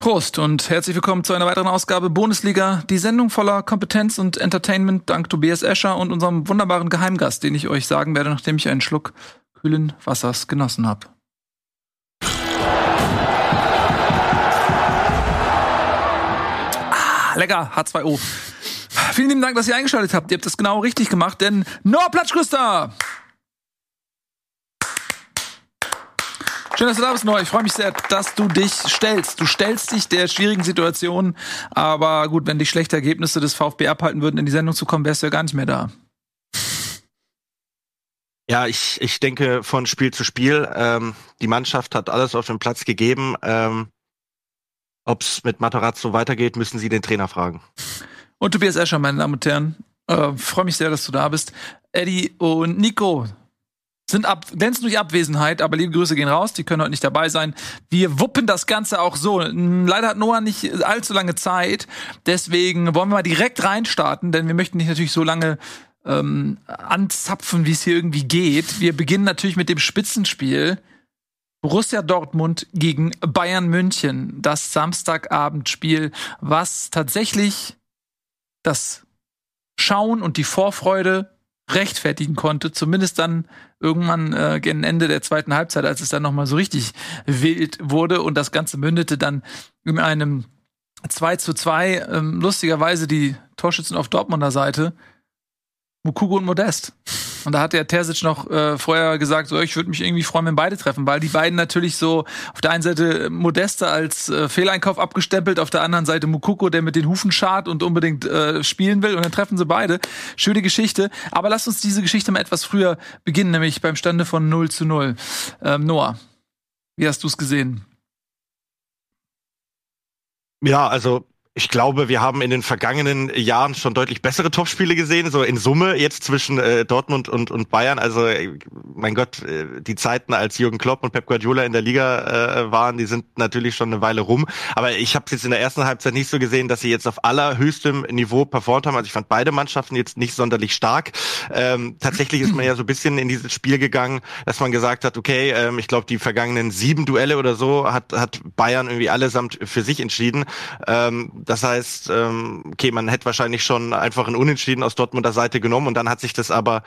Prost und herzlich willkommen zu einer weiteren Ausgabe Bundesliga. Die Sendung voller Kompetenz und Entertainment dank Tobias Escher und unserem wunderbaren Geheimgast, den ich euch sagen werde, nachdem ich einen Schluck kühlen Wassers genossen habe. Ah, lecker, H2O. Vielen lieben Dank, dass ihr eingeschaltet habt. Ihr habt das genau richtig gemacht, denn Noah Platschküster! Schön, dass du da bist, Noah. Ich freue mich sehr, dass du dich stellst. Du stellst dich der schwierigen Situation. Aber gut, wenn dich schlechte Ergebnisse des VfB abhalten würden, in die Sendung zu kommen, wärst du ja gar nicht mehr da. Ja, ich, ich denke von Spiel zu Spiel. Ähm, die Mannschaft hat alles auf den Platz gegeben. Ähm, Ob es mit Matarazzo weitergeht, müssen Sie den Trainer fragen. Und Tobias Escher, meine Damen und Herren. Äh, freue mich sehr, dass du da bist. Eddie und Nico, sind ab, glänzen durch Abwesenheit, aber liebe Grüße gehen raus, die können heute nicht dabei sein. Wir wuppen das Ganze auch so. Leider hat Noah nicht allzu lange Zeit, deswegen wollen wir mal direkt reinstarten, denn wir möchten nicht natürlich so lange ähm, anzapfen, wie es hier irgendwie geht. Wir beginnen natürlich mit dem Spitzenspiel. Borussia Dortmund gegen Bayern München, das Samstagabendspiel, was tatsächlich das Schauen und die Vorfreude rechtfertigen konnte, zumindest dann irgendwann äh, gegen Ende der zweiten Halbzeit, als es dann noch mal so richtig wild wurde und das Ganze mündete dann in einem 2 zu 2, ähm, lustigerweise die Torschützen auf Dortmunder Seite, Mukugo und Modest. Und da hat der Terzic noch äh, vorher gesagt, so ich würde mich irgendwie freuen, wenn beide treffen, weil die beiden natürlich so auf der einen Seite Modeste als äh, Fehleinkauf abgestempelt, auf der anderen Seite Mukoko, der mit den Hufen schart und unbedingt äh, spielen will und dann treffen sie beide. Schöne Geschichte. Aber lass uns diese Geschichte mal etwas früher beginnen, nämlich beim Stande von 0 zu 0. Ähm, Noah, wie hast du es gesehen? Ja, also ich glaube, wir haben in den vergangenen Jahren schon deutlich bessere Topspiele gesehen, so in Summe jetzt zwischen äh, Dortmund und, und Bayern. Also, äh, mein Gott, äh, die Zeiten, als Jürgen Klopp und Pep Guardiola in der Liga äh, waren, die sind natürlich schon eine Weile rum. Aber ich habe jetzt in der ersten Halbzeit nicht so gesehen, dass sie jetzt auf allerhöchstem Niveau performt haben. Also ich fand beide Mannschaften jetzt nicht sonderlich stark. Ähm, tatsächlich ist man ja so ein bisschen in dieses Spiel gegangen, dass man gesagt hat, okay, ähm, ich glaube, die vergangenen sieben Duelle oder so hat, hat Bayern irgendwie allesamt für sich entschieden. Ähm, das heißt, ähm, okay, man hätte wahrscheinlich schon einfach ein Unentschieden aus Dortmunder Seite genommen und dann hat sich das aber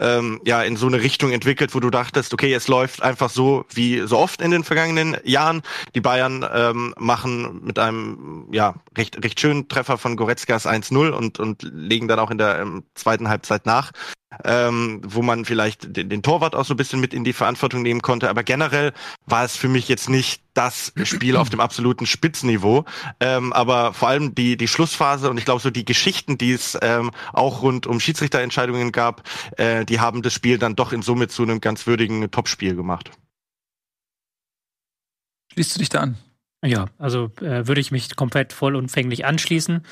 ähm, ja in so eine Richtung entwickelt, wo du dachtest, okay, es läuft einfach so wie so oft in den vergangenen Jahren. Die Bayern ähm, machen mit einem ja recht recht schönen Treffer von Goretzkas 1-0 und und legen dann auch in der ähm, zweiten Halbzeit nach ähm, wo man vielleicht den, den Torwart auch so ein bisschen mit in die Verantwortung nehmen konnte. Aber generell war es für mich jetzt nicht das Spiel auf dem absoluten Spitzenniveau. Ähm, aber vor allem die, die Schlussphase und ich glaube so die Geschichten, die es ähm, auch rund um Schiedsrichterentscheidungen gab, äh, die haben das Spiel dann doch in Summe zu einem ganz würdigen Topspiel gemacht. Schließt du dich da an? Ja, also äh, würde ich mich komplett vollumfänglich anschließen.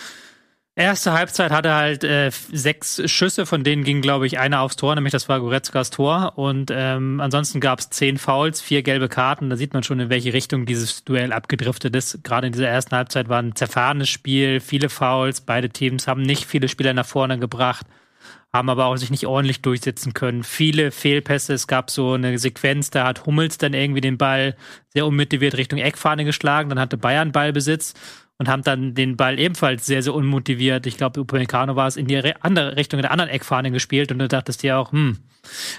Erste Halbzeit hatte halt äh, sechs Schüsse, von denen ging, glaube ich, einer aufs Tor, nämlich das war Goretzkas Tor. Und ähm, ansonsten gab es zehn Fouls, vier gelbe Karten. Da sieht man schon, in welche Richtung dieses Duell abgedriftet ist. Gerade in dieser ersten Halbzeit war ein zerfahrenes Spiel, viele Fouls. Beide Teams haben nicht viele Spieler nach vorne gebracht, haben aber auch sich nicht ordentlich durchsetzen können. Viele Fehlpässe. Es gab so eine Sequenz, da hat Hummels dann irgendwie den Ball sehr unmotiviert Richtung Eckfahne geschlagen. Dann hatte Bayern Ballbesitz und haben dann den Ball ebenfalls sehr, sehr unmotiviert, ich glaube, Upamecano war es, in die andere Richtung der anderen Eckfahne gespielt und du dachtest dir auch, hm,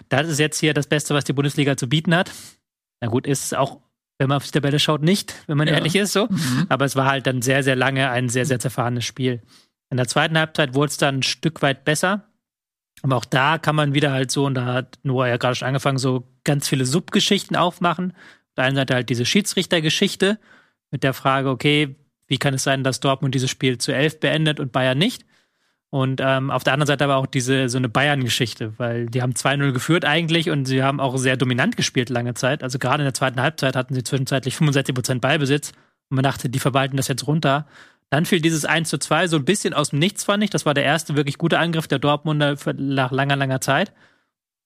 das ist jetzt hier das Beste, was die Bundesliga zu bieten hat. Na gut, ist es auch, wenn man auf die Tabelle schaut, nicht, wenn man ja. ehrlich ist, so. Mhm. Aber es war halt dann sehr, sehr lange ein sehr, sehr zerfahrenes Spiel. In der zweiten Halbzeit wurde es dann ein Stück weit besser. Aber auch da kann man wieder halt so, und da hat Noah ja gerade schon angefangen, so ganz viele Subgeschichten aufmachen. Auf der einen Seite halt diese Schiedsrichtergeschichte mit der Frage, okay, wie kann es sein, dass Dortmund dieses Spiel zu elf beendet und Bayern nicht? Und ähm, auf der anderen Seite aber auch diese so eine Bayern-Geschichte, weil die haben 2-0 geführt eigentlich und sie haben auch sehr dominant gespielt lange Zeit. Also gerade in der zweiten Halbzeit hatten sie zwischenzeitlich 65% Ballbesitz und man dachte, die verwalten das jetzt runter. Dann fiel dieses 1 zu 2 so ein bisschen aus dem Nichts, fand ich. Das war der erste wirklich gute Angriff der Dortmunder nach langer, langer Zeit.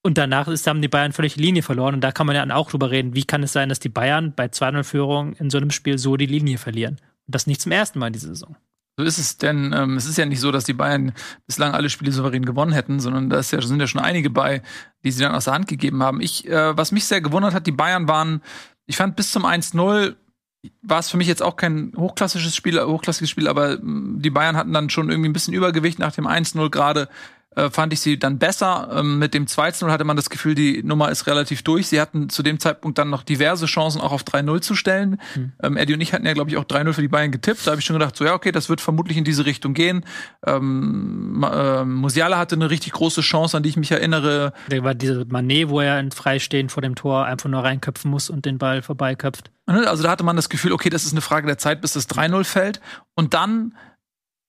Und danach ist, haben die Bayern völlig die Linie verloren. Und da kann man ja auch drüber reden, wie kann es sein, dass die Bayern bei 2-0-Führung in so einem Spiel so die Linie verlieren. Das nicht zum ersten Mal in dieser Saison. So ist es, denn ähm, es ist ja nicht so, dass die Bayern bislang alle Spiele souverän gewonnen hätten, sondern da ja, sind ja schon einige bei, die sie dann aus der Hand gegeben haben. Ich, äh, was mich sehr gewundert hat, die Bayern waren, ich fand bis zum 1-0 war es für mich jetzt auch kein hochklassisches Spiel, hochklassiges Spiel, aber mm, die Bayern hatten dann schon irgendwie ein bisschen Übergewicht nach dem 1-0 gerade äh, fand ich sie dann besser. Ähm, mit dem 2-0 hatte man das Gefühl, die Nummer ist relativ durch. Sie hatten zu dem Zeitpunkt dann noch diverse Chancen, auch auf 3-0 zu stellen. Mhm. Ähm, Eddie und ich hatten ja, glaube ich, auch 3-0 für die Bayern getippt. Da habe ich schon gedacht, so ja, okay, das wird vermutlich in diese Richtung gehen. Ähm, äh, Musiala hatte eine richtig große Chance, an die ich mich erinnere. Der war diese Manet, wo er in Freistehen vor dem Tor einfach nur reinköpfen muss und den Ball vorbeiköpft. Ne, also da hatte man das Gefühl, okay, das ist eine Frage der Zeit, bis das 3-0 fällt. Und dann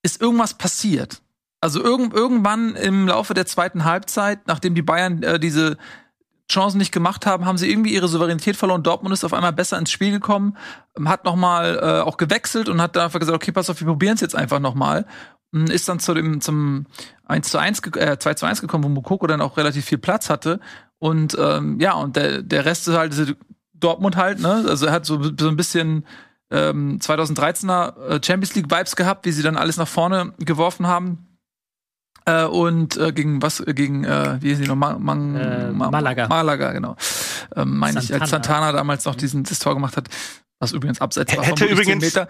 ist irgendwas passiert. Also irg irgendwann im Laufe der zweiten Halbzeit, nachdem die Bayern äh, diese Chancen nicht gemacht haben, haben sie irgendwie ihre Souveränität verloren. Dortmund ist auf einmal besser ins Spiel gekommen, ähm, hat noch mal äh, auch gewechselt und hat einfach gesagt, okay, pass auf, wir probieren es jetzt einfach noch mal. Ist dann zu dem, zum 1 zu 1, äh, 2 zu 1 gekommen, wo Mukoko dann auch relativ viel Platz hatte. Und ähm, ja, und der, der Rest ist halt diese Dortmund halt, ne? Also er hat so, so ein bisschen ähm, 2013er äh, Champions League Vibes gehabt, wie sie dann alles nach vorne geworfen haben äh, und äh, gegen was äh, gegen äh, wie hieß sie noch Man, Man, äh, Malaga Malaga genau ähm, meine ich als Santana damals noch diesen das Tor gemacht hat was übrigens abseits war hätte übrigens Meter.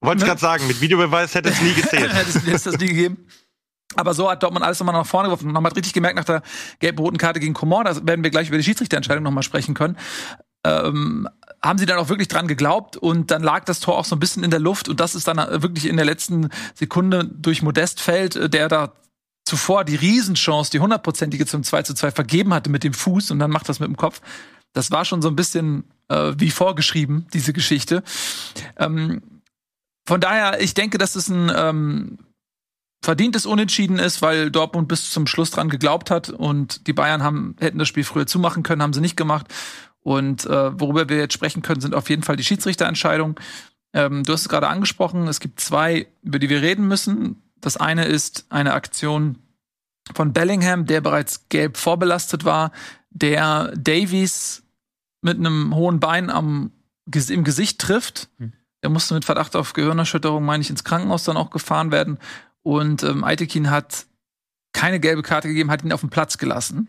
wollte ne? gerade sagen mit Videobeweis hätte es nie gezählt hätte es das nie gegeben aber so hat Dortmund alles nochmal nach vorne geworfen. Man hat richtig gemerkt nach der gelb-roten Karte gegen Coman, da werden wir gleich über die Schiedsrichterentscheidung nochmal sprechen können. Ähm, haben sie dann auch wirklich dran geglaubt und dann lag das Tor auch so ein bisschen in der Luft und das ist dann wirklich in der letzten Sekunde durch Modest fällt, äh, der da zuvor die Riesenchance, die hundertprozentige zum 2 zu 2 vergeben hatte mit dem Fuß und dann macht das mit dem Kopf. Das war schon so ein bisschen äh, wie vorgeschrieben, diese Geschichte. Ähm, von daher, ich denke, dass es ein ähm, verdientes Unentschieden ist, weil Dortmund bis zum Schluss dran geglaubt hat und die Bayern haben, hätten das Spiel früher zumachen können, haben sie nicht gemacht. Und äh, worüber wir jetzt sprechen können, sind auf jeden Fall die Schiedsrichterentscheidungen. Ähm, du hast es gerade angesprochen, es gibt zwei, über die wir reden müssen. Das eine ist eine Aktion von Bellingham, der bereits gelb vorbelastet war, der Davies mit einem hohen Bein am, im Gesicht trifft. Hm. Der musste mit Verdacht auf Gehirnerschütterung, meine ich, ins Krankenhaus dann auch gefahren werden. Und ähm, Aitekin hat keine gelbe Karte gegeben, hat ihn auf den Platz gelassen.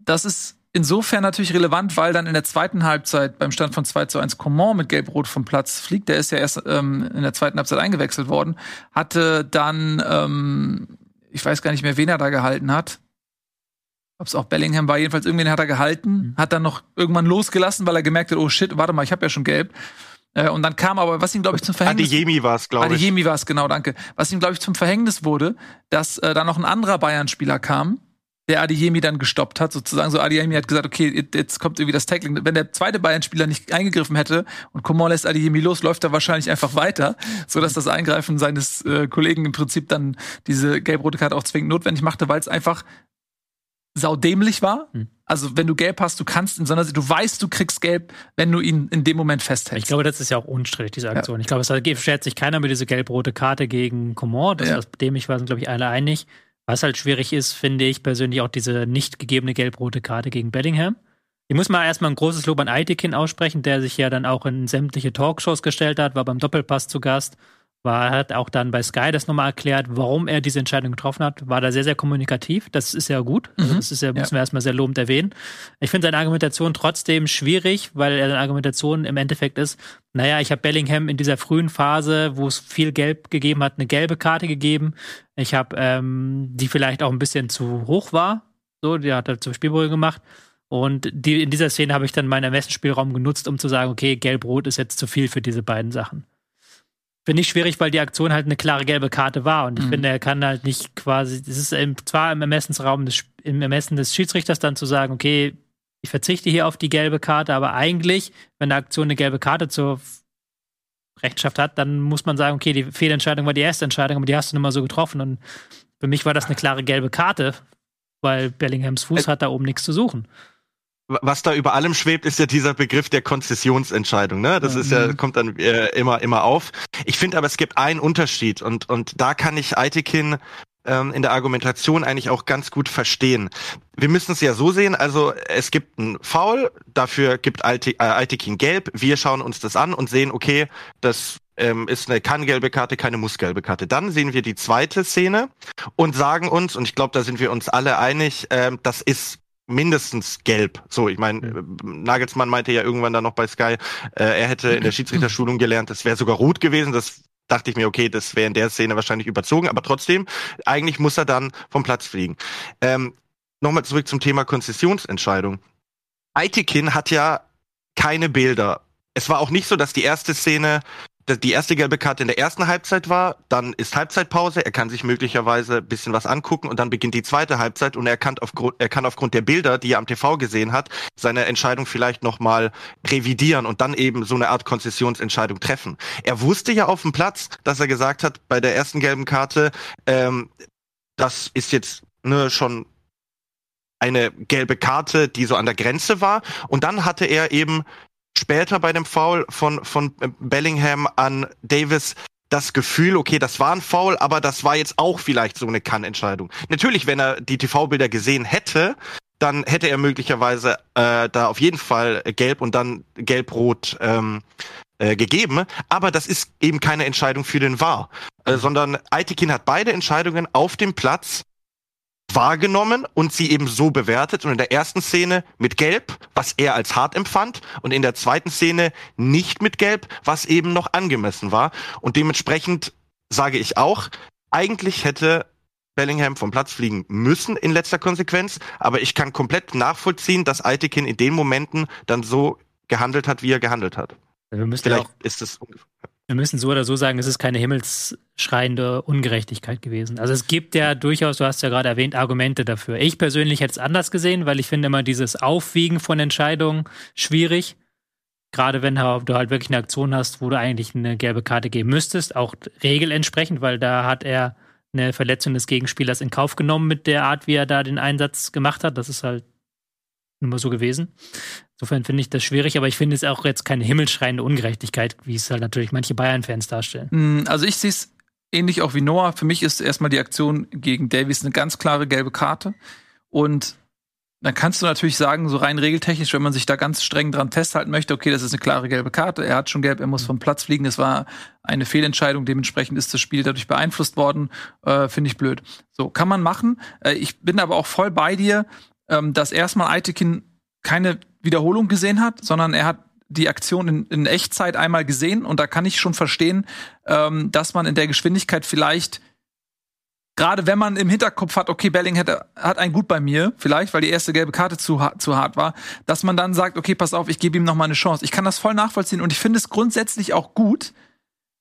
Das ist insofern natürlich relevant, weil dann in der zweiten Halbzeit beim Stand von 2 zu 1 Coman mit Gelb-Rot vom Platz fliegt. Der ist ja erst ähm, in der zweiten Halbzeit eingewechselt worden. Hatte dann, ähm, ich weiß gar nicht mehr, wen er da gehalten hat. Ob es auch Bellingham war, jedenfalls irgendwen hat er gehalten, mhm. hat dann noch irgendwann losgelassen, weil er gemerkt hat, oh shit, warte mal, ich habe ja schon gelb. Äh, und dann kam aber, was ihm, glaube ich, zum Verhängnis... Adeyemi war es, glaube ich. Adeyemi war es, genau, danke. Was ihm, glaube ich, zum Verhängnis wurde, dass äh, da noch ein anderer Bayern-Spieler kam, der Adeyemi dann gestoppt hat, sozusagen. So Adeyemi hat gesagt, okay, jetzt kommt irgendwie das Tackling. Wenn der zweite Bayern-Spieler nicht eingegriffen hätte und Coman lässt Adeyemi los, läuft er wahrscheinlich einfach weiter, so dass das Eingreifen seines äh, Kollegen im Prinzip dann diese gelb-rote Karte auch zwingend notwendig machte, weil es einfach saudämlich war. Hm. Also wenn du gelb hast, du kannst in so einer, du weißt, du kriegst gelb, wenn du ihn in dem Moment festhältst. Ich glaube, das ist ja auch unstrittig, diese Aktion. Ja. Ich glaube, es schert sich keiner mit dieser gelb-rote Karte gegen Coman. Das, ja. dem ich war, sind, glaube ich, alle einig. Was halt schwierig ist, finde ich persönlich auch diese nicht gegebene gelb-rote Karte gegen Bellingham. Ich muss mal erstmal ein großes Lob an Aitekin aussprechen, der sich ja dann auch in sämtliche Talkshows gestellt hat, war beim Doppelpass zu Gast war, hat auch dann bei Sky das nochmal erklärt, warum er diese Entscheidung getroffen hat. War da sehr, sehr kommunikativ. Das ist ja gut. Also mhm. das ist ja, müssen wir erstmal sehr lobend erwähnen. Ich finde seine Argumentation trotzdem schwierig, weil seine Argumentation im Endeffekt ist, naja, ich habe Bellingham in dieser frühen Phase, wo es viel Gelb gegeben hat, eine gelbe Karte gegeben. Ich habe, ähm, die vielleicht auch ein bisschen zu hoch war. So, die hat er zur Spielbrücke gemacht. Und die, in dieser Szene habe ich dann meinen Ermessensspielraum genutzt, um zu sagen, okay, Gelb-Rot ist jetzt zu viel für diese beiden Sachen finde ich schwierig, weil die Aktion halt eine klare gelbe Karte war. Und ich mhm. finde, er kann halt nicht quasi, es ist im, zwar im Ermessensraum, des, im Ermessen des Schiedsrichters dann zu sagen, okay, ich verzichte hier auf die gelbe Karte, aber eigentlich, wenn eine Aktion eine gelbe Karte zur Rechtschaft hat, dann muss man sagen, okay, die Fehlentscheidung war die erste Entscheidung, aber die hast du nun mal so getroffen. Und für mich war das eine klare gelbe Karte, weil Bellinghams Fuß hat da oben nichts zu suchen was da über allem schwebt, ist ja dieser Begriff der Konzessionsentscheidung. Ne? Das mhm. ist ja mhm. kommt dann äh, immer immer auf. Ich finde aber es gibt einen Unterschied und und da kann ich Aitekin ähm, in der Argumentation eigentlich auch ganz gut verstehen. Wir müssen es ja so sehen. Also es gibt einen Foul, dafür gibt Aitekin äh, gelb. Wir schauen uns das an und sehen, okay, das ähm, ist eine kann gelbe Karte, keine muss gelbe Karte. Dann sehen wir die zweite Szene und sagen uns, und ich glaube, da sind wir uns alle einig, ähm, das ist mindestens gelb. So, ich meine, mhm. Nagelsmann meinte ja irgendwann dann noch bei Sky, äh, er hätte in der Schiedsrichterschulung gelernt, das wäre sogar rot gewesen. Das dachte ich mir, okay, das wäre in der Szene wahrscheinlich überzogen, aber trotzdem, eigentlich muss er dann vom Platz fliegen. Ähm, Nochmal zurück zum Thema Konzessionsentscheidung. Aitikin hat ja keine Bilder. Es war auch nicht so, dass die erste Szene die erste gelbe Karte in der ersten Halbzeit war, dann ist Halbzeitpause, er kann sich möglicherweise bisschen was angucken und dann beginnt die zweite Halbzeit und er kann aufgrund, er kann aufgrund der Bilder, die er am TV gesehen hat, seine Entscheidung vielleicht nochmal revidieren und dann eben so eine Art Konzessionsentscheidung treffen. Er wusste ja auf dem Platz, dass er gesagt hat, bei der ersten gelben Karte, ähm, das ist jetzt ne, schon eine gelbe Karte, die so an der Grenze war. Und dann hatte er eben später bei dem Foul von, von Bellingham an Davis das Gefühl, okay, das war ein Foul, aber das war jetzt auch vielleicht so eine Kann-Entscheidung. Natürlich, wenn er die TV-Bilder gesehen hätte, dann hätte er möglicherweise äh, da auf jeden Fall gelb und dann gelb-rot ähm, äh, gegeben. Aber das ist eben keine Entscheidung für den VAR, äh, sondern Aitekin hat beide Entscheidungen auf dem Platz wahrgenommen und sie eben so bewertet. Und in der ersten Szene mit Gelb, was er als hart empfand. Und in der zweiten Szene nicht mit Gelb, was eben noch angemessen war. Und dementsprechend sage ich auch, eigentlich hätte Bellingham vom Platz fliegen müssen in letzter Konsequenz, aber ich kann komplett nachvollziehen, dass Aitekin in den Momenten dann so gehandelt hat, wie er gehandelt hat. Wir müssen Vielleicht auch, ist es wir müssen so oder so sagen, es ist keine himmelsschreiende Ungerechtigkeit gewesen. Also es gibt ja durchaus, du hast ja gerade erwähnt, Argumente dafür. Ich persönlich hätte es anders gesehen, weil ich finde immer dieses Aufwiegen von Entscheidungen schwierig. Gerade wenn du halt wirklich eine Aktion hast, wo du eigentlich eine gelbe Karte geben müsstest, auch regelentsprechend, weil da hat er eine Verletzung des Gegenspielers in Kauf genommen mit der Art, wie er da den Einsatz gemacht hat. Das ist halt immer so gewesen. Insofern finde ich das schwierig, aber ich finde es auch jetzt keine himmelschreiende Ungerechtigkeit, wie es halt natürlich manche Bayern-Fans darstellen. Mm, also ich sehe es ähnlich auch wie Noah. Für mich ist erstmal die Aktion gegen Davies eine ganz klare gelbe Karte. Und dann kannst du natürlich sagen, so rein regeltechnisch, wenn man sich da ganz streng dran festhalten möchte, okay, das ist eine klare gelbe Karte, er hat schon gelb, er muss vom Platz fliegen, das war eine Fehlentscheidung, dementsprechend ist das Spiel dadurch beeinflusst worden, äh, finde ich blöd. So, kann man machen. Äh, ich bin aber auch voll bei dir, ähm, dass erstmal Aitekin keine Wiederholung gesehen hat, sondern er hat die Aktion in, in Echtzeit einmal gesehen und da kann ich schon verstehen, ähm, dass man in der Geschwindigkeit vielleicht gerade wenn man im Hinterkopf hat, okay, Belling hätte, hat ein Gut bei mir, vielleicht, weil die erste gelbe Karte zu, zu hart war, dass man dann sagt, okay, pass auf, ich gebe ihm noch mal eine Chance. Ich kann das voll nachvollziehen und ich finde es grundsätzlich auch gut,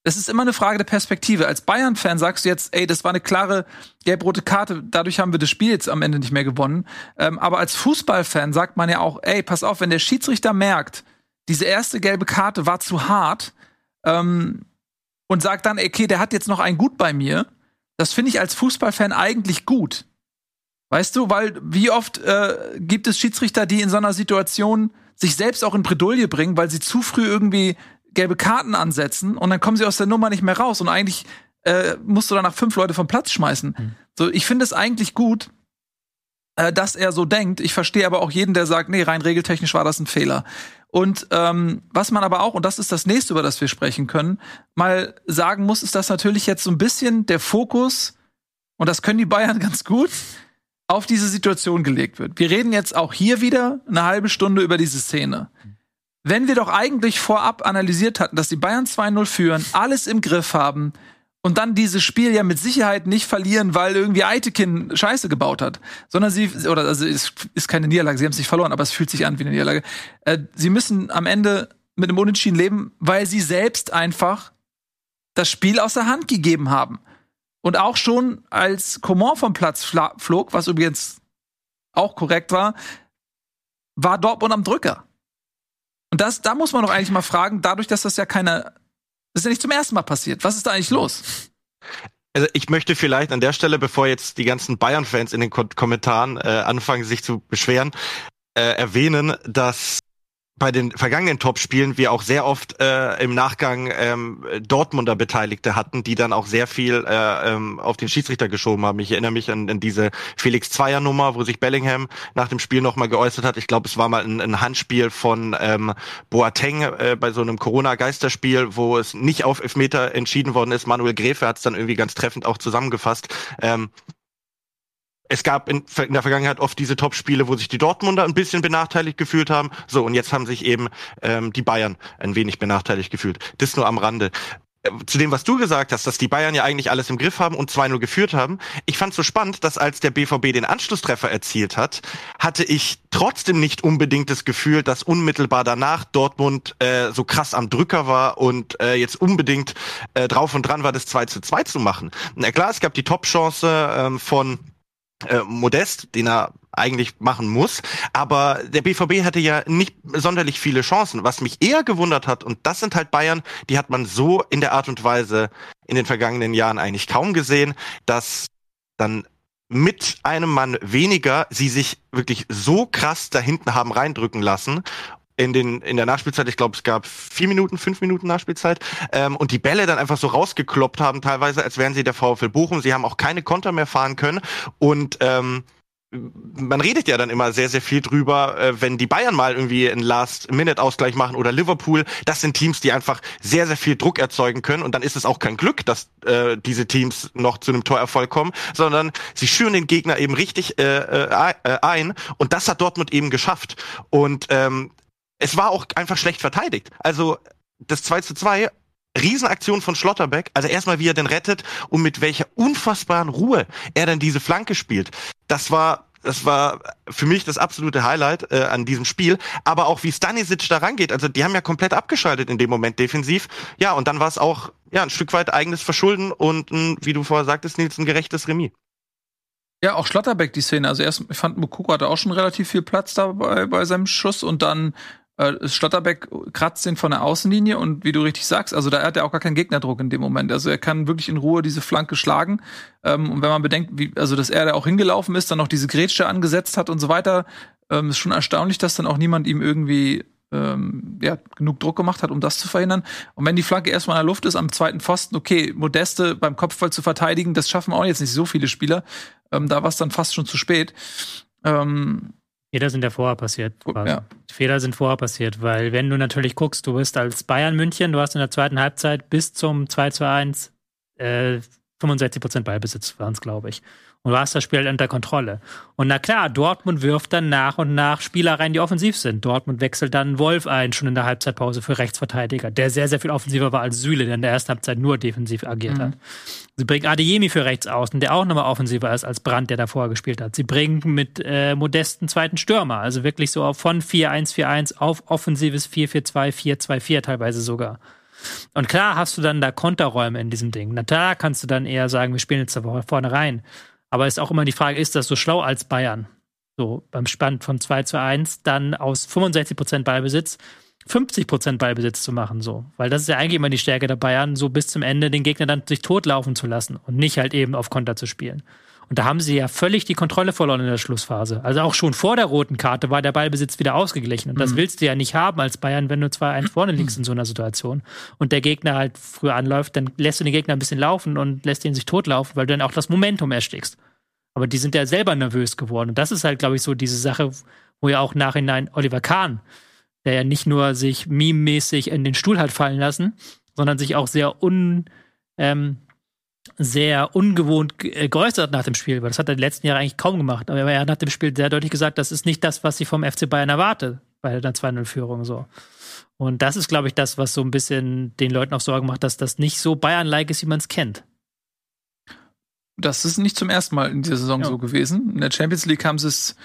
das ist immer eine Frage der Perspektive. Als Bayern-Fan sagst du jetzt, ey, das war eine klare gelb-rote Karte, dadurch haben wir das Spiel jetzt am Ende nicht mehr gewonnen. Ähm, aber als Fußballfan sagt man ja auch, ey, pass auf, wenn der Schiedsrichter merkt, diese erste gelbe Karte war zu hart ähm, und sagt dann, okay, der hat jetzt noch ein Gut bei mir, das finde ich als Fußballfan eigentlich gut. Weißt du, weil wie oft äh, gibt es Schiedsrichter, die in so einer Situation sich selbst auch in Bredouille bringen, weil sie zu früh irgendwie gelbe Karten ansetzen und dann kommen sie aus der Nummer nicht mehr raus und eigentlich äh, musst du danach fünf Leute vom Platz schmeißen. Mhm. So, ich finde es eigentlich gut, äh, dass er so denkt. Ich verstehe aber auch jeden, der sagt, nee, rein regeltechnisch war das ein Fehler. Und ähm, was man aber auch, und das ist das nächste, über das wir sprechen können, mal sagen muss, ist, dass natürlich jetzt so ein bisschen der Fokus, und das können die Bayern ganz gut, auf diese Situation gelegt wird. Wir reden jetzt auch hier wieder eine halbe Stunde über diese Szene. Wenn wir doch eigentlich vorab analysiert hatten, dass die Bayern 2-0 führen, alles im Griff haben und dann dieses Spiel ja mit Sicherheit nicht verlieren, weil irgendwie Eitekin Scheiße gebaut hat, sondern sie, oder also es ist keine Niederlage, sie haben es nicht verloren, aber es fühlt sich an wie eine Niederlage. Äh, sie müssen am Ende mit einem Unentschieden leben, weil sie selbst einfach das Spiel aus der Hand gegeben haben. Und auch schon als Coman vom Platz flog, was übrigens auch korrekt war, war Dortmund am Drücker. Und das, da muss man doch eigentlich mal fragen, dadurch, dass das ja keine, das ist ja nicht zum ersten Mal passiert. Was ist da eigentlich los? Also ich möchte vielleicht an der Stelle, bevor jetzt die ganzen Bayern-Fans in den Ko Kommentaren äh, anfangen, sich zu beschweren, äh, erwähnen, dass bei den vergangenen Topspielen wir auch sehr oft äh, im Nachgang ähm, Dortmunder Beteiligte hatten, die dann auch sehr viel äh, ähm, auf den Schiedsrichter geschoben haben. Ich erinnere mich an, an diese Felix Zweier Nummer, wo sich Bellingham nach dem Spiel nochmal geäußert hat. Ich glaube, es war mal ein, ein Handspiel von ähm, Boateng äh, bei so einem Corona-Geisterspiel, wo es nicht auf Elfmeter entschieden worden ist. Manuel Gräfe hat es dann irgendwie ganz treffend auch zusammengefasst. Ähm, es gab in, in der Vergangenheit oft diese Topspiele, wo sich die Dortmunder ein bisschen benachteiligt gefühlt haben. So, und jetzt haben sich eben ähm, die Bayern ein wenig benachteiligt gefühlt. Das nur am Rande äh, zu dem, was du gesagt hast, dass die Bayern ja eigentlich alles im Griff haben und 2-0 geführt haben. Ich fand so spannend, dass als der BVB den Anschlusstreffer erzielt hat, hatte ich trotzdem nicht unbedingt das Gefühl, dass unmittelbar danach Dortmund äh, so krass am Drücker war und äh, jetzt unbedingt äh, drauf und dran war, das 2 zu 2 zu machen. Na klar, es gab die Top-Chance ähm, von äh, Modest, den er eigentlich machen muss. Aber der BVB hatte ja nicht sonderlich viele Chancen. Was mich eher gewundert hat, und das sind halt Bayern, die hat man so in der Art und Weise in den vergangenen Jahren eigentlich kaum gesehen, dass dann mit einem Mann weniger sie sich wirklich so krass da hinten haben reindrücken lassen in den in der Nachspielzeit, ich glaube, es gab vier Minuten, fünf Minuten Nachspielzeit, ähm, und die Bälle dann einfach so rausgekloppt haben, teilweise, als wären sie der VfL Bochum. Sie haben auch keine Konter mehr fahren können und ähm, man redet ja dann immer sehr, sehr viel drüber, äh, wenn die Bayern mal irgendwie einen Last-Minute-Ausgleich machen oder Liverpool. Das sind Teams, die einfach sehr, sehr viel Druck erzeugen können. Und dann ist es auch kein Glück, dass äh, diese Teams noch zu einem Torerfolg kommen, sondern sie schüren den Gegner eben richtig äh, äh, ein. Und das hat Dortmund eben geschafft. Und ähm, es war auch einfach schlecht verteidigt. Also das 2 zu 2 Riesenaktion von Schlotterbeck. Also erstmal, wie er den rettet und mit welcher unfassbaren Ruhe er dann diese Flanke spielt. Das war das war für mich das absolute Highlight äh, an diesem Spiel. Aber auch wie Stanisic da rangeht. Also die haben ja komplett abgeschaltet in dem Moment defensiv. Ja, und dann war es auch ja ein Stück weit eigenes Verschulden und ein, wie du vorher sagtest, Nils, ein gerechtes Remis. Ja, auch Schlotterbeck die Szene. Also erst, ich fand, Mukoko hatte auch schon relativ viel Platz da bei, bei seinem Schuss und dann äh, Schlotterbeck kratzt den von der Außenlinie und wie du richtig sagst, also da hat er auch gar keinen Gegnerdruck in dem Moment. Also er kann wirklich in Ruhe diese Flanke schlagen. Ähm, und wenn man bedenkt, wie, also dass er da auch hingelaufen ist, dann noch diese Grätsche angesetzt hat und so weiter, ähm, ist schon erstaunlich, dass dann auch niemand ihm irgendwie ähm, ja, genug Druck gemacht hat, um das zu verhindern. Und wenn die Flanke erstmal in der Luft ist am zweiten Pfosten, okay, Modeste beim Kopfball zu verteidigen, das schaffen auch jetzt nicht so viele Spieler. Ähm, da war es dann fast schon zu spät. Ähm, Fehler sind ja vorher passiert. Quasi. Ja. Fehler sind vorher passiert, weil wenn du natürlich guckst, du bist als Bayern München, du hast in der zweiten Halbzeit bis zum 2 zu 1 äh, 65 Prozent Ballbesitz waren es, glaube ich. Und du hast das Spiel halt unter Kontrolle. Und na klar, Dortmund wirft dann nach und nach Spieler rein, die offensiv sind. Dortmund wechselt dann Wolf ein, schon in der Halbzeitpause für Rechtsverteidiger, der sehr, sehr viel offensiver war als Süle, der in der ersten Halbzeit nur defensiv agiert mhm. hat. Sie bringen Adeyemi für rechts außen, der auch nochmal offensiver ist als Brandt, der davor gespielt hat. Sie bringen mit äh, modesten zweiten Stürmer, also wirklich so von 4-1-4-1 auf offensives 4-4-2, 4-2-4 teilweise sogar. Und klar hast du dann da Konterräume in diesem Ding. Na klar kannst du dann eher sagen, wir spielen jetzt da vorne rein. Aber ist auch immer die Frage, ist das so schlau als Bayern? So beim Spann von 2 zu 1 dann aus 65 Prozent Ballbesitz 50 Prozent Ballbesitz zu machen, so. Weil das ist ja eigentlich immer die Stärke der Bayern, so bis zum Ende den Gegner dann sich totlaufen zu lassen und nicht halt eben auf Konter zu spielen. Und da haben sie ja völlig die Kontrolle verloren in der Schlussphase. Also auch schon vor der roten Karte war der Ballbesitz wieder ausgeglichen. Und das mhm. willst du ja nicht haben als Bayern, wenn du 2-1 vorne liegst in so einer Situation und der Gegner halt früher anläuft, dann lässt du den Gegner ein bisschen laufen und lässt ihn sich totlaufen, weil du dann auch das Momentum erstickst. Aber die sind ja selber nervös geworden. Und das ist halt, glaube ich, so diese Sache, wo ja auch nachhinein Oliver Kahn, der ja nicht nur sich meme-mäßig in den Stuhl hat fallen lassen, sondern sich auch sehr un, ähm, sehr ungewohnt äh, geäußert nach dem Spiel, weil das hat er die letzten Jahre eigentlich kaum gemacht. Aber er hat nach dem Spiel sehr deutlich gesagt, das ist nicht das, was ich vom FC Bayern erwarte, bei der 2-0-Führung so. Und das ist, glaube ich, das, was so ein bisschen den Leuten auch Sorgen macht, dass das nicht so Bayern-like ist, wie man es kennt. Das ist nicht zum ersten Mal in dieser Saison ja. so gewesen. In der Champions League haben sie es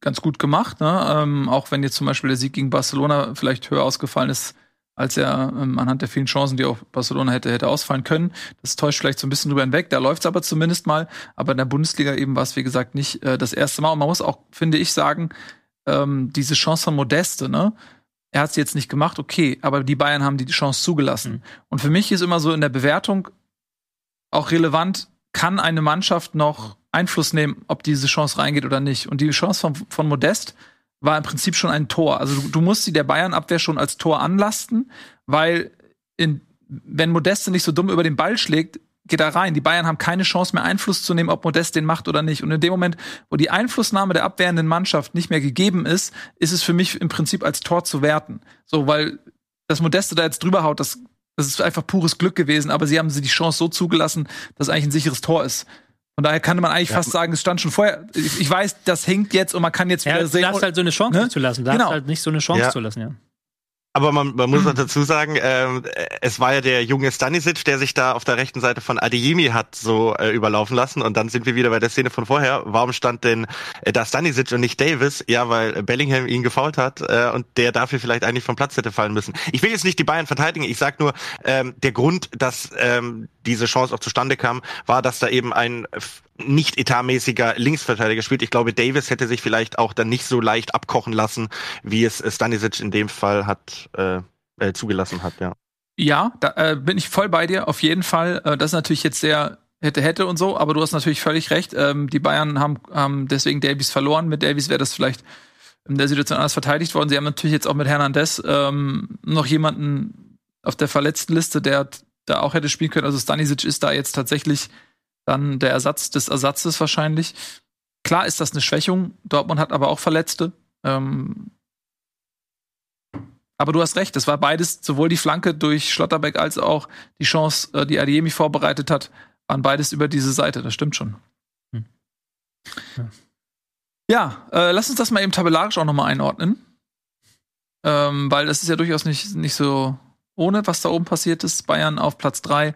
ganz gut gemacht, ne? ähm, auch wenn jetzt zum Beispiel der Sieg gegen Barcelona vielleicht höher ausgefallen ist, als er ähm, anhand der vielen Chancen, die auch Barcelona hätte, hätte ausfallen können. Das täuscht vielleicht so ein bisschen drüber hinweg. Da läuft's aber zumindest mal. Aber in der Bundesliga eben war es, wie gesagt, nicht äh, das erste Mal. Und man muss auch, finde ich, sagen, ähm, diese Chance von Modeste, ne? Er hat sie jetzt nicht gemacht, okay, aber die Bayern haben die Chance zugelassen. Mhm. Und für mich ist immer so in der Bewertung auch relevant, kann eine Mannschaft noch Einfluss nehmen, ob diese Chance reingeht oder nicht. Und die Chance von, von Modest war im Prinzip schon ein Tor. Also du, du musst sie der Bayern-Abwehr schon als Tor anlasten, weil in, wenn Modeste nicht so dumm über den Ball schlägt, geht er rein. Die Bayern haben keine Chance mehr Einfluss zu nehmen, ob Modest den macht oder nicht. Und in dem Moment, wo die Einflussnahme der abwehrenden Mannschaft nicht mehr gegeben ist, ist es für mich im Prinzip als Tor zu werten. So, weil das Modeste da jetzt drüber haut, das das ist einfach pures Glück gewesen, aber sie haben sie die Chance so zugelassen, dass eigentlich ein sicheres Tor ist. Von daher kann man eigentlich ja. fast sagen, es stand schon vorher. Ich, ich, weiß, das hinkt jetzt und man kann jetzt wieder ja, sehen. Du darfst halt so eine Chance ne? zu lassen. Du darfst genau. halt nicht so eine Chance ja. zu lassen, ja. Aber man, man muss mhm. dazu sagen, ähm, es war ja der junge Stanisic, der sich da auf der rechten Seite von Adeyemi hat so äh, überlaufen lassen. Und dann sind wir wieder bei der Szene von vorher. Warum stand denn äh, da Stanisic und nicht Davis? Ja, weil Bellingham ihn gefault hat äh, und der dafür vielleicht eigentlich vom Platz hätte fallen müssen. Ich will jetzt nicht die Bayern verteidigen. Ich sag nur, ähm, der Grund, dass ähm, diese Chance auch zustande kam, war, dass da eben ein nicht etatmäßiger Linksverteidiger spielt. Ich glaube, Davis hätte sich vielleicht auch dann nicht so leicht abkochen lassen, wie es Stanisic in dem Fall hat äh, äh, zugelassen hat, ja. Ja, da äh, bin ich voll bei dir, auf jeden Fall. Äh, das ist natürlich jetzt sehr hätte, hätte und so, aber du hast natürlich völlig recht. Ähm, die Bayern haben, haben deswegen Davies verloren. Mit Davies wäre das vielleicht in der Situation anders verteidigt worden. Sie haben natürlich jetzt auch mit Hernandez ähm, noch jemanden auf der verletzten Liste, der da auch hätte spielen können. Also Stanisic ist da jetzt tatsächlich dann der Ersatz des Ersatzes wahrscheinlich. Klar ist das eine Schwächung. Dortmund hat aber auch Verletzte. Ähm aber du hast recht, es war beides, sowohl die Flanke durch Schlotterbeck als auch die Chance, äh, die Adiemi vorbereitet hat, waren beides über diese Seite. Das stimmt schon. Hm. Ja, ja äh, lass uns das mal eben tabellarisch auch nochmal einordnen. Ähm, weil das ist ja durchaus nicht, nicht so ohne, was da oben passiert ist. Bayern auf Platz 3,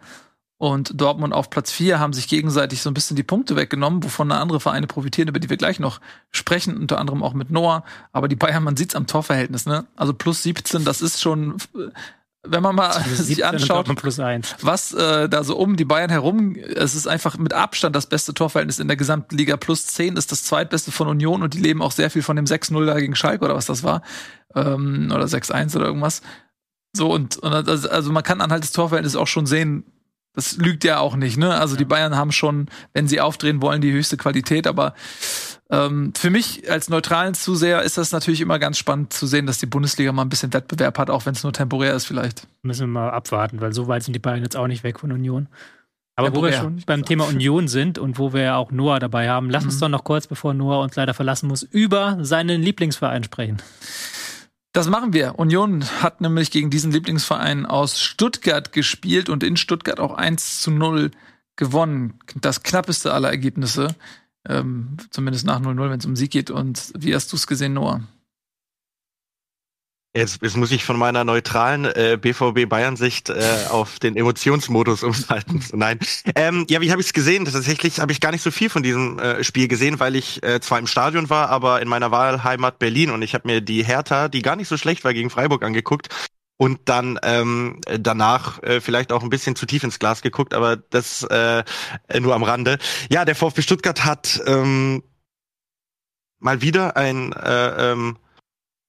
und Dortmund auf Platz 4 haben sich gegenseitig so ein bisschen die Punkte weggenommen, wovon andere Vereine profitieren, über die wir gleich noch sprechen, unter anderem auch mit Noah. Aber die Bayern, man sieht's am Torverhältnis, ne? Also plus 17, das ist schon, wenn man mal sich anschaut, was äh, da so um die Bayern herum, es ist einfach mit Abstand das beste Torverhältnis in der gesamten Liga. Plus 10 ist das zweitbeste von Union und die leben auch sehr viel von dem 6-0 da gegen Schalke oder was das war. Ähm, oder 6-1 oder irgendwas. So, und, und also man kann anhand des Torverhältnisses auch schon sehen, das lügt ja auch nicht, ne? Also ja. die Bayern haben schon, wenn sie aufdrehen wollen, die höchste Qualität, aber ähm, für mich als neutralen Zuseher ist das natürlich immer ganz spannend zu sehen, dass die Bundesliga mal ein bisschen Wettbewerb hat, auch wenn es nur temporär ist vielleicht. Müssen wir mal abwarten, weil so weit sind die Bayern jetzt auch nicht weg von Union. Aber wo wir schon beim Thema Union sind und wo wir ja auch Noah dabei haben, lass mhm. uns doch noch kurz, bevor Noah uns leider verlassen muss, über seinen Lieblingsverein sprechen. Das machen wir. Union hat nämlich gegen diesen Lieblingsverein aus Stuttgart gespielt und in Stuttgart auch 1 zu 0 gewonnen. Das knappeste aller Ergebnisse. Ähm, zumindest nach 0-0, wenn es um Sieg geht. Und wie hast du es gesehen, Noah? Jetzt, jetzt muss ich von meiner neutralen äh, BVB Bayern-Sicht äh, auf den Emotionsmodus umschalten. Nein. Ähm, ja, wie habe ich es gesehen? Tatsächlich habe ich gar nicht so viel von diesem äh, Spiel gesehen, weil ich äh, zwar im Stadion war, aber in meiner Wahlheimat Berlin und ich habe mir die Hertha, die gar nicht so schlecht war, gegen Freiburg angeguckt und dann ähm, danach äh, vielleicht auch ein bisschen zu tief ins Glas geguckt, aber das äh, nur am Rande. Ja, der VfB Stuttgart hat ähm, mal wieder ein äh, ähm,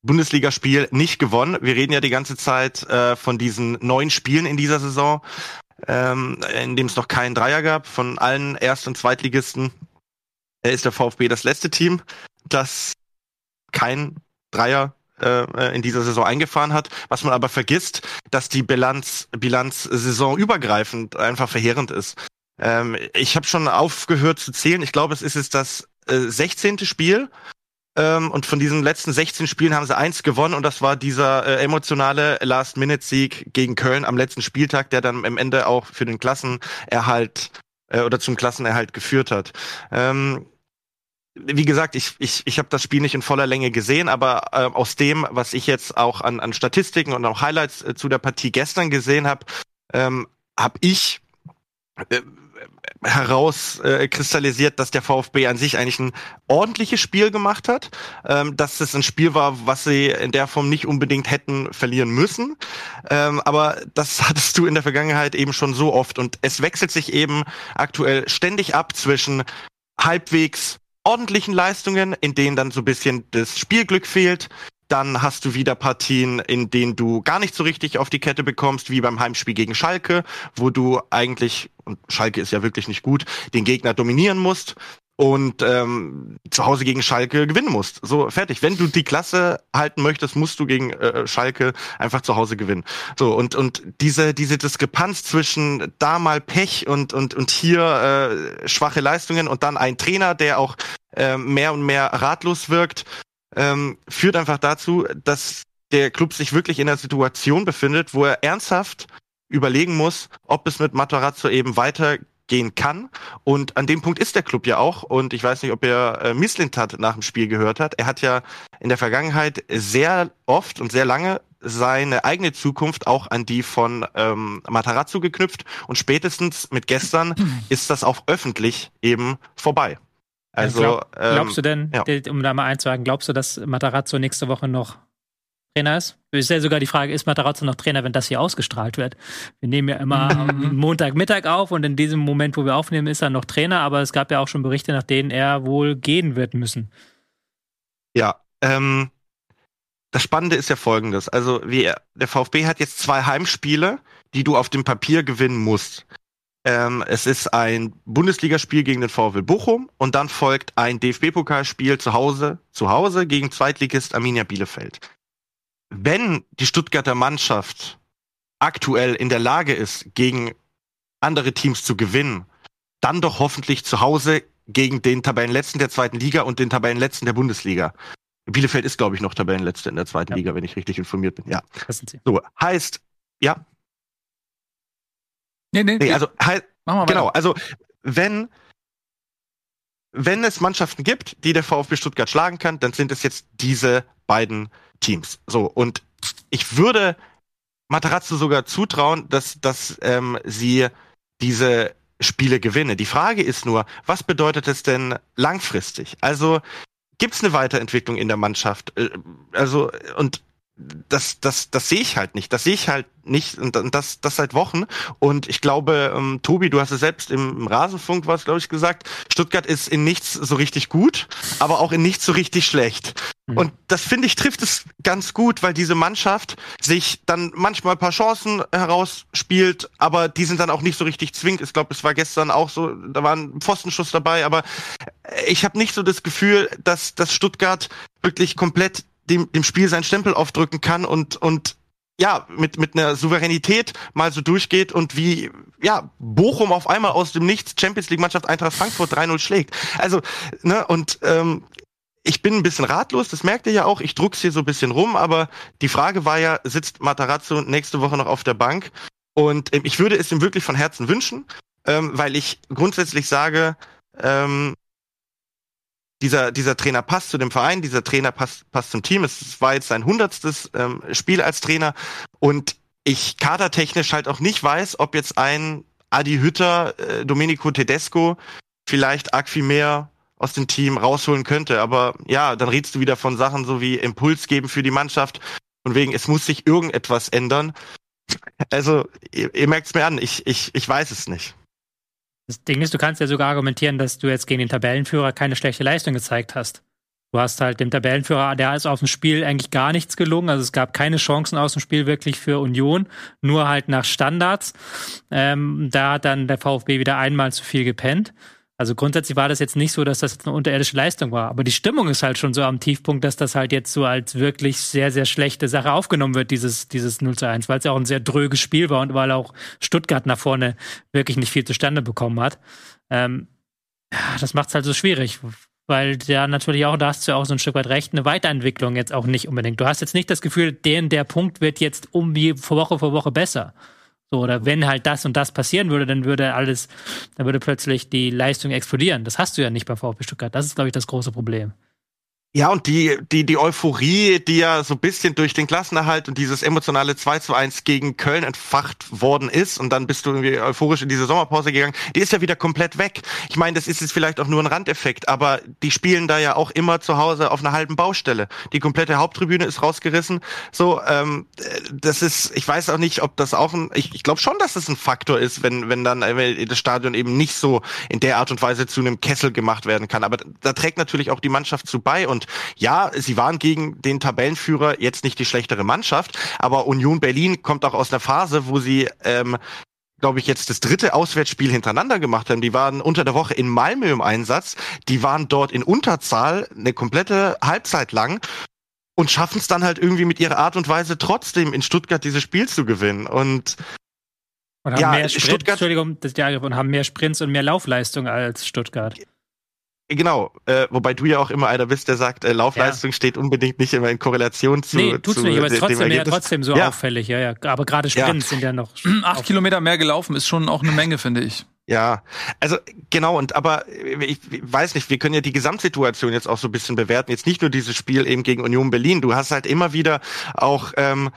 Bundesligaspiel nicht gewonnen. Wir reden ja die ganze Zeit äh, von diesen neun Spielen in dieser Saison, ähm, in dem es noch keinen Dreier gab. Von allen Erst- und Zweitligisten äh, ist der VfB das letzte Team, das kein Dreier äh, in dieser Saison eingefahren hat. Was man aber vergisst, dass die Bilanz, Bilanz saisonübergreifend einfach verheerend ist. Ähm, ich habe schon aufgehört zu zählen. Ich glaube, es ist jetzt das äh, 16. Spiel ähm, und von diesen letzten 16 Spielen haben sie eins gewonnen und das war dieser äh, emotionale Last-Minute-Sieg gegen Köln am letzten Spieltag, der dann am Ende auch für den Klassenerhalt äh, oder zum Klassenerhalt geführt hat. Ähm, wie gesagt, ich, ich, ich habe das Spiel nicht in voller Länge gesehen, aber äh, aus dem, was ich jetzt auch an, an Statistiken und auch Highlights äh, zu der Partie gestern gesehen habe, ähm, habe ich äh, herauskristallisiert, äh, dass der VfB an sich eigentlich ein ordentliches Spiel gemacht hat, ähm, dass es ein Spiel war, was sie in der Form nicht unbedingt hätten verlieren müssen. Ähm, aber das hattest du in der Vergangenheit eben schon so oft und es wechselt sich eben aktuell ständig ab zwischen halbwegs ordentlichen Leistungen, in denen dann so ein bisschen das Spielglück fehlt, dann hast du wieder Partien, in denen du gar nicht so richtig auf die Kette bekommst, wie beim Heimspiel gegen Schalke, wo du eigentlich, und Schalke ist ja wirklich nicht gut, den Gegner dominieren musst und ähm, zu Hause gegen Schalke gewinnen musst. So, fertig. Wenn du die Klasse halten möchtest, musst du gegen äh, Schalke einfach zu Hause gewinnen. So, und, und diese, diese Diskrepanz zwischen da mal Pech und, und, und hier äh, schwache Leistungen und dann ein Trainer, der auch äh, mehr und mehr ratlos wirkt, ähm, führt einfach dazu, dass der Club sich wirklich in einer Situation befindet, wo er ernsthaft überlegen muss, ob es mit Matarazzo eben weitergeht gehen kann. Und an dem Punkt ist der Club ja auch. Und ich weiß nicht, ob ihr äh, Mislintat nach dem Spiel gehört hat. Er hat ja in der Vergangenheit sehr oft und sehr lange seine eigene Zukunft auch an die von ähm, Matarazzo geknüpft. Und spätestens mit gestern ist das auch öffentlich eben vorbei. Also Glaub, glaubst du denn, ja. um da mal einzuhaken, glaubst du, dass Matarazzo nächste Woche noch Trainer ist? Ist ja sogar die Frage, ist Matarazzo noch Trainer, wenn das hier ausgestrahlt wird? Wir nehmen ja immer am Montagmittag auf und in diesem Moment, wo wir aufnehmen, ist er noch Trainer, aber es gab ja auch schon Berichte, nach denen er wohl gehen wird müssen. Ja, ähm, das Spannende ist ja folgendes. Also, wie, der VfB hat jetzt zwei Heimspiele, die du auf dem Papier gewinnen musst. Ähm, es ist ein Bundesligaspiel gegen den VfL Bochum und dann folgt ein DFB-Pokalspiel zu Hause, zu Hause gegen Zweitligist Arminia Bielefeld. Wenn die Stuttgarter Mannschaft aktuell in der Lage ist, gegen andere Teams zu gewinnen, dann doch hoffentlich zu Hause gegen den Tabellenletzten der zweiten Liga und den Tabellenletzten der Bundesliga. Bielefeld ist, glaube ich, noch Tabellenletzte in der zweiten ja. Liga, wenn ich richtig informiert bin. Ja. So, heißt, ja. Nee, nee, nee also heißt, genau, also wenn wenn es Mannschaften gibt, die der VfB Stuttgart schlagen kann, dann sind es jetzt diese beiden Teams. So, und ich würde Matarazzo sogar zutrauen, dass, dass ähm, sie diese Spiele gewinnen. Die Frage ist nur, was bedeutet es denn langfristig? Also gibt es eine Weiterentwicklung in der Mannschaft. Äh, also, und das, das, das sehe ich halt nicht. Das sehe ich halt nicht und das, das seit Wochen. Und ich glaube, ähm, Tobi, du hast es selbst im, im Rasenfunk was, glaube ich, gesagt. Stuttgart ist in nichts so richtig gut, aber auch in nichts so richtig schlecht. Mhm. Und das finde ich trifft es ganz gut, weil diese Mannschaft sich dann manchmal ein paar Chancen herausspielt, aber die sind dann auch nicht so richtig zwingend. Ich glaube, es war gestern auch so, da war ein Pfostenschuss dabei, aber ich habe nicht so das Gefühl, dass, dass Stuttgart wirklich komplett dem, dem Spiel seinen Stempel aufdrücken kann und, und ja, mit, mit einer Souveränität mal so durchgeht und wie, ja, Bochum auf einmal aus dem Nichts Champions League Mannschaft Eintracht Frankfurt 3-0 schlägt. Also, ne, und ähm, ich bin ein bisschen ratlos, das merkt ihr ja auch, ich druck's hier so ein bisschen rum, aber die Frage war ja, sitzt Matarazzo nächste Woche noch auf der Bank? Und ähm, ich würde es ihm wirklich von Herzen wünschen, ähm, weil ich grundsätzlich sage, ähm, dieser, dieser Trainer passt zu dem Verein, dieser Trainer passt, passt zum Team. Es war jetzt sein hundertstes ähm, Spiel als Trainer und ich kadertechnisch halt auch nicht weiß, ob jetzt ein Adi Hütter, äh, Domenico Tedesco vielleicht mehr aus dem Team rausholen könnte. Aber ja, dann redest du wieder von Sachen so wie Impuls geben für die Mannschaft. Und wegen, es muss sich irgendetwas ändern. Also, ihr, ihr merkt es mir an, ich, ich, ich weiß es nicht. Das Ding ist, du kannst ja sogar argumentieren, dass du jetzt gegen den Tabellenführer keine schlechte Leistung gezeigt hast. Du hast halt dem Tabellenführer, der ist aus dem Spiel eigentlich gar nichts gelungen. Also es gab keine Chancen aus dem Spiel wirklich für Union, nur halt nach Standards. Ähm, da hat dann der VfB wieder einmal zu viel gepennt. Also grundsätzlich war das jetzt nicht so, dass das eine unterirdische Leistung war. Aber die Stimmung ist halt schon so am Tiefpunkt, dass das halt jetzt so als wirklich sehr, sehr schlechte Sache aufgenommen wird, dieses, dieses 0 zu 1, weil es ja auch ein sehr dröges Spiel war und weil auch Stuttgart nach vorne wirklich nicht viel zustande bekommen hat. Ähm, ja, das macht es halt so schwierig, weil der natürlich auch, da hast du ja auch so ein Stück weit recht, eine Weiterentwicklung jetzt auch nicht unbedingt. Du hast jetzt nicht das Gefühl, der, der Punkt wird jetzt um die Woche für Woche besser. So, oder wenn halt das und das passieren würde, dann würde alles, dann würde plötzlich die Leistung explodieren. Das hast du ja nicht bei VfB Stuttgart. Das ist, glaube ich, das große Problem. Ja, und die, die, die Euphorie, die ja so ein bisschen durch den Klassenerhalt und dieses emotionale 2 zu 1 gegen Köln entfacht worden ist und dann bist du irgendwie euphorisch in diese Sommerpause gegangen, die ist ja wieder komplett weg. Ich meine, das ist jetzt vielleicht auch nur ein Randeffekt, aber die spielen da ja auch immer zu Hause auf einer halben Baustelle. Die komplette Haupttribüne ist rausgerissen. So, ähm, das ist, ich weiß auch nicht, ob das auch ein, ich, ich glaube schon, dass es das ein Faktor ist, wenn, wenn dann äh, das Stadion eben nicht so in der Art und Weise zu einem Kessel gemacht werden kann. Aber da trägt natürlich auch die Mannschaft zu bei und und ja, sie waren gegen den Tabellenführer jetzt nicht die schlechtere Mannschaft, aber Union Berlin kommt auch aus einer Phase, wo sie ähm, glaube ich, jetzt das dritte Auswärtsspiel hintereinander gemacht haben. Die waren unter der Woche in Malmö im Einsatz. Die waren dort in Unterzahl eine komplette Halbzeit lang und schaffen es dann halt irgendwie mit ihrer Art und Weise trotzdem in Stuttgart dieses Spiel zu gewinnen. Und, und haben ja, mehr Sprint, Stuttgart, Entschuldigung, das Jahr und haben mehr Sprints und mehr Laufleistung als Stuttgart. Genau, äh, wobei du ja auch immer einer bist, der sagt, äh, Laufleistung ja. steht unbedingt nicht immer in Korrelation zu. Nee, tut's zu, nicht, aber es ist trotzdem, ja, trotzdem so ja. auffällig, ja, ja. Aber gerade Sprints sind ja noch. Acht Kilometer mehr gelaufen ist schon auch eine Menge, finde ich. Ja, also genau, und aber ich, ich weiß nicht, wir können ja die Gesamtsituation jetzt auch so ein bisschen bewerten. Jetzt nicht nur dieses Spiel eben gegen Union Berlin. Du hast halt immer wieder auch ähm,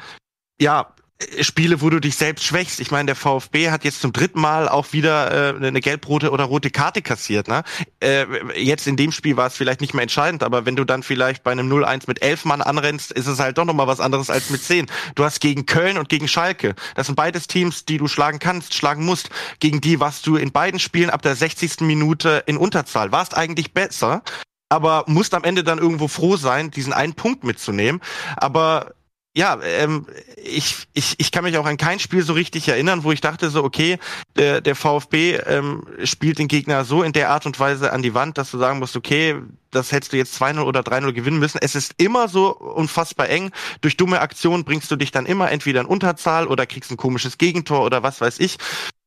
ja Spiele, wo du dich selbst schwächst. Ich meine, der VfB hat jetzt zum dritten Mal auch wieder äh, eine gelb-rote oder rote Karte kassiert. Ne? Äh, jetzt in dem Spiel war es vielleicht nicht mehr entscheidend, aber wenn du dann vielleicht bei einem 0-1 mit elf Mann anrennst, ist es halt doch nochmal was anderes als mit zehn. Du hast gegen Köln und gegen Schalke. Das sind beides Teams, die du schlagen kannst, schlagen musst. Gegen die warst du in beiden Spielen ab der 60. Minute in Unterzahl. Warst eigentlich besser, aber musst am Ende dann irgendwo froh sein, diesen einen Punkt mitzunehmen. Aber ja, ähm, ich, ich, ich kann mich auch an kein Spiel so richtig erinnern, wo ich dachte so, okay, der, der VfB ähm, spielt den Gegner so in der Art und Weise an die Wand, dass du sagen musst, okay, das hättest du jetzt 2-0 oder 3-0 gewinnen müssen. Es ist immer so unfassbar eng. Durch dumme Aktionen bringst du dich dann immer entweder in Unterzahl oder kriegst ein komisches Gegentor oder was weiß ich.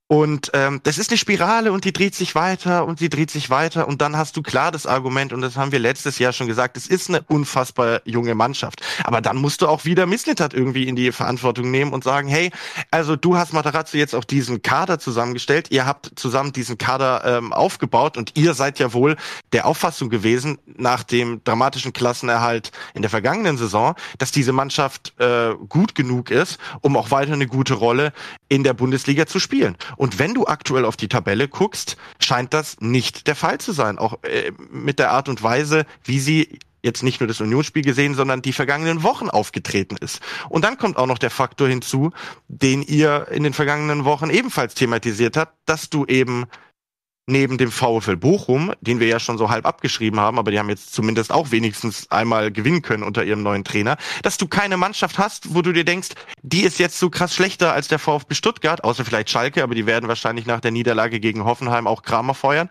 Und ähm, das ist eine Spirale und die dreht sich weiter und sie dreht sich weiter und dann hast du klar das Argument und das haben wir letztes Jahr schon gesagt, es ist eine unfassbar junge Mannschaft. Aber dann musst du auch wieder Misslintat irgendwie in die Verantwortung nehmen und sagen, hey, also du hast Matarazzo jetzt auch diesen Kader zusammengestellt, ihr habt zusammen diesen Kader ähm, aufgebaut und ihr seid ja wohl der Auffassung gewesen nach dem dramatischen Klassenerhalt in der vergangenen Saison, dass diese Mannschaft äh, gut genug ist, um auch weiter eine gute Rolle in der Bundesliga zu spielen. Und wenn du aktuell auf die Tabelle guckst, scheint das nicht der Fall zu sein. Auch äh, mit der Art und Weise, wie sie jetzt nicht nur das Unionsspiel gesehen, sondern die vergangenen Wochen aufgetreten ist. Und dann kommt auch noch der Faktor hinzu, den ihr in den vergangenen Wochen ebenfalls thematisiert habt, dass du eben neben dem VfL Bochum, den wir ja schon so halb abgeschrieben haben, aber die haben jetzt zumindest auch wenigstens einmal gewinnen können unter ihrem neuen Trainer, dass du keine Mannschaft hast, wo du dir denkst, die ist jetzt so krass schlechter als der VfB Stuttgart, außer vielleicht Schalke, aber die werden wahrscheinlich nach der Niederlage gegen Hoffenheim auch Kramer feuern,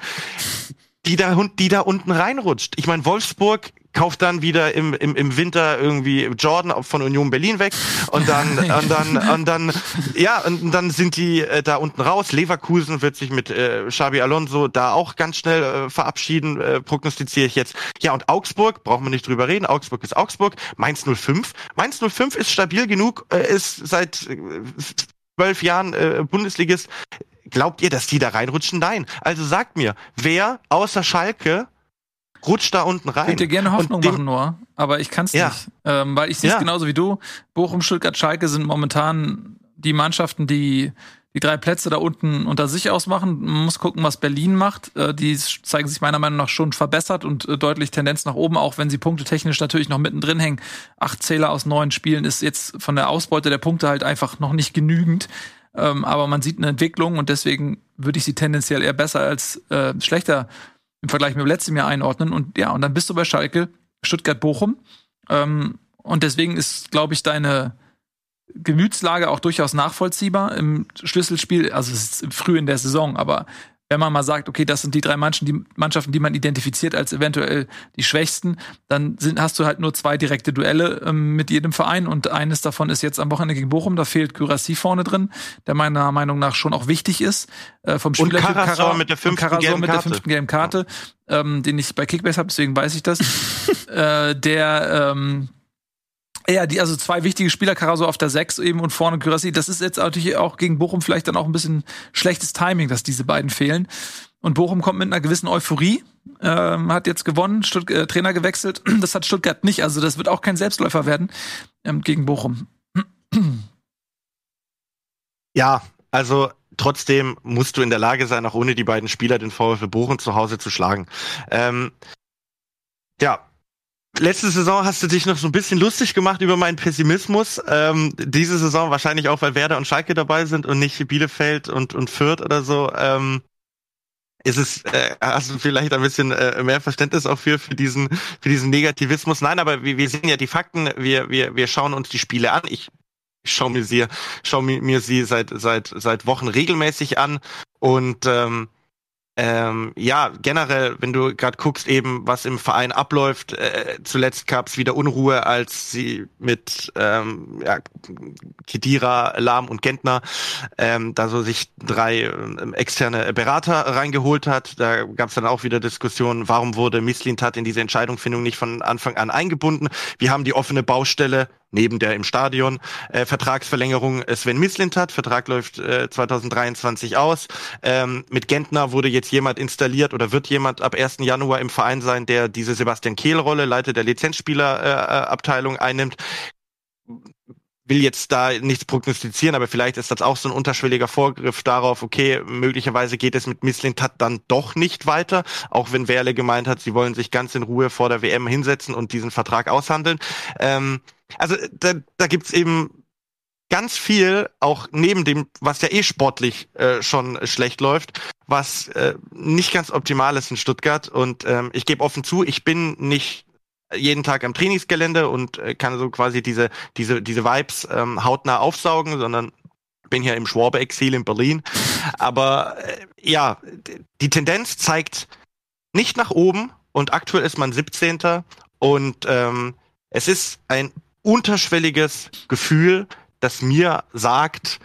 die da, die da unten reinrutscht. Ich meine, Wolfsburg kauft dann wieder im, im, im Winter irgendwie Jordan von Union Berlin weg und dann und dann und dann ja und dann sind die äh, da unten raus. Leverkusen wird sich mit äh, Xabi Alonso da auch ganz schnell äh, verabschieden, äh, prognostiziere ich jetzt. Ja und Augsburg brauchen wir nicht drüber reden. Augsburg ist Augsburg. Mainz 05. Mainz 05 ist stabil genug, äh, ist seit äh, zwölf Jahren äh, Bundesligist. Glaubt ihr, dass die da reinrutschen? Nein. Also sagt mir, wer außer Schalke rutscht da unten rein. Ich würde gerne Hoffnung machen, nur, aber ich kann es ja. nicht. Ähm, weil ich sehe es ja. genauso wie du. Bochum, Stuttgart, Schalke sind momentan die Mannschaften, die die drei Plätze da unten unter sich ausmachen. Man muss gucken, was Berlin macht. Äh, die zeigen sich meiner Meinung nach schon verbessert und äh, deutlich Tendenz nach oben, auch wenn sie punktetechnisch natürlich noch mittendrin hängen. Acht Zähler aus neun Spielen ist jetzt von der Ausbeute der Punkte halt einfach noch nicht genügend. Ähm, aber man sieht eine Entwicklung und deswegen würde ich sie tendenziell eher besser als äh, schlechter im Vergleich mit letztem Jahr einordnen. Und ja, und dann bist du bei Schalke, Stuttgart-Bochum. Ähm, und deswegen ist, glaube ich, deine Gemütslage auch durchaus nachvollziehbar im Schlüsselspiel. Also es ist früh in der Saison, aber wenn man mal sagt, okay, das sind die drei Mannschaften, die, Mannschaften, die man identifiziert als eventuell die schwächsten, dann sind, hast du halt nur zwei direkte Duelle ähm, mit jedem Verein und eines davon ist jetzt am Wochenende gegen Bochum, da fehlt Gyrassi vorne drin, der meiner Meinung nach schon auch wichtig ist. Äh, vom und Karasor mit der fünften Karasor gelben mit der fünften gelben Karte, ähm, den ich bei Kickbase habe, deswegen weiß ich das. äh, der ähm, ja, die, also zwei wichtige Spieler, Caraso auf der 6 eben und vorne Gyrassi. Das ist jetzt natürlich auch gegen Bochum vielleicht dann auch ein bisschen schlechtes Timing, dass diese beiden fehlen. Und Bochum kommt mit einer gewissen Euphorie, ähm, hat jetzt gewonnen, Stutt äh, Trainer gewechselt. Das hat Stuttgart nicht, also das wird auch kein Selbstläufer werden ähm, gegen Bochum. ja, also trotzdem musst du in der Lage sein, auch ohne die beiden Spieler den VfL Bochum zu Hause zu schlagen. Ähm, ja, Letzte Saison hast du dich noch so ein bisschen lustig gemacht über meinen Pessimismus. Ähm, diese Saison wahrscheinlich auch, weil Werder und Schalke dabei sind und nicht Bielefeld und, und Fürth oder so. Ähm, ist es, äh, hast du vielleicht ein bisschen äh, mehr Verständnis auch für, für diesen, für diesen Negativismus? Nein, aber wir, wir sehen ja die Fakten, wir, wir, wir schauen uns die Spiele an. Ich schaue mir sie, schaue mir, mir sie seit, seit, seit Wochen regelmäßig an und ähm, ähm, ja, generell, wenn du gerade guckst, eben was im Verein abläuft, äh, zuletzt gab es wieder Unruhe, als sie mit ähm, ja, Kedira, Lahm und Gentner ähm, da so sich drei ähm, externe Berater reingeholt hat. Da gab es dann auch wieder Diskussionen, warum wurde Misslintat in diese Entscheidungsfindung nicht von Anfang an eingebunden. Wir haben die offene Baustelle neben der im Stadion äh, Vertragsverlängerung Sven Mislintat, Vertrag läuft äh, 2023 aus. Ähm, mit Gentner wurde jetzt jemand installiert oder wird jemand ab 1. Januar im Verein sein, der diese Sebastian Kehl-Rolle, Leiter der Lizenzspielerabteilung äh, einnimmt will jetzt da nichts prognostizieren, aber vielleicht ist das auch so ein unterschwelliger Vorgriff darauf, okay, möglicherweise geht es mit Misslintat dann doch nicht weiter, auch wenn Werle gemeint hat, sie wollen sich ganz in Ruhe vor der WM hinsetzen und diesen Vertrag aushandeln. Ähm, also da, da gibt's eben ganz viel, auch neben dem, was ja eh sportlich äh, schon schlecht läuft, was äh, nicht ganz optimal ist in Stuttgart. Und ähm, ich gebe offen zu, ich bin nicht jeden Tag am Trainingsgelände und äh, kann so quasi diese, diese, diese Vibes ähm, hautnah aufsaugen, sondern bin hier im Schwabe-Exil in Berlin. Aber äh, ja, die Tendenz zeigt nicht nach oben und aktuell ist man 17. Und ähm, es ist ein unterschwelliges Gefühl, das mir sagt,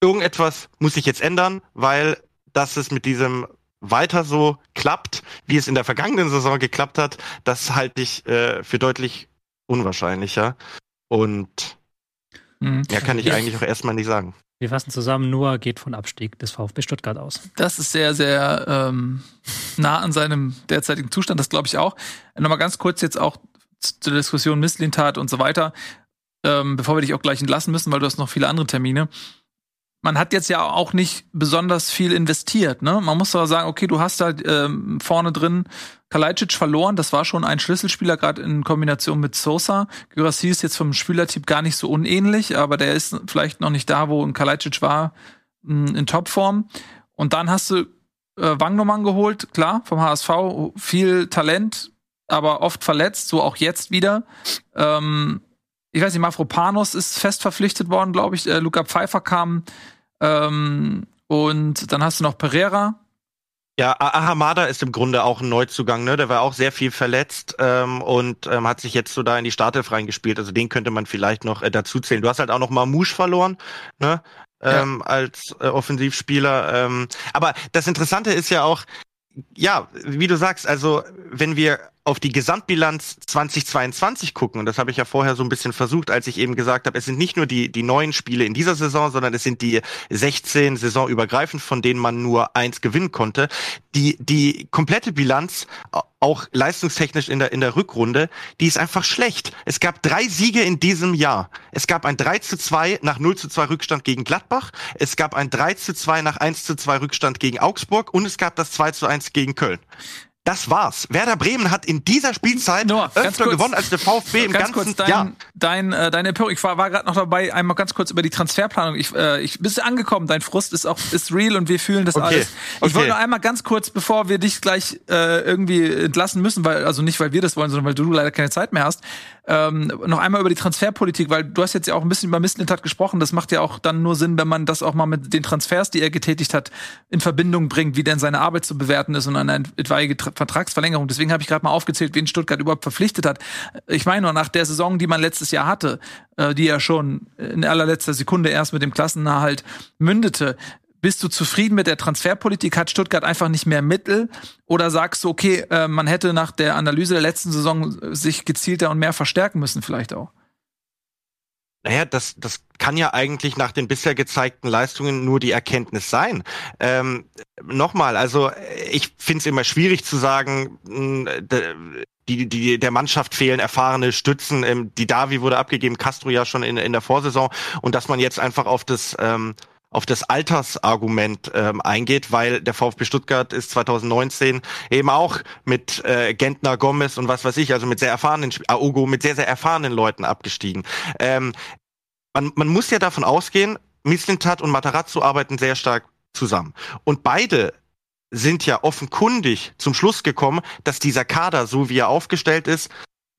irgendetwas muss sich jetzt ändern, weil das ist mit diesem weiter so klappt, wie es in der vergangenen Saison geklappt hat, das halte ich äh, für deutlich unwahrscheinlicher. Und mhm. ja, kann ich, ich eigentlich auch erstmal nicht sagen. Wir fassen zusammen, Noah geht von Abstieg des VfB Stuttgart aus. Das ist sehr, sehr ähm, nah an seinem derzeitigen Zustand, das glaube ich auch. Nochmal ganz kurz jetzt auch zur Diskussion Misslintat und so weiter, ähm, bevor wir dich auch gleich entlassen müssen, weil du hast noch viele andere Termine man hat jetzt ja auch nicht besonders viel investiert. Ne? Man muss aber sagen, okay, du hast halt ähm, vorne drin Kalajdzic verloren. Das war schon ein Schlüsselspieler, gerade in Kombination mit Sosa. Gyrassi ist jetzt vom Spielertyp gar nicht so unähnlich, aber der ist vielleicht noch nicht da, wo ein Kalajdzic war, hm, in Topform. Und dann hast du äh, Wangnoman geholt, klar, vom HSV. Viel Talent, aber oft verletzt, so auch jetzt wieder. Ähm, ich weiß nicht, Mafropanos ist fest verpflichtet worden, glaube ich. Äh, Luca Pfeiffer kam ähm, und dann hast du noch Pereira. Ja, Ahamada ist im Grunde auch ein Neuzugang, ne? Der war auch sehr viel verletzt ähm, und ähm, hat sich jetzt so da in die Startelf reingespielt. Also den könnte man vielleicht noch äh, dazu zählen. Du hast halt auch noch Mamouche verloren, ne? Ähm, ja. als äh, Offensivspieler. Ähm, aber das Interessante ist ja auch, ja, wie du sagst, also wenn wir auf die Gesamtbilanz 2022 gucken, und das habe ich ja vorher so ein bisschen versucht, als ich eben gesagt habe, es sind nicht nur die, die neuen Spiele in dieser Saison, sondern es sind die 16 saisonübergreifend, von denen man nur eins gewinnen konnte. Die, die komplette Bilanz, auch leistungstechnisch in der, in der Rückrunde, die ist einfach schlecht. Es gab drei Siege in diesem Jahr. Es gab ein 3 zu 2 nach 0 zu 2 Rückstand gegen Gladbach. Es gab ein 3 zu 2 nach 1 zu 2 Rückstand gegen Augsburg und es gab das 2 zu 1 gegen Köln. Das war's. Werder Bremen hat in dieser Spielzeit Noah, öfter kurz, gewonnen als der VfB im ganzen kurz dein, Jahr. Dein, äh, deine Empörung. Ich war, war gerade noch dabei, einmal ganz kurz über die Transferplanung. Ich, äh, ich bist angekommen. Dein Frust ist auch ist real und wir fühlen das okay. alles. Ich okay. wollte nur einmal ganz kurz, bevor wir dich gleich äh, irgendwie entlassen müssen, weil also nicht weil wir das wollen, sondern weil du leider keine Zeit mehr hast, ähm, noch einmal über die Transferpolitik, weil du hast jetzt ja auch ein bisschen über Mislintat gesprochen. Das macht ja auch dann nur Sinn, wenn man das auch mal mit den Transfers, die er getätigt hat, in Verbindung bringt, wie denn seine Arbeit zu bewerten ist und eine etwaige Vertragsverlängerung. Deswegen habe ich gerade mal aufgezählt, wen Stuttgart überhaupt verpflichtet hat. Ich meine nach der Saison, die man letztes Jahr hatte, äh, die ja schon in allerletzter Sekunde erst mit dem Klassenerhalt mündete, bist du zufrieden mit der Transferpolitik? Hat Stuttgart einfach nicht mehr Mittel? Oder sagst du, okay, äh, man hätte nach der Analyse der letzten Saison sich gezielter und mehr verstärken müssen, vielleicht auch? Naja, das, das kann ja eigentlich nach den bisher gezeigten Leistungen nur die Erkenntnis sein. Ähm, Nochmal, also ich finde es immer schwierig zu sagen, hm, die, die, der Mannschaft fehlen erfahrene Stützen. Ähm, die Davi wurde abgegeben, Castro ja schon in, in der Vorsaison und dass man jetzt einfach auf das ähm, auf das Altersargument ähm, eingeht, weil der VfB Stuttgart ist 2019 eben auch mit äh, Gentner, Gomez und was weiß ich, also mit sehr erfahrenen, Aogo, mit sehr, sehr erfahrenen Leuten abgestiegen. Ähm, man, man muss ja davon ausgehen, Mislintat und Matarazzo arbeiten sehr stark zusammen. Und beide sind ja offenkundig zum Schluss gekommen, dass dieser Kader, so wie er aufgestellt ist,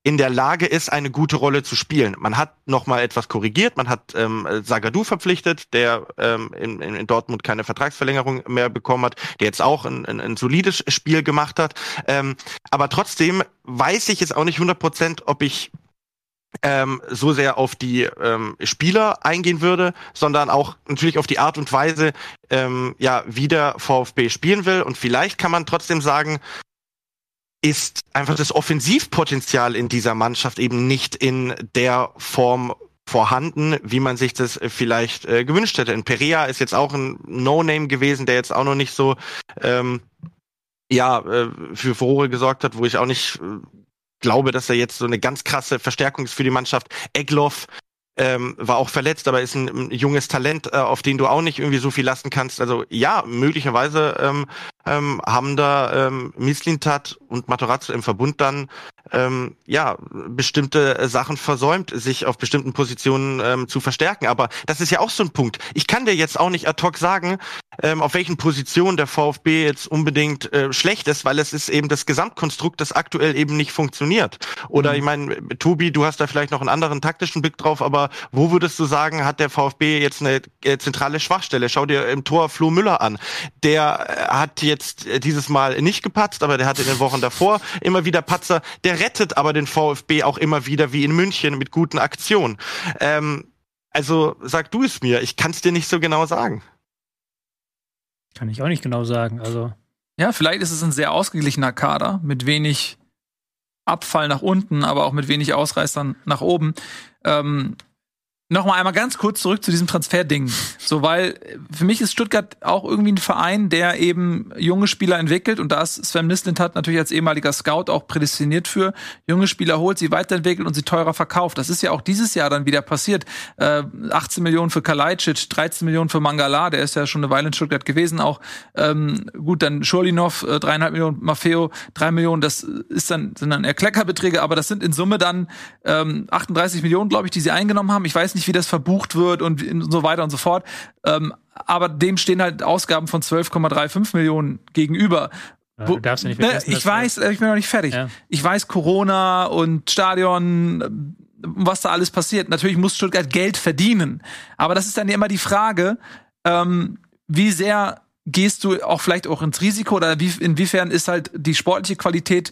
in der Lage ist, eine gute Rolle zu spielen. Man hat noch mal etwas korrigiert, man hat ähm, Sagadu verpflichtet, der ähm, in, in Dortmund keine Vertragsverlängerung mehr bekommen hat, der jetzt auch ein, ein, ein solides Spiel gemacht hat. Ähm, aber trotzdem weiß ich jetzt auch nicht 100 Prozent, ob ich ähm, so sehr auf die ähm, Spieler eingehen würde, sondern auch natürlich auf die Art und Weise, ähm, ja, wie der VfB spielen will. Und vielleicht kann man trotzdem sagen, ist einfach das Offensivpotenzial in dieser Mannschaft eben nicht in der Form vorhanden, wie man sich das vielleicht äh, gewünscht hätte. In Perea ist jetzt auch ein No-Name gewesen, der jetzt auch noch nicht so ähm, ja äh, für Furore gesorgt hat, wo ich auch nicht äh, glaube, dass er jetzt so eine ganz krasse Verstärkung ist für die Mannschaft. Egloff ähm, war auch verletzt, aber ist ein, ein junges Talent, äh, auf den du auch nicht irgendwie so viel lassen kannst. Also ja, möglicherweise ähm, ähm, haben da ähm, Mislintat und Matarazzo im Verbund dann ähm, ja bestimmte Sachen versäumt, sich auf bestimmten Positionen ähm, zu verstärken. Aber das ist ja auch so ein Punkt. Ich kann dir jetzt auch nicht ad hoc sagen, ähm, auf welchen Positionen der VfB jetzt unbedingt äh, schlecht ist, weil es ist eben das Gesamtkonstrukt, das aktuell eben nicht funktioniert. Oder mhm. ich meine, Tobi, du hast da vielleicht noch einen anderen taktischen Blick drauf, aber wo würdest du sagen, hat der VfB jetzt eine äh, zentrale Schwachstelle? Schau dir im Tor Flo Müller an. Der äh, hat jetzt äh, dieses Mal nicht gepatzt, aber der hatte in den Wochen davor immer wieder Patzer. Der rettet aber den VfB auch immer wieder, wie in München, mit guten Aktionen. Ähm, also sag du es mir, ich kann es dir nicht so genau sagen. Kann ich auch nicht genau sagen. Also. Ja, vielleicht ist es ein sehr ausgeglichener Kader mit wenig Abfall nach unten, aber auch mit wenig Ausreißern nach oben. Ähm, Nochmal einmal ganz kurz zurück zu diesem Transferding. So, weil für mich ist Stuttgart auch irgendwie ein Verein, der eben junge Spieler entwickelt und da ist Sven Mislintat natürlich als ehemaliger Scout auch prädestiniert für. Junge Spieler holt, sie weiterentwickelt und sie teurer verkauft. Das ist ja auch dieses Jahr dann wieder passiert. Äh, 18 Millionen für Kalajdzic, 13 Millionen für Mangala, der ist ja schon eine Weile in Stuttgart gewesen auch. Ähm, gut, dann Schurlinov, äh, Millionen, Maffeo, drei Millionen, das ist dann, sind dann eher aber das sind in Summe dann ähm, 38 Millionen, glaube ich, die sie eingenommen haben. Ich weiß nicht, wie das verbucht wird und so weiter und so fort. Ähm, aber dem stehen halt Ausgaben von 12,35 Millionen gegenüber. Ja, du darfst ja nicht ne, ich weiß, ich bin noch nicht fertig. Ja. Ich weiß, Corona und Stadion, was da alles passiert. Natürlich muss Stuttgart Geld verdienen. Aber das ist dann immer die Frage, ähm, wie sehr gehst du auch vielleicht auch ins Risiko oder wie, inwiefern ist halt die sportliche Qualität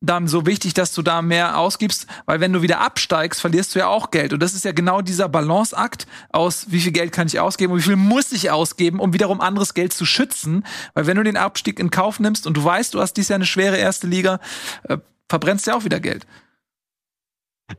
dann so wichtig, dass du da mehr ausgibst, weil wenn du wieder absteigst, verlierst du ja auch Geld. Und das ist ja genau dieser Balanceakt aus, wie viel Geld kann ich ausgeben und wie viel muss ich ausgeben, um wiederum anderes Geld zu schützen. Weil wenn du den Abstieg in Kauf nimmst und du weißt, du hast dies Jahr eine schwere erste Liga, äh, verbrennst du ja auch wieder Geld.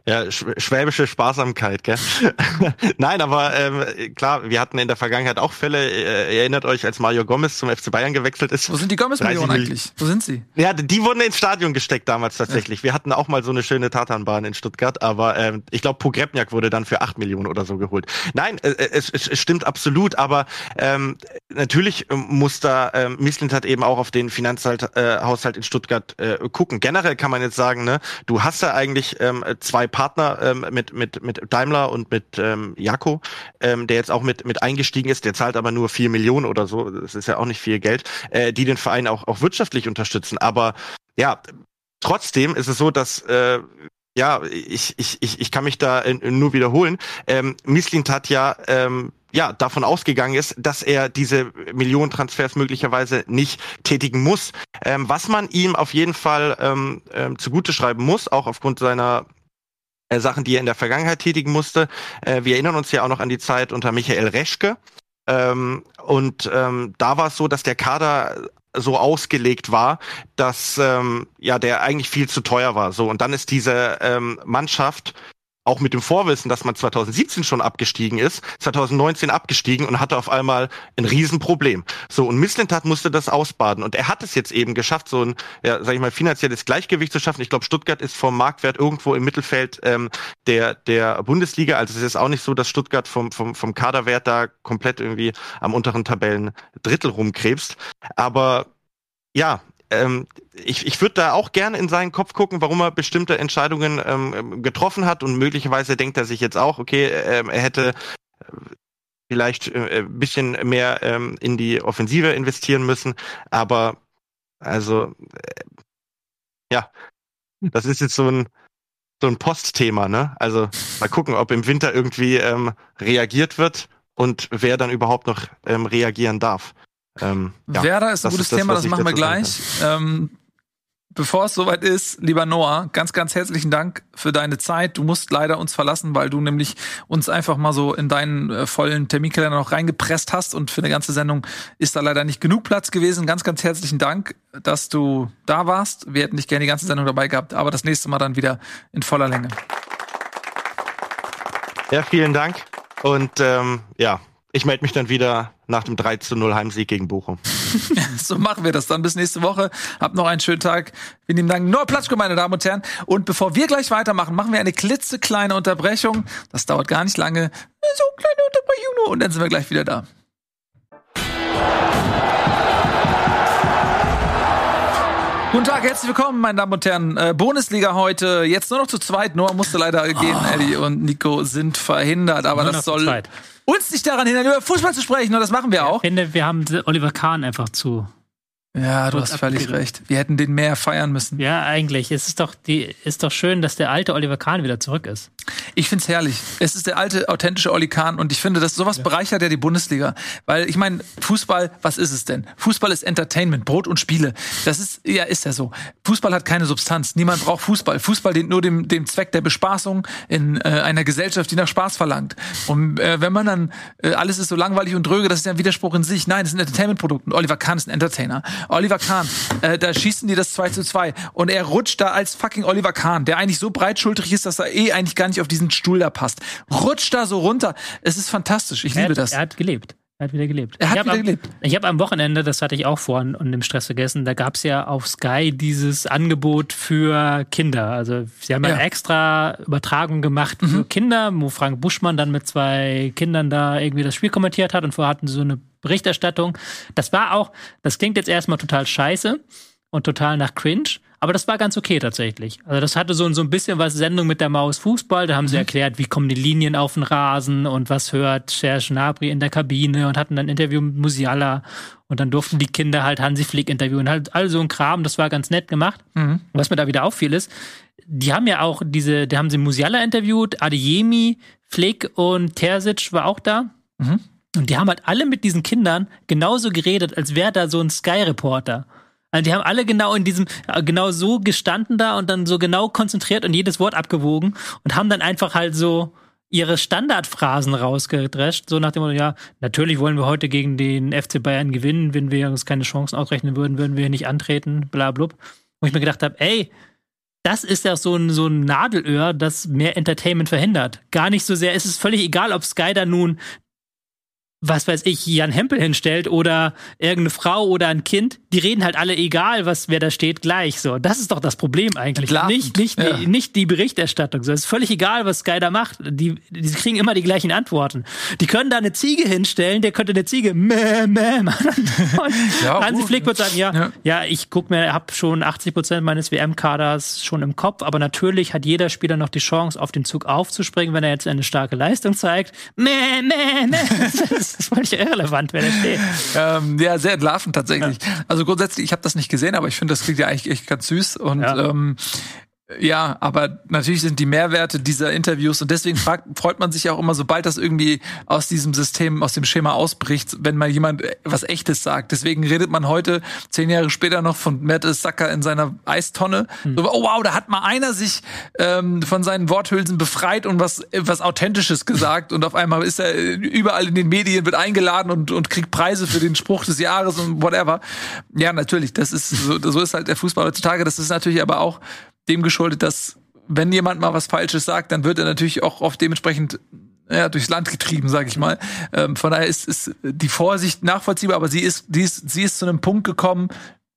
Ja, schwäbische Sparsamkeit, gell? Nein, aber ähm, klar, wir hatten in der Vergangenheit auch Fälle. Äh, erinnert euch, als Mario Gomez zum FC Bayern gewechselt ist. Wo sind die Gomez-Millionen eigentlich? Wo sind sie? Ja, die wurden ins Stadion gesteckt damals tatsächlich. Ja. Wir hatten auch mal so eine schöne Tatanbahn in Stuttgart, aber ähm, ich glaube, Pogrebniak wurde dann für acht Millionen oder so geholt. Nein, äh, äh es, es, stimmt absolut, aber ähm, natürlich ähm, muss da ähm, Mislint hat eben auch auf den Finanzhaushalt äh, in Stuttgart äh, gucken. Generell kann man jetzt sagen, ne, du hast ja eigentlich ähm, zwei zwei Partner ähm, mit, mit, mit Daimler und mit ähm, Jako, ähm, der jetzt auch mit, mit eingestiegen ist, der zahlt aber nur vier Millionen oder so, das ist ja auch nicht viel Geld, äh, die den Verein auch, auch wirtschaftlich unterstützen. Aber ja, trotzdem ist es so, dass äh, ja, ich, ich, ich, ich kann mich da nur wiederholen. Ähm, Mislint hat ja ähm, ja davon ausgegangen ist, dass er diese Millionentransfers möglicherweise nicht tätigen muss. Ähm, was man ihm auf jeden Fall ähm, ähm, zugute schreiben muss, auch aufgrund seiner äh, Sachen, die er in der Vergangenheit tätigen musste. Äh, wir erinnern uns ja auch noch an die Zeit unter Michael Reschke. Ähm, und ähm, da war es so, dass der Kader so ausgelegt war, dass ähm, ja der eigentlich viel zu teuer war. So und dann ist diese ähm, Mannschaft auch mit dem Vorwissen, dass man 2017 schon abgestiegen ist, 2019 abgestiegen und hatte auf einmal ein Riesenproblem. So, und Misslintat musste das ausbaden. Und er hat es jetzt eben geschafft, so ein, ja, sag ich mal, finanzielles Gleichgewicht zu schaffen. Ich glaube, Stuttgart ist vom Marktwert irgendwo im Mittelfeld ähm, der, der Bundesliga. Also es ist auch nicht so, dass Stuttgart vom, vom, vom Kaderwert da komplett irgendwie am unteren Tabellen Drittel rumkrebst. Aber ja, ähm, ich, ich würde da auch gerne in seinen Kopf gucken, warum er bestimmte Entscheidungen ähm, getroffen hat und möglicherweise denkt er sich jetzt auch, okay, ähm, er hätte äh, vielleicht äh, ein bisschen mehr ähm, in die Offensive investieren müssen, aber also äh, ja, das ist jetzt so ein so ein Postthema, ne? Also mal gucken, ob im Winter irgendwie ähm, reagiert wird und wer dann überhaupt noch ähm, reagieren darf. Ähm, ja, Werder ist ein gutes ist das, Thema, das machen wir gleich. Ähm, bevor es soweit ist, lieber Noah, ganz, ganz herzlichen Dank für deine Zeit. Du musst leider uns verlassen, weil du nämlich uns einfach mal so in deinen äh, vollen Terminkalender noch reingepresst hast und für eine ganze Sendung ist da leider nicht genug Platz gewesen. Ganz, ganz herzlichen Dank, dass du da warst. Wir hätten dich gerne die ganze Sendung dabei gehabt, aber das nächste Mal dann wieder in voller Länge. Ja, vielen Dank. Und ähm, ja, ich melde mich dann wieder nach dem 3 zu 0 Heimsieg gegen Bochum. so machen wir das dann. Bis nächste Woche. Habt noch einen schönen Tag. Vielen lieben Dank. Nur Platschko, meine Damen und Herren. Und bevor wir gleich weitermachen, machen wir eine klitzekleine Unterbrechung. Das dauert gar nicht lange. So eine kleine Unterbrechung nur. Und dann sind wir gleich wieder da. Guten Tag, herzlich willkommen, meine Damen und Herren. Äh, Bundesliga heute, jetzt nur noch zu zweit. Noah musste leider gehen, oh. Eddie und Nico sind verhindert, aber nur das soll uns nicht daran hindern, über Fußball zu sprechen, und das machen wir auch. Ich finde, wir haben Oliver Kahn einfach zu ja, du hast völlig recht. Wir hätten den mehr feiern müssen. Ja, eigentlich. Es ist doch, die, ist doch schön, dass der alte Oliver Kahn wieder zurück ist. Ich find's herrlich. Es ist der alte, authentische Oli Kahn und ich finde, dass sowas ja. bereichert ja die Bundesliga. Weil ich meine, Fußball, was ist es denn? Fußball ist Entertainment, Brot und Spiele. Das ist, ja, ist ja so. Fußball hat keine Substanz. Niemand braucht Fußball. Fußball dient nur dem, dem Zweck der Bespaßung in äh, einer Gesellschaft, die nach Spaß verlangt. Und äh, wenn man dann, äh, alles ist so langweilig und dröge, das ist ja ein Widerspruch in sich. Nein, das ist ein Entertainment-Produkt. Und Oliver Kahn ist ein Entertainer. Oliver Kahn, äh, da schießen die das 2 zu 2 und er rutscht da als fucking Oliver Kahn, der eigentlich so breitschultrig ist, dass er eh eigentlich gar nicht auf diesen Stuhl da passt. Rutscht da so runter. Es ist fantastisch. Ich er liebe hat, das. Er hat gelebt. Er hat wieder gelebt. Er hat wieder am, gelebt. Ich habe am Wochenende, das hatte ich auch vorhin und im Stress vergessen, da gab's ja auf Sky dieses Angebot für Kinder. Also sie haben ja, ja extra Übertragung gemacht für mhm. Kinder, wo Frank Buschmann dann mit zwei Kindern da irgendwie das Spiel kommentiert hat und vorher hatten sie so eine Berichterstattung. Das war auch, das klingt jetzt erstmal total scheiße und total nach Cringe. Aber das war ganz okay tatsächlich. Also das hatte so, so ein bisschen was Sendung mit der Maus Fußball. Da haben sie mhm. erklärt, wie kommen die Linien auf den Rasen und was hört Serge Gnabry in der Kabine und hatten dann ein Interview mit Musiala. Und dann durften die Kinder halt Hansi Flick interviewen. Halt all so ein Kram. Das war ganz nett gemacht. Mhm. Was mir da wieder auffiel ist, die haben ja auch diese, die haben sie Musiala interviewt, Adeyemi, Flick und Terzic war auch da. Mhm. Und die haben halt alle mit diesen Kindern genauso geredet, als wäre da so ein Sky-Reporter. Also die haben alle genau in diesem, äh, genau so gestanden da und dann so genau konzentriert und jedes Wort abgewogen und haben dann einfach halt so ihre Standardphrasen rausgedrescht, so nach dem Motto, ja, natürlich wollen wir heute gegen den FC Bayern gewinnen, wenn wir uns keine Chancen ausrechnen würden, würden wir nicht antreten, bla blub. Wo ich mir gedacht habe, ey, das ist ja so ein, so ein Nadelöhr, das mehr Entertainment verhindert. Gar nicht so sehr, es ist völlig egal, ob Sky da nun was weiß ich, Jan Hempel hinstellt oder irgendeine Frau oder ein Kind, die reden halt alle egal, was wer da steht, gleich so. Das ist doch das Problem eigentlich. Entlarvend. Nicht, nicht, ja. die, nicht die Berichterstattung. So, es ist völlig egal, was Sky da macht. Die, die kriegen immer die gleichen Antworten. Die können da eine Ziege hinstellen, der könnte eine Ziege mäh, mäh machen. ja, Hansi uh, Flick wird sagen, ja, ja, ja ich guck mir, hab schon 80 Prozent meines WM-Kaders schon im Kopf, aber natürlich hat jeder Spieler noch die Chance, auf den Zug aufzuspringen, wenn er jetzt eine starke Leistung zeigt. Mäh, mäh, mäh. das ist völlig irrelevant, wer da steht. Ähm, ja, sehr entlarvend tatsächlich. Ja. Also grundsätzlich, ich habe das nicht gesehen, aber ich finde, das klingt ja eigentlich echt ganz süß. Und ja. ähm, ja, aber natürlich sind die Mehrwerte dieser Interviews und deswegen fragt, freut man sich auch immer, sobald das irgendwie aus diesem System, aus dem Schema ausbricht, wenn mal jemand was Echtes sagt. Deswegen redet man heute, zehn Jahre später noch von Matt Sacker in seiner Eistonne. Hm. So, oh wow, da hat mal einer sich ähm, von seinen Worthülsen befreit und was, was Authentisches gesagt und auf einmal ist er überall in den Medien, wird eingeladen und, und kriegt Preise für den Spruch des Jahres und whatever. Ja, natürlich, das ist, so, so ist halt der Fußball heutzutage. Das ist natürlich aber auch dem geschuldet, dass wenn jemand mal was Falsches sagt, dann wird er natürlich auch oft dementsprechend ja, durchs Land getrieben, sag ich mal. Ähm, von daher ist, ist die Vorsicht nachvollziehbar, aber sie ist, sie ist, sie ist zu einem Punkt gekommen,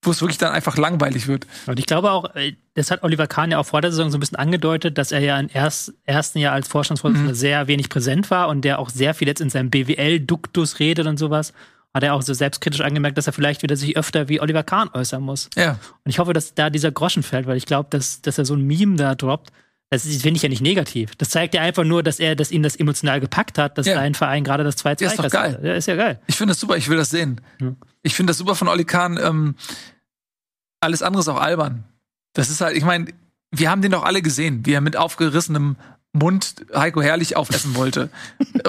wo es wirklich dann einfach langweilig wird. Und ich glaube auch, äh, das hat Oliver Kahn ja auch vor der Saison so ein bisschen angedeutet, dass er ja im erst, ersten Jahr als Vorstandsvorsitzender mhm. sehr wenig präsent war und der auch sehr viel jetzt in seinem BWL-Duktus redet und sowas hat er auch so selbstkritisch angemerkt, dass er vielleicht wieder sich öfter wie Oliver Kahn äußern muss. Ja. Und ich hoffe, dass da dieser Groschen fällt, weil ich glaube, dass, dass er so ein Meme da droppt. Das finde ich ja nicht negativ. Das zeigt ja einfach nur, dass er, dass ihn das emotional gepackt hat, dass ja. sein Verein gerade das 2 2 ja, ist doch geil. Ja, ist ja geil. Ich finde das super, ich will das sehen. Hm. Ich finde das super von Oli Kahn. Ähm, alles andere ist auch albern. Das ist halt, ich meine, wir haben den doch alle gesehen, wie er mit aufgerissenem Mund Heiko Herrlich aufessen wollte.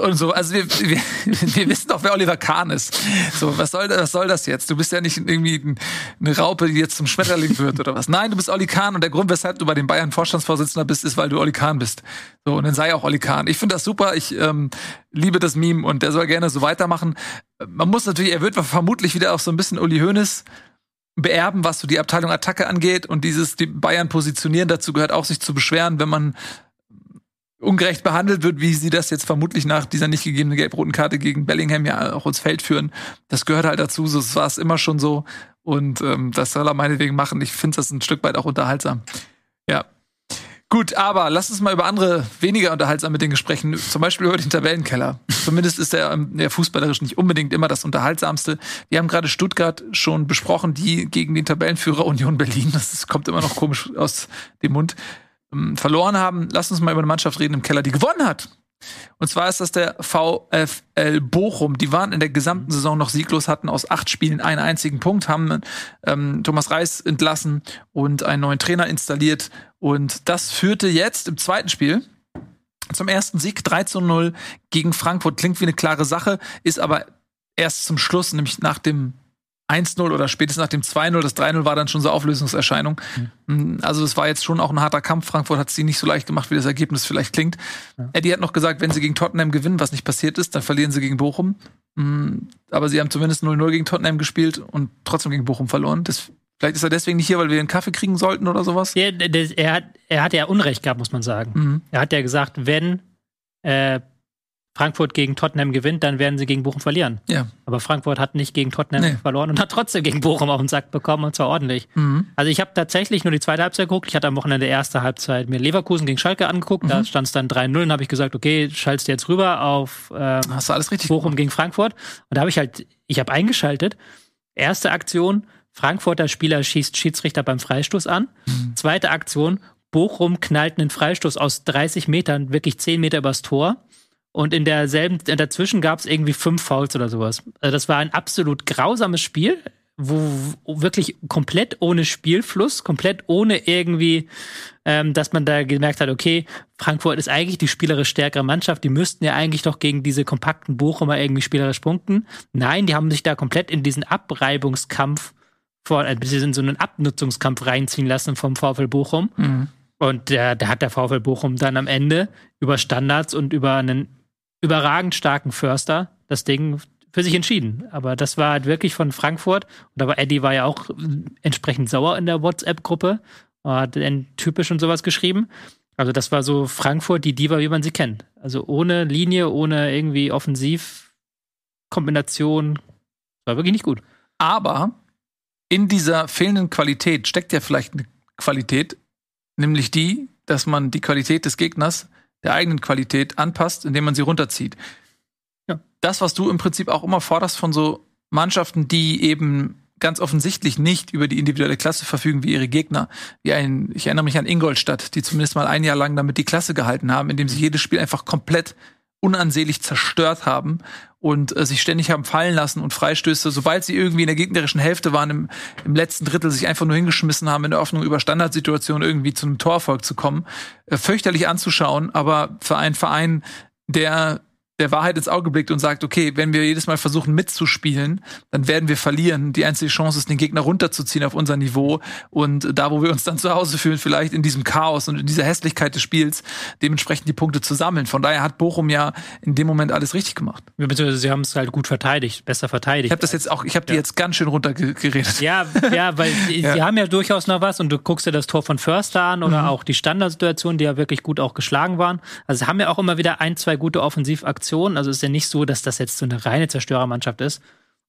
Und so, also wir, wir, wir wissen doch, wer Oliver Kahn ist. So, was soll, was soll das jetzt? Du bist ja nicht irgendwie eine Raupe, die jetzt zum Schmetterling wird oder was. Nein, du bist Olli Kahn und der Grund, weshalb du bei den Bayern Vorstandsvorsitzender bist, ist, weil du Olli Kahn bist. So, und dann sei auch Olli Kahn. Ich finde das super. Ich ähm, liebe das Meme und der soll gerne so weitermachen. Man muss natürlich, er wird vermutlich wieder auch so ein bisschen Uli Hoeneß beerben, was so die Abteilung Attacke angeht und dieses die Bayern positionieren. Dazu gehört auch, sich zu beschweren, wenn man ungerecht behandelt wird, wie sie das jetzt vermutlich nach dieser nicht gegebenen gelb-roten Karte gegen Bellingham ja auch ins Feld führen. Das gehört halt dazu, so war es immer schon so. Und ähm, das soll er meinetwegen machen. Ich finde das ein Stück weit auch unterhaltsam. Ja. Gut, aber lass uns mal über andere weniger unterhaltsame Dinge sprechen. Zum Beispiel über den Tabellenkeller. Zumindest ist der, ähm, der fußballerisch nicht unbedingt immer das unterhaltsamste. Wir haben gerade Stuttgart schon besprochen, die gegen den Tabellenführer Union Berlin. Das kommt immer noch komisch aus dem Mund verloren haben. Lass uns mal über eine Mannschaft reden im Keller, die gewonnen hat. Und zwar ist das der VfL Bochum. Die waren in der gesamten Saison noch sieglos, hatten aus acht Spielen einen einzigen Punkt, haben ähm, Thomas Reis entlassen und einen neuen Trainer installiert. Und das führte jetzt im zweiten Spiel zum ersten Sieg 3 zu 0 gegen Frankfurt. Klingt wie eine klare Sache, ist aber erst zum Schluss, nämlich nach dem 1-0 oder spätestens nach dem 2-0, das 3-0 war dann schon so Auflösungserscheinung. Mhm. Also es war jetzt schon auch ein harter Kampf. Frankfurt hat es sie nicht so leicht gemacht, wie das Ergebnis vielleicht klingt. Ja. Eddie hat noch gesagt, wenn sie gegen Tottenham gewinnen, was nicht passiert ist, dann verlieren sie gegen Bochum. Mhm. Aber sie haben zumindest 0-0 gegen Tottenham gespielt und trotzdem gegen Bochum verloren. Das, vielleicht ist er deswegen nicht hier, weil wir einen Kaffee kriegen sollten oder sowas. Ja, er, hat, er hat ja Unrecht gehabt, muss man sagen. Mhm. Er hat ja gesagt, wenn äh, Frankfurt gegen Tottenham gewinnt, dann werden sie gegen Bochum verlieren. Ja. Aber Frankfurt hat nicht gegen Tottenham nee. verloren und hat trotzdem gegen Bochum auf den Sack bekommen und zwar ordentlich. Mhm. Also ich habe tatsächlich nur die zweite Halbzeit geguckt. Ich hatte am Wochenende erste Halbzeit mir Leverkusen gegen Schalke angeguckt. Mhm. Da stand es dann 3-0 und habe ich gesagt, okay, schaltest du jetzt rüber auf ähm, Hast du alles richtig Bochum gegen Frankfurt. Und da habe ich halt, ich habe eingeschaltet. Erste Aktion, Frankfurter Spieler schießt Schiedsrichter beim Freistoß an. Mhm. Zweite Aktion, Bochum knallt einen Freistoß aus 30 Metern, wirklich 10 Meter übers Tor. Und in derselben, dazwischen gab es irgendwie fünf Fouls oder sowas. Also das war ein absolut grausames Spiel, wo wirklich komplett ohne Spielfluss, komplett ohne irgendwie, ähm, dass man da gemerkt hat, okay, Frankfurt ist eigentlich die spielerisch stärkere Mannschaft, die müssten ja eigentlich doch gegen diese kompakten Bochumer irgendwie spielerisch punkten. Nein, die haben sich da komplett in diesen Abreibungskampf vor, äh, in so einen Abnutzungskampf reinziehen lassen vom VfL Bochum. Mhm. Und da, da hat der VfL Bochum dann am Ende über Standards und über einen überragend starken Förster das Ding für sich entschieden. Aber das war halt wirklich von Frankfurt. Und aber Eddie war ja auch entsprechend sauer in der WhatsApp-Gruppe. Hat typisch und sowas geschrieben. Also das war so Frankfurt, die Diva, wie man sie kennt. Also ohne Linie, ohne irgendwie Offensivkombination. War wirklich nicht gut. Aber in dieser fehlenden Qualität steckt ja vielleicht eine Qualität, nämlich die, dass man die Qualität des Gegners der eigenen Qualität anpasst, indem man sie runterzieht. Ja. Das, was du im Prinzip auch immer forderst von so Mannschaften, die eben ganz offensichtlich nicht über die individuelle Klasse verfügen wie ihre Gegner. Wie ein, ich erinnere mich an Ingolstadt, die zumindest mal ein Jahr lang damit die Klasse gehalten haben, indem sie jedes Spiel einfach komplett unansehlich zerstört haben und äh, sich ständig haben fallen lassen und Freistöße, sobald sie irgendwie in der gegnerischen Hälfte waren, im, im letzten Drittel sich einfach nur hingeschmissen haben, in der Hoffnung, über Standardsituationen irgendwie zu einem Torerfolg zu kommen. Äh, fürchterlich anzuschauen, aber für einen Verein, der der Wahrheit ins Auge blickt und sagt, okay, wenn wir jedes Mal versuchen mitzuspielen, dann werden wir verlieren. Die einzige Chance ist, den Gegner runterzuziehen auf unser Niveau und da, wo wir uns dann zu Hause fühlen, vielleicht in diesem Chaos und in dieser Hässlichkeit des Spiels, dementsprechend die Punkte zu sammeln. Von daher hat Bochum ja in dem Moment alles richtig gemacht. Beziehungsweise sie haben es halt gut verteidigt, besser verteidigt. Ich habe das jetzt auch, ich habe ja. die jetzt ganz schön runtergeredet. Ja, ja, weil ja. sie haben ja durchaus noch was und du guckst dir das Tor von Förster an oder mhm. auch die Standardsituation, die ja wirklich gut auch geschlagen waren. Also sie haben ja auch immer wieder ein, zwei gute Offensivaktionen Aktionen. Also ist ja nicht so, dass das jetzt so eine reine Zerstörermannschaft ist.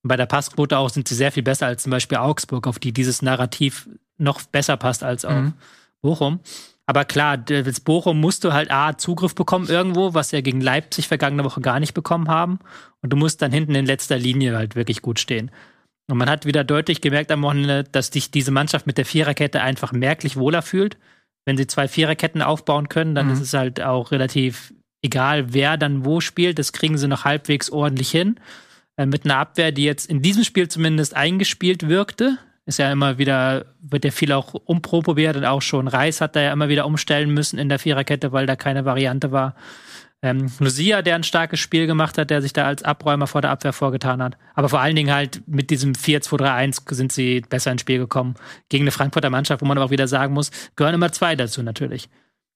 Und bei der Passquote auch sind sie sehr viel besser als zum Beispiel Augsburg, auf die dieses Narrativ noch besser passt als auch mhm. Bochum. Aber klar, als Bochum musst du halt A, Zugriff bekommen irgendwo, was wir gegen Leipzig vergangene Woche gar nicht bekommen haben. Und du musst dann hinten in letzter Linie halt wirklich gut stehen. Und man hat wieder deutlich gemerkt am Wochenende, dass sich diese Mannschaft mit der Viererkette einfach merklich wohler fühlt. Wenn sie zwei Viererketten aufbauen können, dann mhm. ist es halt auch relativ egal wer dann wo spielt, das kriegen sie noch halbwegs ordentlich hin. Äh, mit einer Abwehr, die jetzt in diesem Spiel zumindest eingespielt wirkte. Ist ja immer wieder, wird ja viel auch umprobiert und auch schon Reis hat da ja immer wieder umstellen müssen in der Viererkette, weil da keine Variante war. Ähm, Lucia, der ein starkes Spiel gemacht hat, der sich da als Abräumer vor der Abwehr vorgetan hat. Aber vor allen Dingen halt mit diesem 4-2-3-1 sind sie besser ins Spiel gekommen. Gegen eine Frankfurter Mannschaft, wo man aber auch wieder sagen muss, gehören immer zwei dazu natürlich.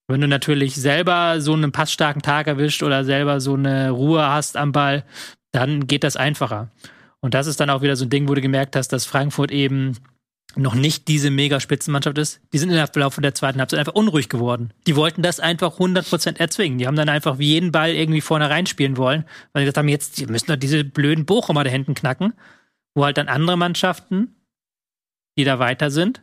Wenn du natürlich selber so einen passstarken Tag erwischt oder selber so eine Ruhe hast am Ball, dann geht das einfacher. Und das ist dann auch wieder so ein Ding, wo du gemerkt hast, dass Frankfurt eben noch nicht diese mega Spitzenmannschaft ist. Die sind im Laufe der zweiten Halbzeit einfach unruhig geworden. Die wollten das einfach 100% erzwingen. Die haben dann einfach wie jeden Ball irgendwie vorne reinspielen wollen, weil sie gesagt haben, jetzt die müssen doch diese blöden Bochumer da hinten knacken, wo halt dann andere Mannschaften, die da weiter sind,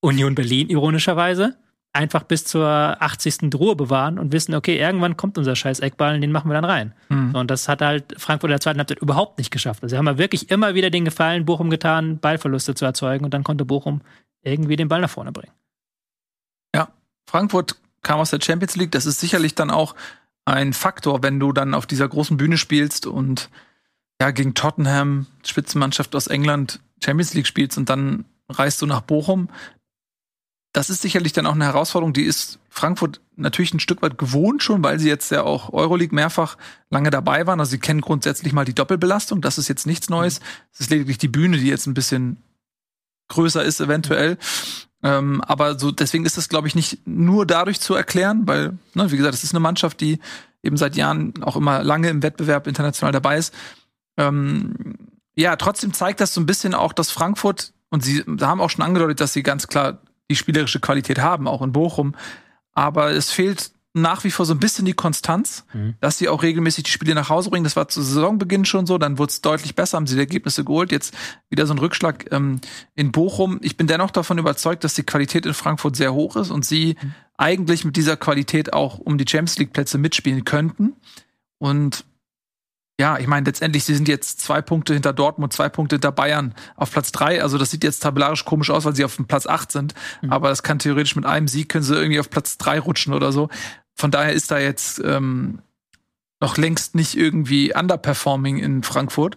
Union Berlin ironischerweise, einfach bis zur 80. Ruhe bewahren und wissen, okay, irgendwann kommt unser scheiß Eckball und den machen wir dann rein. Mhm. und das hat halt Frankfurt in der zweiten Halbzeit überhaupt nicht geschafft. Also sie haben ja wirklich immer wieder den Gefallen Bochum getan, Ballverluste zu erzeugen und dann konnte Bochum irgendwie den Ball nach vorne bringen. Ja, Frankfurt kam aus der Champions League. Das ist sicherlich dann auch ein Faktor, wenn du dann auf dieser großen Bühne spielst und ja gegen Tottenham, Spitzenmannschaft aus England, Champions League spielst und dann reist du nach Bochum das ist sicherlich dann auch eine Herausforderung, die ist Frankfurt natürlich ein Stück weit gewohnt schon, weil sie jetzt ja auch Euroleague mehrfach lange dabei waren. Also sie kennen grundsätzlich mal die Doppelbelastung. Das ist jetzt nichts Neues. Es ist lediglich die Bühne, die jetzt ein bisschen größer ist eventuell. Ähm, aber so deswegen ist das, glaube ich, nicht nur dadurch zu erklären, weil, ne, wie gesagt, es ist eine Mannschaft, die eben seit Jahren auch immer lange im Wettbewerb international dabei ist. Ähm, ja, trotzdem zeigt das so ein bisschen auch, dass Frankfurt und sie haben auch schon angedeutet, dass sie ganz klar die spielerische Qualität haben, auch in Bochum. Aber es fehlt nach wie vor so ein bisschen die Konstanz, mhm. dass sie auch regelmäßig die Spiele nach Hause bringen. Das war zu Saisonbeginn schon so, dann wurde es deutlich besser, haben sie die Ergebnisse geholt. Jetzt wieder so ein Rückschlag ähm, in Bochum. Ich bin dennoch davon überzeugt, dass die Qualität in Frankfurt sehr hoch ist und sie mhm. eigentlich mit dieser Qualität auch um die Champions League Plätze mitspielen könnten. Und ja, ich meine, letztendlich, sie sind jetzt zwei Punkte hinter Dortmund, zwei Punkte hinter Bayern auf Platz drei. Also das sieht jetzt tabellarisch komisch aus, weil sie auf dem Platz acht sind. Mhm. Aber das kann theoretisch mit einem Sieg können sie irgendwie auf Platz drei rutschen oder so. Von daher ist da jetzt ähm, noch längst nicht irgendwie underperforming in Frankfurt.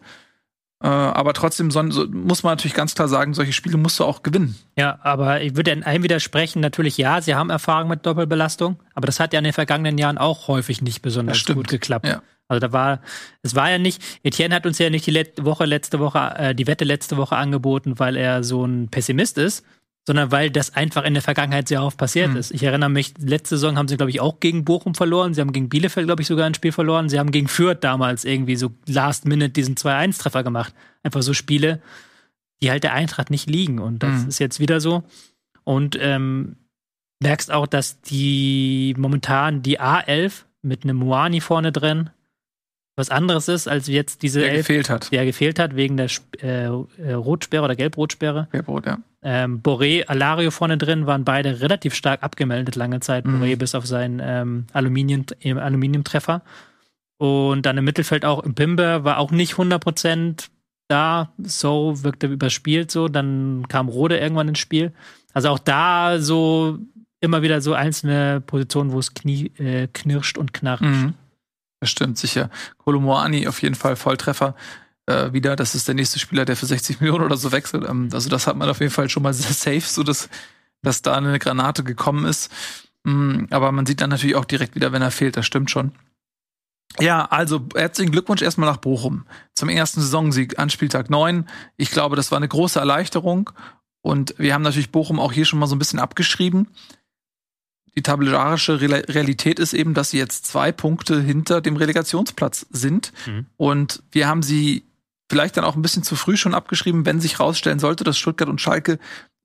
Äh, aber trotzdem so, muss man natürlich ganz klar sagen, solche Spiele musst du auch gewinnen. Ja, aber ich würde in einem widersprechen. Natürlich, ja, sie haben Erfahrung mit Doppelbelastung, aber das hat ja in den vergangenen Jahren auch häufig nicht besonders gut geklappt. Ja. Also da war, es war ja nicht, Etienne hat uns ja nicht die Let Woche letzte Woche, äh, die Wette letzte Woche angeboten, weil er so ein Pessimist ist, sondern weil das einfach in der Vergangenheit sehr oft passiert mhm. ist. Ich erinnere mich, letzte Saison haben sie, glaube ich, auch gegen Bochum verloren. Sie haben gegen Bielefeld, glaube ich, sogar ein Spiel verloren. Sie haben gegen Fürth damals irgendwie so last minute diesen 2-1-Treffer gemacht. Einfach so Spiele, die halt der Eintracht nicht liegen. Und das mhm. ist jetzt wieder so. Und ähm, merkst auch, dass die momentan die A11 mit einem Moani vorne drin, was anderes ist, als jetzt diese der Elf, gefehlt hat. Der gefehlt hat wegen der äh, äh, Rotsperre oder Gelb-Rotsperre. Gelb-Rot, ja. Ähm, Boré, Alario vorne drin waren beide relativ stark abgemeldet lange Zeit. Mhm. Boré bis auf seinen ähm, Aluminium, Aluminiumtreffer. Und dann im Mittelfeld auch im Pimber war auch nicht 100% da. So wirkte überspielt so. Dann kam Rode irgendwann ins Spiel. Also auch da so immer wieder so einzelne Positionen, wo es Knie, äh, knirscht und knarrt. Mhm. Das stimmt, sicher. Kolomoani auf jeden Fall Volltreffer äh, wieder. Das ist der nächste Spieler, der für 60 Millionen oder so wechselt. Ähm, also das hat man auf jeden Fall schon mal sehr safe, so dass, dass da eine Granate gekommen ist. Mhm, aber man sieht dann natürlich auch direkt wieder, wenn er fehlt. Das stimmt schon. Ja, also herzlichen Glückwunsch erstmal nach Bochum zum ersten Saisonsieg an Spieltag 9. Ich glaube, das war eine große Erleichterung. Und wir haben natürlich Bochum auch hier schon mal so ein bisschen abgeschrieben die tabellarische Realität ist eben, dass sie jetzt zwei Punkte hinter dem Relegationsplatz sind. Mhm. Und wir haben sie vielleicht dann auch ein bisschen zu früh schon abgeschrieben, wenn sich rausstellen sollte, dass Stuttgart und Schalke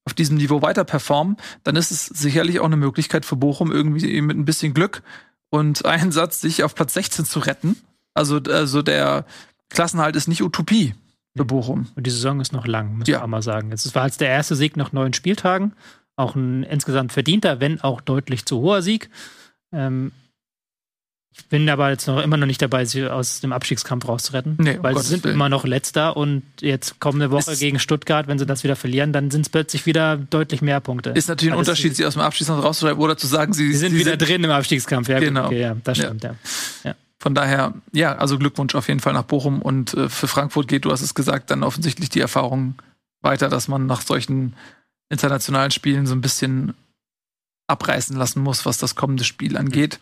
auf diesem Niveau weiter performen, dann ist es sicherlich auch eine Möglichkeit für Bochum irgendwie mit ein bisschen Glück und Einsatz sich auf Platz 16 zu retten. Also, also der Klassenhalt ist nicht Utopie für Bochum. Und die Saison ist noch lang, muss ja. man mal sagen. Es war jetzt der erste Sieg nach neun Spieltagen. Auch ein insgesamt verdienter, wenn auch deutlich zu hoher Sieg. Ähm, ich bin aber jetzt noch immer noch nicht dabei, sie aus dem Abstiegskampf rauszuretten, nee, weil sie sind Willen. immer noch letzter und jetzt kommende Woche ist gegen Stuttgart, wenn sie das wieder verlieren, dann sind es plötzlich wieder deutlich mehr Punkte. Ist natürlich ein Unterschied, sie aus dem Abstiegskampf rauszuschreiben oder zu sagen, sie, sie sind sie wieder sind drin im Abstiegskampf. Ja, genau. Okay, ja, das stimmt, ja. ja. Von daher, ja, also Glückwunsch auf jeden Fall nach Bochum und äh, für Frankfurt geht, du hast es gesagt, dann offensichtlich die Erfahrung weiter, dass man nach solchen internationalen Spielen so ein bisschen abreißen lassen muss, was das kommende Spiel angeht.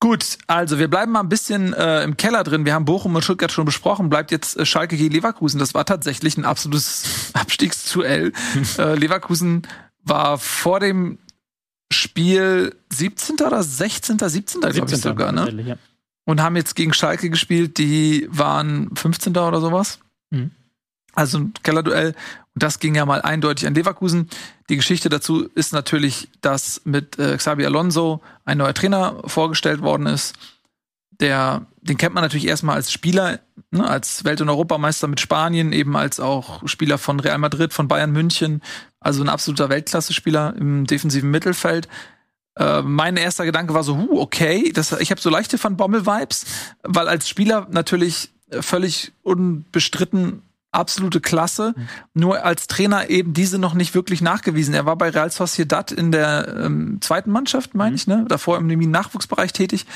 Gut, also wir bleiben mal ein bisschen äh, im Keller drin. Wir haben Bochum und Stuttgart schon besprochen. Bleibt jetzt äh, Schalke gegen Leverkusen. Das war tatsächlich ein absolutes Abstiegsduell. äh, Leverkusen war vor dem Spiel 17. oder 16. 17. glaube ich sogar, ne? Ja. Und haben jetzt gegen Schalke gespielt, die waren 15. oder sowas. Mhm. Also ein Kellerduell. Und das ging ja mal eindeutig an Leverkusen. Die Geschichte dazu ist natürlich, dass mit äh, Xabi Alonso ein neuer Trainer vorgestellt worden ist. Der, den kennt man natürlich erstmal als Spieler, ne, als Welt- und Europameister mit Spanien, eben als auch Spieler von Real Madrid, von Bayern München. Also ein absoluter Weltklasse-Spieler im defensiven Mittelfeld. Äh, mein erster Gedanke war so, huh, okay, das, ich habe so leichte Van Bommel-Vibes, weil als Spieler natürlich völlig unbestritten absolute Klasse. Mhm. Nur als Trainer eben diese noch nicht wirklich nachgewiesen. Er war bei Real Sociedad in der ähm, zweiten Mannschaft, meine mhm. ich, ne? Davor im Nachwuchsbereich tätig.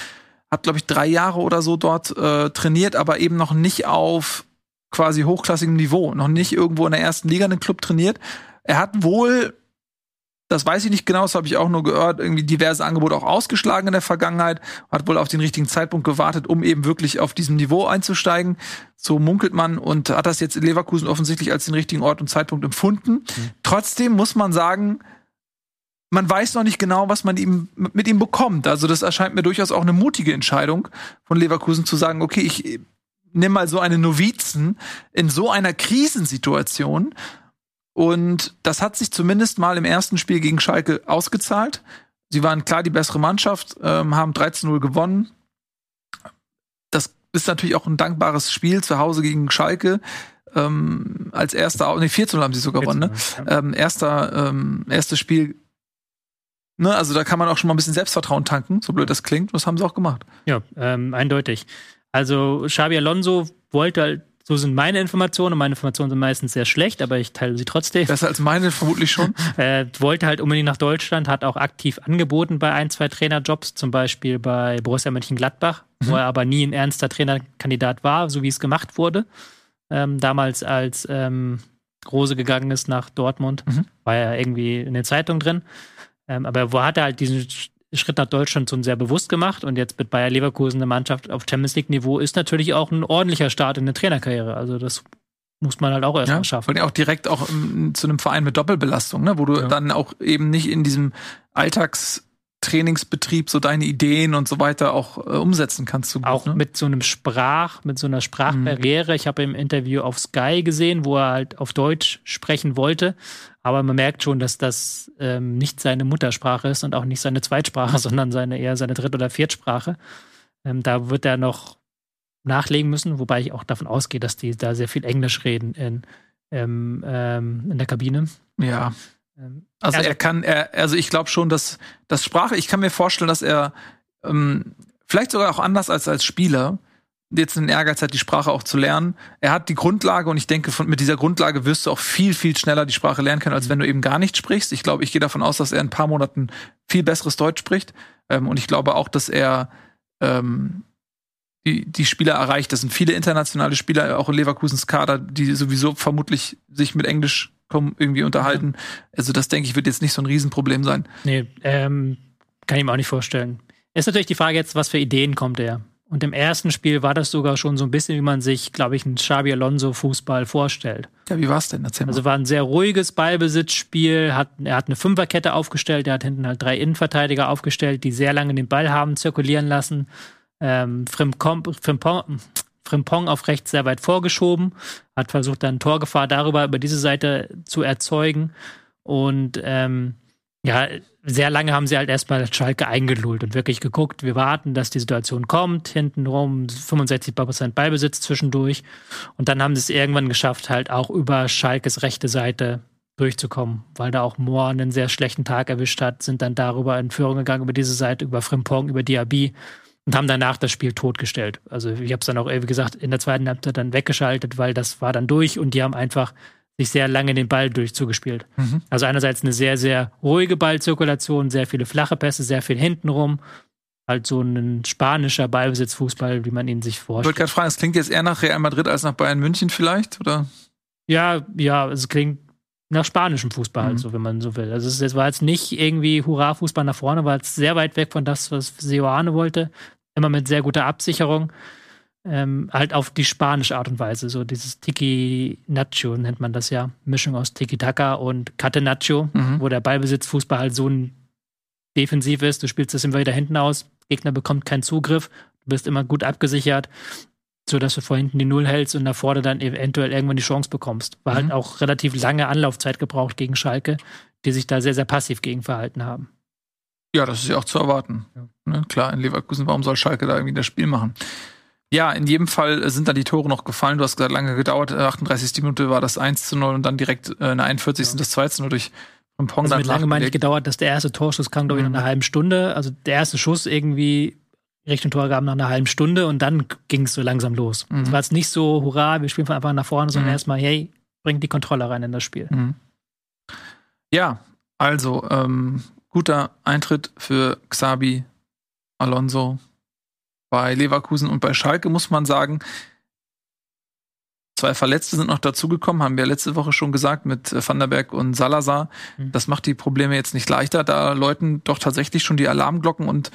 Hat, glaube ich, drei Jahre oder so dort äh, trainiert, aber eben noch nicht auf quasi hochklassigem Niveau. Noch nicht irgendwo in der ersten Liga einen Club trainiert. Er hat wohl das weiß ich nicht genau, das habe ich auch nur gehört, irgendwie diverse Angebote auch ausgeschlagen in der Vergangenheit, hat wohl auf den richtigen Zeitpunkt gewartet, um eben wirklich auf diesem Niveau einzusteigen. So munkelt man und hat das jetzt in Leverkusen offensichtlich als den richtigen Ort und Zeitpunkt empfunden. Mhm. Trotzdem muss man sagen, man weiß noch nicht genau, was man ihm, mit ihm bekommt. Also das erscheint mir durchaus auch eine mutige Entscheidung von Leverkusen zu sagen, okay, ich nehme mal so einen Novizen in so einer Krisensituation und das hat sich zumindest mal im ersten Spiel gegen Schalke ausgezahlt. Sie waren klar die bessere Mannschaft, ähm, haben 13-0 gewonnen. Das ist natürlich auch ein dankbares Spiel zu Hause gegen Schalke. Ähm, als erster, nee, 14 haben sie sogar gewonnen, ne? Ähm, erster, ähm, erstes Spiel. Ne, also da kann man auch schon mal ein bisschen Selbstvertrauen tanken, so blöd das klingt. Das haben sie auch gemacht. Ja, ähm, eindeutig. Also Xabi Alonso wollte halt so sind meine Informationen. Meine Informationen sind meistens sehr schlecht, aber ich teile sie trotzdem. Besser als meine vermutlich schon. er wollte halt unbedingt nach Deutschland, hat auch aktiv angeboten bei ein, zwei Trainerjobs, zum Beispiel bei Borussia Mönchengladbach, mhm. wo er aber nie ein ernster Trainerkandidat war, so wie es gemacht wurde. Ähm, damals, als ähm, Rose gegangen ist nach Dortmund, mhm. war er irgendwie in der Zeitung drin. Ähm, aber wo hat er halt diesen Schritt nach Deutschland schon sehr bewusst gemacht und jetzt mit Bayer Leverkusen eine Mannschaft auf Champions League Niveau ist natürlich auch ein ordentlicher Start in der Trainerkarriere. Also das muss man halt auch erstmal ja, schaffen. Und auch direkt auch um, zu einem Verein mit Doppelbelastung, ne, wo du ja. dann auch eben nicht in diesem Alltagstrainingsbetrieb so deine Ideen und so weiter auch äh, umsetzen kannst. So gut, auch ne? mit so einem Sprach, mit so einer Sprachbarriere. Mhm. Ich habe im Interview auf Sky gesehen, wo er halt auf Deutsch sprechen wollte, aber man merkt schon, dass das ähm, nicht seine Muttersprache ist und auch nicht seine Zweitsprache, sondern seine eher seine Dritt- oder Viertsprache. Ähm, da wird er noch nachlegen müssen, wobei ich auch davon ausgehe, dass die da sehr viel Englisch reden in, ähm, ähm, in der Kabine. Ja. Ähm, also, also, er kann, er, also ich glaube schon, dass das Sprache, ich kann mir vorstellen, dass er ähm, vielleicht sogar auch anders als als Spieler jetzt einen Ehrgeiz hat, die Sprache auch zu lernen. Er hat die Grundlage und ich denke, von, mit dieser Grundlage wirst du auch viel, viel schneller die Sprache lernen können, als wenn du eben gar nicht sprichst. Ich glaube, ich gehe davon aus, dass er in ein paar Monaten viel besseres Deutsch spricht. Ähm, und ich glaube auch, dass er ähm, die, die Spieler erreicht. Das sind viele internationale Spieler, auch in Leverkusens Kader, die sowieso vermutlich sich mit Englisch irgendwie unterhalten. Mhm. Also das, denke ich, wird jetzt nicht so ein Riesenproblem sein. Nee, ähm, kann ich mir auch nicht vorstellen. Ist natürlich die Frage jetzt, was für Ideen kommt er? Und im ersten Spiel war das sogar schon so ein bisschen, wie man sich, glaube ich, einen Xabi Alonso Fußball vorstellt. Ja, wie war es denn? Erzähl mal. Also war ein sehr ruhiges Ballbesitzspiel. Hat, er hat eine Fünferkette aufgestellt. Er hat hinten halt drei Innenverteidiger aufgestellt, die sehr lange den Ball haben zirkulieren lassen. Ähm, Frimpong, Frimpong, Frimpong auf rechts sehr weit vorgeschoben. Hat versucht, dann Torgefahr darüber, über diese Seite zu erzeugen. Und ähm, ja, sehr lange haben sie halt erstmal Schalke eingelullt und wirklich geguckt, wir warten, dass die Situation kommt, hintenrum 65 Prozent Ballbesitz zwischendurch und dann haben sie es irgendwann geschafft, halt auch über Schalkes rechte Seite durchzukommen, weil da auch Moore einen sehr schlechten Tag erwischt hat, sind dann darüber in Führung gegangen, über diese Seite, über Frimpong, über Diaby und haben danach das Spiel totgestellt. Also ich habe es dann auch, wie gesagt, in der zweiten Halbzeit dann weggeschaltet, weil das war dann durch und die haben einfach sich sehr lange den Ball durchzugespielt. Mhm. Also einerseits eine sehr, sehr ruhige Ballzirkulation, sehr viele flache Pässe, sehr viel hintenrum. Halt so ein spanischer Ballbesitzfußball, wie man ihn sich vorstellt. Ich wollte gerade fragen, es klingt jetzt eher nach Real Madrid als nach Bayern München vielleicht, oder? Ja, ja, es klingt nach spanischem Fußball, halt Mhm. so, wenn man so will. Also es, es war jetzt nicht irgendwie Hurra-Fußball nach vorne, war jetzt sehr weit weg von das, was Seoane wollte. Immer mit sehr guter Absicherung. Ähm, halt auf die spanische Art und Weise. So dieses Tiki-Nacho nennt man das ja. Mischung aus Tiki-Taka und Catenaccio, Mhm. wo der Ballbesitzfußball halt so ein defensiv ist. Du spielst das immer wieder hinten aus. Gegner bekommt keinen Zugriff. Du bist immer gut abgesichert, sodass du vor hinten die Null hältst und nach vorne dann eventuell irgendwann die Chance bekommst. War Mhm. halt auch relativ lange Anlaufzeit gebraucht gegen Schalke, die sich da sehr, sehr passiv gegen verhalten haben. Ja, das ist ja auch zu erwarten. Ja. Ne, klar, in Leverkusen, warum soll Schalke da irgendwie das Spiel machen? Ja, in jedem Fall äh, sind da die Tore noch gefallen. Du hast gesagt, lange gedauert. Äh, 38. Minute war das 1 zu 0 und dann direkt äh, in der 41. Ja. das 2 zu 0 durch Frimpong. Also mit lange meine ich gedauert, dass der erste Torschuss kam, glaube ich, Mhm. nach einer halben Stunde. Also der erste Schuss irgendwie Richtung Torgaben nach einer halben Stunde und dann ging es so langsam los. Mhm. Es war jetzt nicht so, hurra, wir spielen von einfach nach vorne, sondern Mhm. erstmal, hey, bringt die Kontrolle rein in das Spiel. Mhm. Ja, also ähm, guter Eintritt für Xabi Alonso bei Leverkusen und bei Schalke muss man sagen. Zwei Verletzte sind noch dazugekommen, haben wir letzte Woche schon gesagt, mit äh, Van der Berg und Salazar. Mhm. Das macht die Probleme jetzt nicht leichter. Da läuten doch tatsächlich schon die Alarmglocken und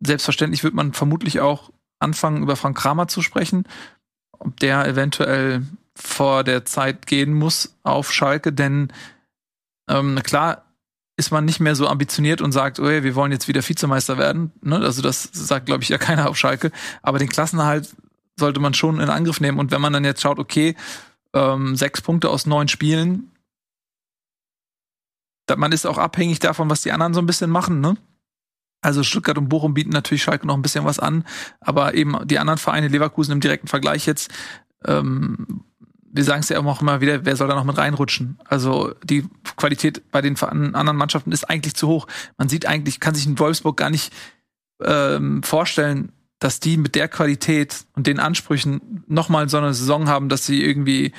selbstverständlich wird man vermutlich auch anfangen, über Frank Kramer zu sprechen, ob der eventuell vor der Zeit gehen muss auf Schalke, denn ähm, klar ist man nicht mehr so ambitioniert und sagt, oh, wir wollen jetzt wieder Vizemeister werden. Ne? Also das sagt, glaube ich, ja keiner auf Schalke. Aber den Klassenerhalt sollte man schon in Angriff nehmen. Und wenn man dann jetzt schaut, okay, ähm, sechs Punkte aus neun Spielen, man ist auch abhängig davon, was die anderen so ein bisschen machen, ne? Also Stuttgart und Bochum bieten natürlich Schalke noch ein bisschen was an, aber eben die anderen Vereine, Leverkusen im direkten Vergleich jetzt, ähm, wir sagen es ja auch immer wieder, wer soll da noch mit reinrutschen? Also die Qualität bei den anderen Mannschaften ist eigentlich zu hoch. Man sieht eigentlich, kann sich in Wolfsburg gar nicht ähm, vorstellen, dass die mit der Qualität und den Ansprüchen nochmal so eine Saison haben, dass sie irgendwie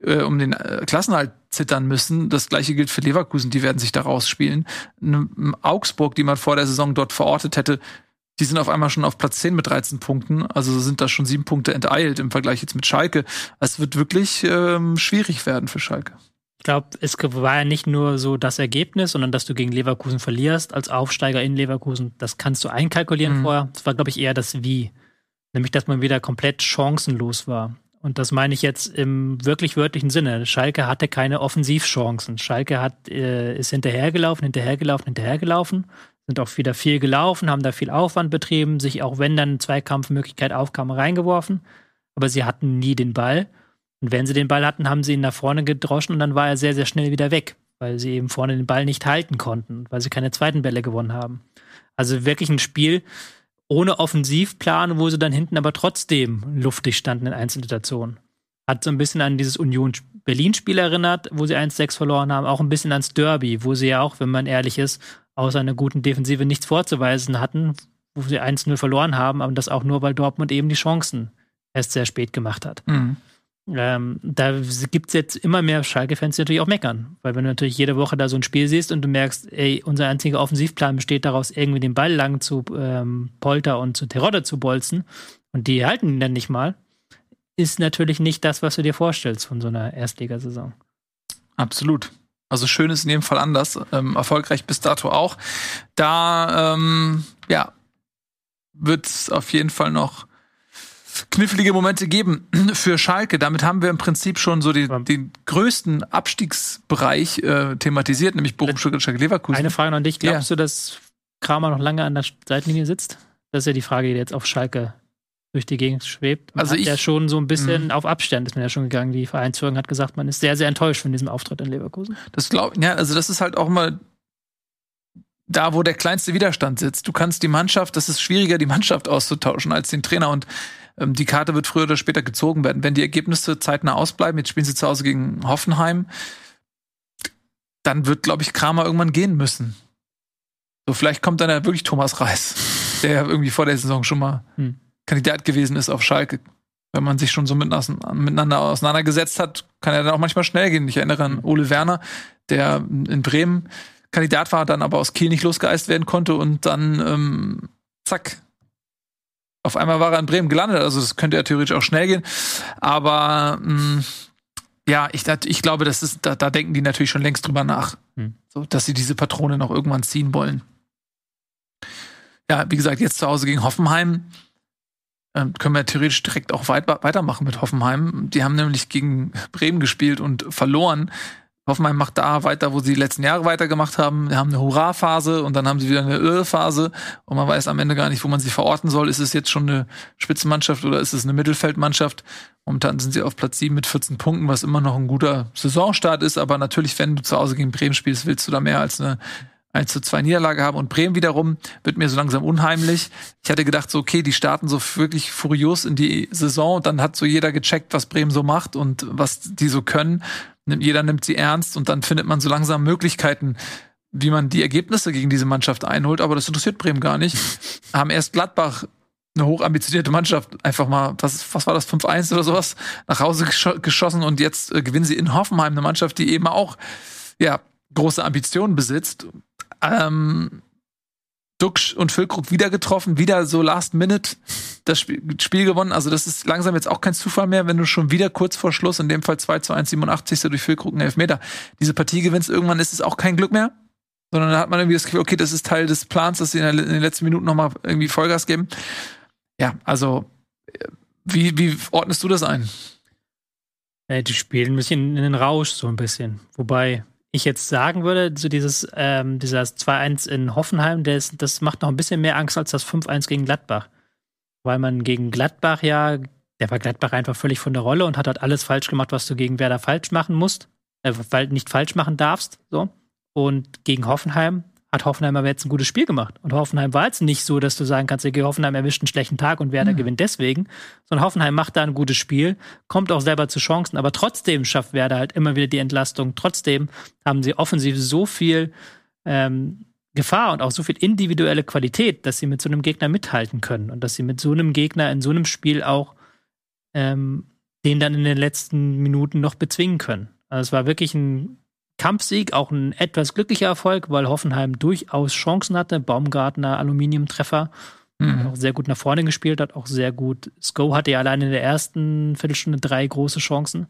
äh, um den äh, Klassenhalt zittern müssen. Das gleiche gilt für Leverkusen, die werden sich da rausspielen. N- Augsburg, die man vor der Saison dort verortet hätte, die sind auf einmal schon auf Platz 10 mit 13 Punkten. Also sind da schon sieben Punkte enteilt im Vergleich jetzt mit Schalke. Es wird wirklich ähm, schwierig werden für Schalke. Ich glaube, es war ja nicht nur so das Ergebnis, sondern dass du gegen Leverkusen verlierst als Aufsteiger in Leverkusen. Das kannst du einkalkulieren Mhm. vorher. Das war, glaube ich, eher das Wie. Nämlich, dass man wieder komplett chancenlos war. Und das meine ich jetzt im wirklich wörtlichen Sinne. Schalke hatte keine Offensivchancen. Schalke hat, äh, ist hinterhergelaufen, hinterhergelaufen, hinterhergelaufen. Sind auch wieder viel gelaufen, haben da viel Aufwand betrieben, sich auch wenn dann Zweikampfmöglichkeit aufkam, reingeworfen. Aber sie hatten nie den Ball. Und wenn sie den Ball hatten, haben sie ihn nach vorne gedroschen und dann war er sehr, sehr schnell wieder weg, weil sie eben vorne den Ball nicht halten konnten, weil sie keine zweiten Bälle gewonnen haben. Also wirklich ein Spiel ohne Offensivplan, wo sie dann hinten aber trotzdem luftig standen in Einzelsituationen. Hat so ein bisschen an dieses Union-Berlin-Spiel erinnert, wo sie 1-6 verloren haben, auch ein bisschen ans Derby, wo sie ja auch, wenn man ehrlich ist, außer einer guten Defensive nichts vorzuweisen hatten, wo sie 1-0 verloren haben, aber das auch nur, weil Dortmund eben die Chancen erst sehr spät gemacht hat. Mhm. Ähm, da gibt es jetzt immer mehr Schalke-Fans, die natürlich auch meckern. Weil wenn du natürlich jede Woche da so ein Spiel siehst und du merkst, ey, unser einziger Offensivplan besteht daraus, irgendwie den Ball lang zu ähm, Polter und zu Terodde zu bolzen und die halten ihn dann nicht mal, ist natürlich nicht das, was du dir vorstellst von so einer Erstligasaison. Absolut. Also schön ist in jedem Fall anders. Ähm, erfolgreich bis dato auch. Da, ähm, ja, wird es auf jeden Fall noch knifflige Momente geben für Schalke. Damit haben wir im Prinzip schon so die, Ja. den größten Abstiegsbereich äh, thematisiert, nämlich Bochum, Stuttgart, Schalke, Leverkusen. Eine Frage an dich. Glaubst du, dass Kramer noch lange an der Seitenlinie sitzt? Das ist ja die Frage, die jetzt auf Schalke durch die Gegend schwebt. Man Also hat ich- ja schon so ein bisschen Mhm. auf Abstand ist man ja schon gegangen. Die Vereinsführung hat gesagt, man ist sehr, sehr enttäuscht von diesem Auftritt in Leverkusen. Das glaub, ja, also das ist halt auch immer da, wo der kleinste Widerstand sitzt. Du kannst die Mannschaft, das ist schwieriger, die Mannschaft auszutauschen als den Trainer und ähm, die Karte wird früher oder später gezogen werden. Wenn die Ergebnisse zeitnah ausbleiben, jetzt spielen sie zu Hause gegen Hoffenheim, dann wird, glaube ich, Kramer irgendwann gehen müssen. So, vielleicht kommt dann ja wirklich Thomas Reis, der ja irgendwie vor der Saison schon mal Hm. Kandidat gewesen ist auf Schalke. Wenn man sich schon so miteinander auseinandergesetzt hat, kann er dann auch manchmal schnell gehen. Ich erinnere an Ole Werner, der in Bremen Kandidat war, dann aber aus Kiel nicht losgeeist werden konnte und dann ähm, zack. Auf einmal war er in Bremen gelandet, also das könnte ja theoretisch auch schnell gehen. Aber mh, ja, ich, ich glaube, das ist, da, da denken die natürlich schon längst drüber nach, hm. so, dass sie diese Patrone noch irgendwann ziehen wollen. Ja, wie gesagt, jetzt zu Hause gegen Hoffenheim können wir theoretisch direkt auch weit, weitermachen mit Hoffenheim. Die haben nämlich gegen Bremen gespielt und verloren. Hoffenheim macht da weiter, wo sie die letzten Jahre weitergemacht haben. Wir haben eine Hurra-Phase und dann haben sie wieder eine Irre-Phase und man weiß am Ende gar nicht, wo man sie verorten soll. Ist es jetzt schon eine Spitzenmannschaft oder ist es eine Mittelfeldmannschaft? Momentan sind sie auf Platz 7 mit 14 Punkten, was immer noch ein guter Saisonstart ist. Aber natürlich, wenn du zu Hause gegen Bremen spielst, willst du da mehr als eine 1 zu 2 Niederlage haben. Und Bremen wiederum wird mir so langsam unheimlich. Ich hatte gedacht, so, okay, die starten so wirklich furios in die Saison. Dann hat so jeder gecheckt, was Bremen so macht und was die so können. Jeder nimmt sie ernst und dann findet man so langsam Möglichkeiten, wie man die Ergebnisse gegen diese Mannschaft einholt. Aber das interessiert Bremen gar nicht. Haben erst Gladbach eine hochambitionierte Mannschaft einfach mal, was, was war das, 5-1 oder sowas, nach Hause geschossen und jetzt äh, gewinnen sie in Hoffenheim eine Mannschaft, die eben auch, ja, große Ambitionen besitzt. Ähm, Duxch und Füllkrug wieder getroffen, wieder so last minute das Spiel, Spiel, gewonnen. Also das ist langsam jetzt auch kein Zufall mehr, wenn du schon wieder kurz vor Schluss, in dem Fall 2 zu 1, 87. durch Füllkrug einen Elfmeter, diese Partie gewinnst, irgendwann ist es auch kein Glück mehr. Sondern da hat man irgendwie das Gefühl, okay, das ist Teil des Plans, dass sie in, den letzten Minuten nochmal irgendwie Vollgas geben. Ja, also, wie, wie ordnest du das ein? Äh, die spielen ein bisschen in den Rausch, so ein bisschen. Wobei ich jetzt sagen würde, so dieses, ähm, dieser 2-1 in Hoffenheim, das, das macht noch ein bisschen mehr Angst als das 5-1 gegen Gladbach. Weil man gegen Gladbach ja, der war Gladbach einfach völlig von der Rolle und hat halt alles falsch gemacht, was du gegen Werder falsch machen musst, äh, nicht falsch machen darfst, so. Und gegen Hoffenheim hat Hoffenheim aber jetzt ein gutes Spiel gemacht. Und Hoffenheim war jetzt nicht so, dass du sagen kannst, okay, Hoffenheim erwischt einen schlechten Tag und Werder mhm. gewinnt deswegen, sondern Hoffenheim macht da ein gutes Spiel, kommt auch selber zu Chancen, aber trotzdem schafft Werder halt immer wieder die Entlastung. Trotzdem haben sie offensiv so viel ähm, Gefahr und auch so viel individuelle Qualität, dass sie mit so einem Gegner mithalten können und dass sie mit so einem Gegner in so einem Spiel auch ähm, den dann in den letzten Minuten noch bezwingen können. Also es war wirklich ein Kampfsieg, auch ein etwas glücklicher Erfolg, weil Hoffenheim durchaus Chancen hatte. Baumgartner Aluminiumtreffer, mhm. auch sehr gut nach vorne gespielt hat, auch sehr gut. Sko hatte ja allein in der ersten Viertelstunde drei große Chancen.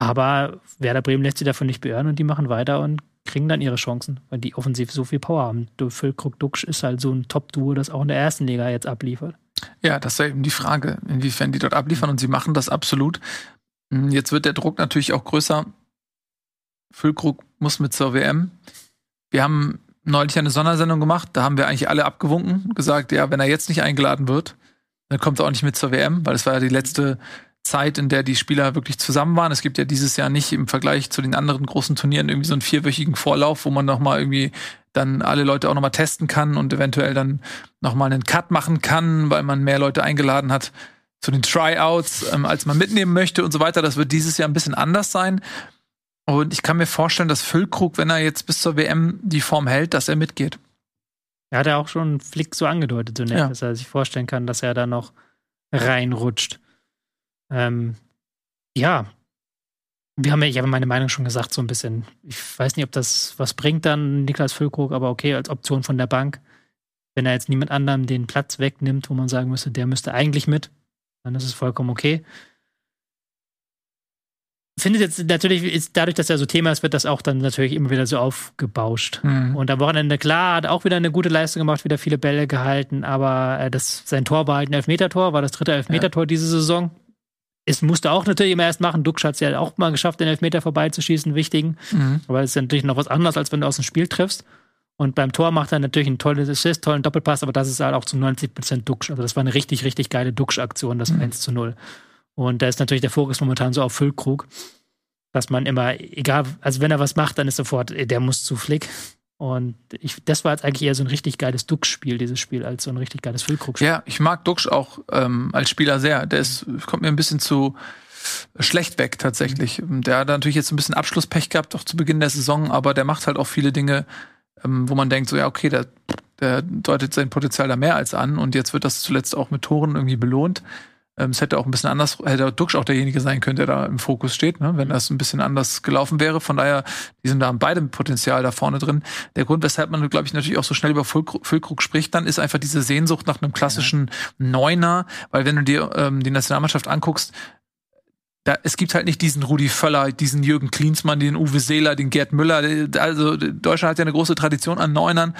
Aber Werder Bremen lässt sich davon nicht beirren und die machen weiter und kriegen dann ihre Chancen, weil die offensiv so viel Power haben. Füllkrug Duxch ist halt so ein Top-Duo, das auch in der ersten Liga jetzt abliefert. Ja, das ist ja eben die Frage, inwiefern die dort abliefern und sie machen das absolut. Hm, jetzt wird der Druck natürlich auch größer Füllkrug muss mit zur WM. Wir haben neulich eine Sondersendung gemacht, da haben wir eigentlich alle abgewunken, gesagt, ja, wenn er jetzt nicht eingeladen wird, dann kommt er auch nicht mit zur WM, weil es war ja die letzte Zeit, in der die Spieler wirklich zusammen waren. Es gibt ja dieses Jahr nicht im Vergleich zu den anderen großen Turnieren irgendwie so einen vierwöchigen Vorlauf, wo man nochmal irgendwie dann alle Leute auch nochmal testen kann und eventuell dann nochmal einen Cut machen kann, weil man mehr Leute eingeladen hat zu den Tryouts, ähm, als man mitnehmen möchte und so weiter. Das wird dieses Jahr ein bisschen anders sein. Und ich kann mir vorstellen, dass Füllkrug, wenn er jetzt bis zur WM die Form hält, dass er mitgeht. Er hat ja auch schon Flick so angedeutet, so nett, ja. dass er sich vorstellen kann, dass er da noch reinrutscht. Ähm, ja, wir haben ja, ich habe meine Meinung schon gesagt, so ein bisschen. Ich weiß nicht, ob das was bringt dann, Niklas Füllkrug, aber okay, als Option von der Bank. Wenn er jetzt niemand anderem den Platz wegnimmt, wo man sagen müsste, der müsste eigentlich mit, dann ist es vollkommen okay findet jetzt natürlich, ist dadurch, dass er so Thema ist, wird das auch dann natürlich immer wieder so aufgebauscht. Mhm. Und am Wochenende, klar, hat auch wieder eine gute Leistung gemacht, wieder viele Bälle gehalten, aber äh, das, sein Tor war halt ein Elfmetertor, war das dritte Elfmetertor ja. diese Saison. Es musste auch natürlich immer erst machen. Duxch hat es ja auch mal geschafft, den Elfmeter vorbeizuschießen, wichtigen. Mhm. Aber es ist natürlich noch was anderes, als wenn du aus dem Spiel triffst. Und beim Tor macht er natürlich einen tollen Assist, tollen Doppelpass, aber das ist halt auch zu 90 Prozent Duxch. Also das war eine richtig, richtig geile Duxch-Aktion, das mhm. 1 zu 0. Und da ist natürlich der Fokus momentan so auf Füllkrug, dass man immer, egal, also wenn er was macht, dann ist sofort, äh, der muss zu Flick. Und ich, das war jetzt eigentlich eher so ein richtig geiles Dux-Spiel, dieses Spiel, als so ein richtig geiles Füllkrug-Spiel. Ja, ich mag Dux auch ähm, als Spieler sehr. Der ist, kommt mir ein bisschen zu schlecht weg tatsächlich. Mhm. Der hat natürlich jetzt ein bisschen Abschlusspech gehabt, auch zu Beginn der Saison, aber der macht halt auch viele Dinge, ähm, wo man denkt, so ja, okay, der, der deutet sein Potenzial da mehr als an und jetzt wird das zuletzt auch mit Toren irgendwie belohnt. Ähm, es hätte auch ein bisschen anders, hätte Duxch auch derjenige sein können, der da im Fokus steht, ne? wenn das ein bisschen anders gelaufen wäre. Von daher, die sind da an beidem Potenzial da vorne drin. Der Grund, weshalb man, glaube ich, natürlich auch so schnell über Füllkrug, spricht, dann ist einfach diese Sehnsucht nach einem klassischen. Neuner, weil wenn du dir ähm, die Nationalmannschaft anguckst, da, es gibt halt nicht diesen Rudi Völler, diesen Jürgen Klinsmann, den Uwe Seeler, den Gerd Müller. Also Deutschland hat ja eine große Tradition an Neunern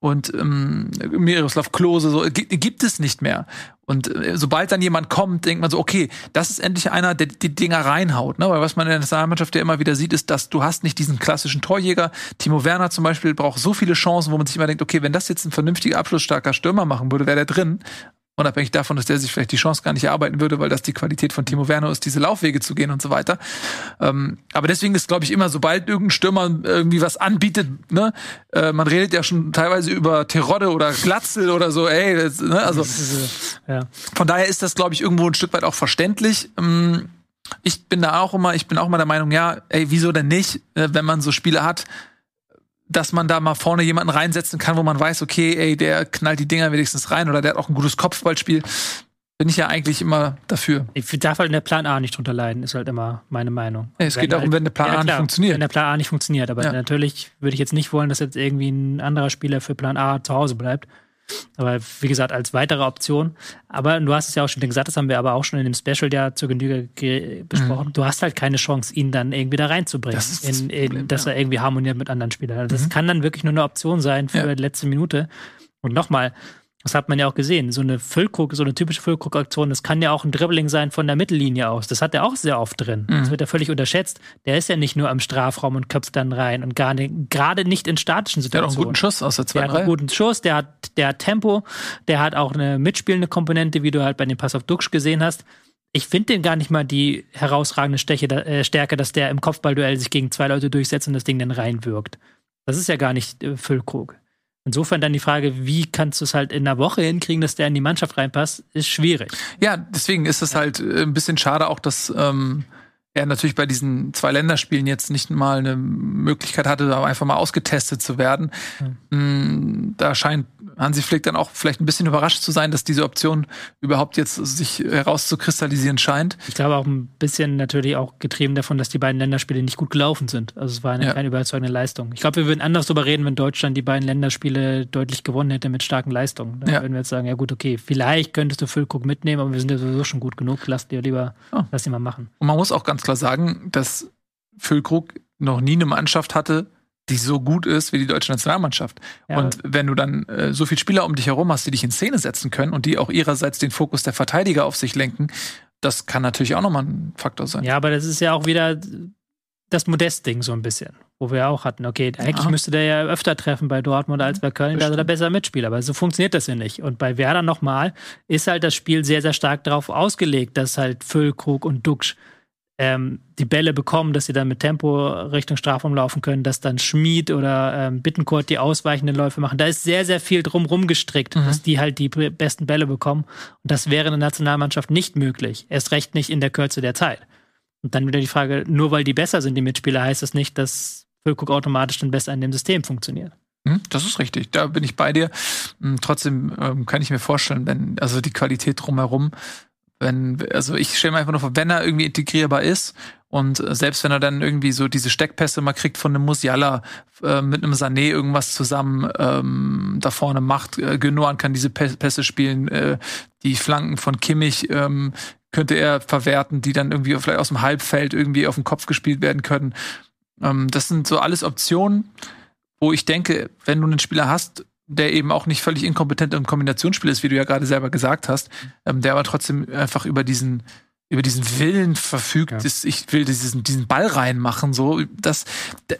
und ähm, Miroslav Klose, so gibt es nicht mehr. Und äh, sobald dann jemand kommt, denkt man so, okay, das ist endlich einer, der die Dinger reinhaut. Ne? Weil was man in der Nationalmannschaft ja immer wieder sieht, ist, dass du hast nicht diesen klassischen Torjäger. Timo Werner zum Beispiel braucht so viele Chancen, wo man sich immer denkt, okay, wenn das jetzt ein vernünftiger, abschlussstarker Stürmer machen würde, wäre der drin. Unabhängig davon, dass der sich vielleicht die Chance gar nicht erarbeiten würde, weil das die Qualität von Timo Werner ist, diese Laufwege zu gehen und so weiter. Ähm, aber deswegen ist, glaube ich, immer, sobald irgendein Stürmer irgendwie was anbietet, ne, äh, man redet ja schon teilweise über Terodde oder Glatzel oder so, ey, das, ne, also ja. von daher ist das, glaube ich, irgendwo ein Stück weit auch verständlich. Ähm, ich bin da auch immer, ich bin auch immer der Meinung, ja, ey, wieso denn nicht, äh, wenn man so Spiele hat, dass man da mal vorne jemanden reinsetzen kann, wo man weiß, okay, ey, der knallt die Dinger wenigstens rein oder der hat auch ein gutes Kopfballspiel. Bin ich ja eigentlich immer dafür. Ich darf halt in der Plan A nicht drunter leiden, ist halt immer meine Meinung. Ja, es wenn geht darum, halt, wenn der Plan ja, A nicht funktioniert. Wenn der Plan A nicht funktioniert. Aber ja. natürlich würde ich jetzt nicht wollen, dass jetzt irgendwie ein anderer Spieler für Plan A zu Hause bleibt. Aber wie gesagt, als weitere Option. Aber du hast es ja auch schon gesagt, das haben wir aber auch schon in dem Special ja zur Genüge besprochen. Mhm. Du hast halt keine Chance, ihn dann irgendwie da reinzubringen, das in, in, Problem, dass ja. er irgendwie harmoniert mit anderen Spielern. Also das mhm. kann dann wirklich nur eine Option sein für ja. die letzte Minute. Und nochmal, das hat man ja auch gesehen. So eine Füllkrug, so eine typische Füllkrug-Aktion, das kann ja auch ein Dribbling sein von der Mittellinie aus. Das hat er auch sehr oft drin. Mhm. Das wird ja völlig unterschätzt. Der ist ja nicht nur am Strafraum und köpft dann rein und gar nicht, gerade nicht in statischen Situationen. Der hat auch einen guten Schuss aus der zweiten Der hat einen guten Schuss, der hat, der hat Tempo, der hat auch eine mitspielende Komponente, wie du halt bei dem Pass auf Duxch gesehen hast. Ich finde den gar nicht mal die herausragende Steche, äh, Stärke, dass der im Kopfballduell sich gegen zwei Leute durchsetzt und das Ding dann reinwirkt. Das ist ja gar nicht äh, Füllkrug. Insofern dann die Frage, wie kannst du es halt in einer Woche hinkriegen, dass der in die Mannschaft reinpasst, ist schwierig. Ja, deswegen ist es halt äh, ein bisschen schade auch, dass ähm, er natürlich bei diesen zwei Länderspielen jetzt nicht mal eine Möglichkeit hatte, einfach mal ausgetestet zu werden. Mhm. Da scheint Hansi Flick dann auch vielleicht ein bisschen überrascht zu sein, dass diese Option überhaupt jetzt sich herauszukristallisieren scheint. Ich glaube auch ein bisschen natürlich auch getrieben davon, dass die beiden Länderspiele nicht gut gelaufen sind. Also es war eine ja. keine überzeugende Leistung. Ich glaube, wir würden anders darüber reden, wenn Deutschland die beiden Länderspiele deutlich gewonnen hätte mit starken Leistungen. Dann ja. würden wir jetzt sagen, ja gut, okay, vielleicht könntest du Füllkrug mitnehmen, aber wir sind ja sowieso schon gut genug. Lass dir lieber, oh. lass ihn mal machen. Und man muss auch ganz klar sagen, dass Füllkrug noch nie eine Mannschaft hatte, die so gut ist wie die deutsche Nationalmannschaft. Ja. Und wenn du dann äh, so viele Spieler um dich herum hast, die dich in Szene setzen können und die auch ihrerseits den Fokus der Verteidiger auf sich lenken, das kann natürlich auch nochmal ein Faktor sein. Ja, aber das ist ja auch wieder das Modest-Ding so ein bisschen, wo wir auch hatten, okay, eigentlich ja. müsste der ja öfter treffen bei Dortmund als bei Köln, da ist er besser Mitspieler, aber so funktioniert das ja nicht. Und bei Werder nochmal ist halt das Spiel sehr, sehr stark darauf ausgelegt, dass halt Füllkrug und Duxch ähm, die Bälle bekommen, dass sie dann mit Tempo Richtung Strafraum laufen können, dass dann Schmied oder ähm, Bittencourt die ausweichenden Läufe machen. Da ist sehr, sehr viel drumrum gestrickt, mhm. dass die halt die besten Bälle bekommen. Und das wäre in der Nationalmannschaft nicht möglich. Erst recht nicht in der Kürze der Zeit. Und dann wieder die Frage, nur weil die besser sind, die Mitspieler, heißt das nicht, dass Füllkrug automatisch dann besser in dem System funktioniert. Mhm, das ist richtig, da bin ich bei dir. Hm, trotzdem ähm, kann ich mir vorstellen, wenn, also die Qualität drumherum wenn, also ich stelle mir einfach nur vor, wenn er irgendwie integrierbar ist und äh, selbst wenn er dann irgendwie so diese Steckpässe mal kriegt von einem Musiala äh, mit einem Sané irgendwas zusammen ähm, da vorne macht, äh, Genoan kann diese Pässe spielen, äh, die Flanken von Kimmich ähm, könnte er verwerten, die dann irgendwie vielleicht aus dem Halbfeld irgendwie auf den Kopf gespielt werden können. Ähm, das sind so alles Optionen, wo ich denke, wenn du einen Spieler hast, der eben auch nicht völlig inkompetent im Kombinationsspiel ist, wie du ja gerade selber gesagt hast, ähm, der aber trotzdem einfach über diesen über diesen Willen verfügt, ja. ist, ich will diesen, diesen Ball reinmachen, so, das, da,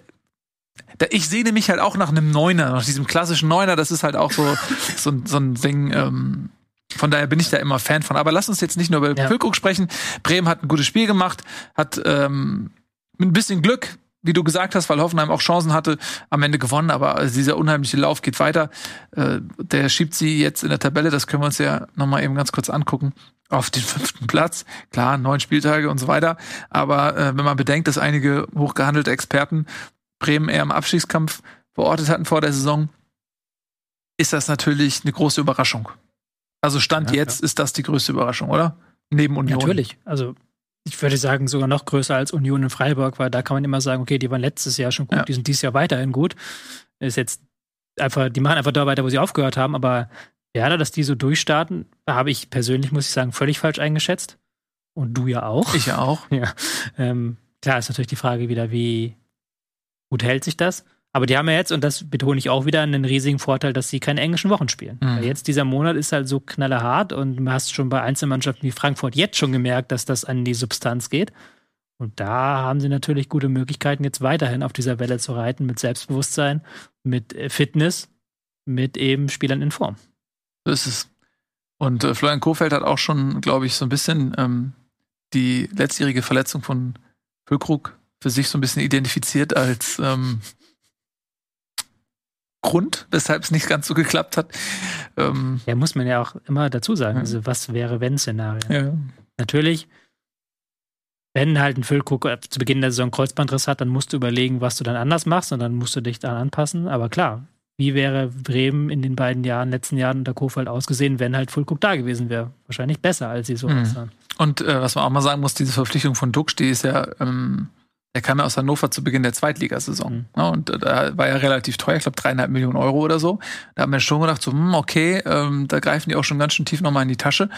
da, ich sehne mich halt auch nach einem Neuner, nach diesem klassischen Neuner, das ist halt auch so, so, so ein Ding, ähm, von daher bin ich da immer Fan von. Aber lass uns jetzt nicht nur über ja. Füllkrug sprechen. Bremen hat ein gutes Spiel gemacht, hat ähm, mit ein bisschen Glück wie du gesagt hast, weil Hoffenheim auch Chancen hatte, am Ende gewonnen, aber dieser unheimliche Lauf geht weiter. Äh, der schiebt sie jetzt in der Tabelle, das können wir uns ja nochmal eben ganz kurz angucken, auf den fünften Platz. Klar, neun Spieltage und so weiter. Aber äh, wenn man bedenkt, dass einige hochgehandelte Experten Bremen eher im Abstiegskampf verortet hatten vor der Saison, ist das natürlich eine große Überraschung. Also Stand ja, jetzt ja. ist das die größte Überraschung, oder? Neben Union. Natürlich. Also ich würde sagen, sogar noch größer als Union in Freiburg, weil da kann man immer sagen, okay, die waren letztes Jahr schon gut, ja. die sind dieses Jahr weiterhin gut. Ist jetzt einfach, die machen einfach da weiter, wo sie aufgehört haben, aber ja, dass die so durchstarten, habe ich persönlich, muss ich sagen, völlig falsch eingeschätzt. Und du ja auch. Ich ja auch. Ja. Ähm, klar ist natürlich die Frage wieder, wie gut hält sich das? Aber die haben ja jetzt, und das betone ich auch wieder, einen riesigen Vorteil, dass sie keine englischen Wochen spielen. Mhm. Weil jetzt dieser Monat ist halt so knallerhart und du hast schon bei Einzelmannschaften wie Frankfurt jetzt schon gemerkt, dass das an die Substanz geht. Und da haben sie natürlich gute Möglichkeiten, jetzt weiterhin auf dieser Welle zu reiten, mit Selbstbewusstsein, mit äh, Fitness, mit eben Spielern in Form. So ist es. Und äh, Florian Kohfeldt hat auch schon, glaube ich, so ein bisschen ähm, die letztjährige Verletzung von Füllkrug für sich so ein bisschen identifiziert als ähm, Grund, weshalb es nicht ganz so geklappt hat. Ähm, Ja, muss man ja auch immer dazu sagen. Ja. Also, was wäre, wenn Szenarien? ja. Natürlich, wenn halt ein Füllkrug zu Beginn der Saison Kreuzbandriss hat, dann musst du überlegen, was du dann anders machst und dann musst du dich dann anpassen. Aber klar, wie wäre Bremen in den beiden Jahren, letzten Jahren unter Kofeld ausgesehen, wenn halt Füllkrug da gewesen wäre? Wahrscheinlich besser, als sie so Mhm. aussahen. Und äh, was man auch mal sagen muss, diese Verpflichtung von Duxch, die ist ja, ähm, der kam ja aus Hannover zu Beginn der Zweitligasaison. Mhm. Ja, und äh, da war ja relativ teuer, ich glaube dreieinhalb Millionen Euro oder so. Da haben wir schon gedacht, so, hm, okay, ähm, da greifen die auch schon ganz schön tief nochmal in die Tasche.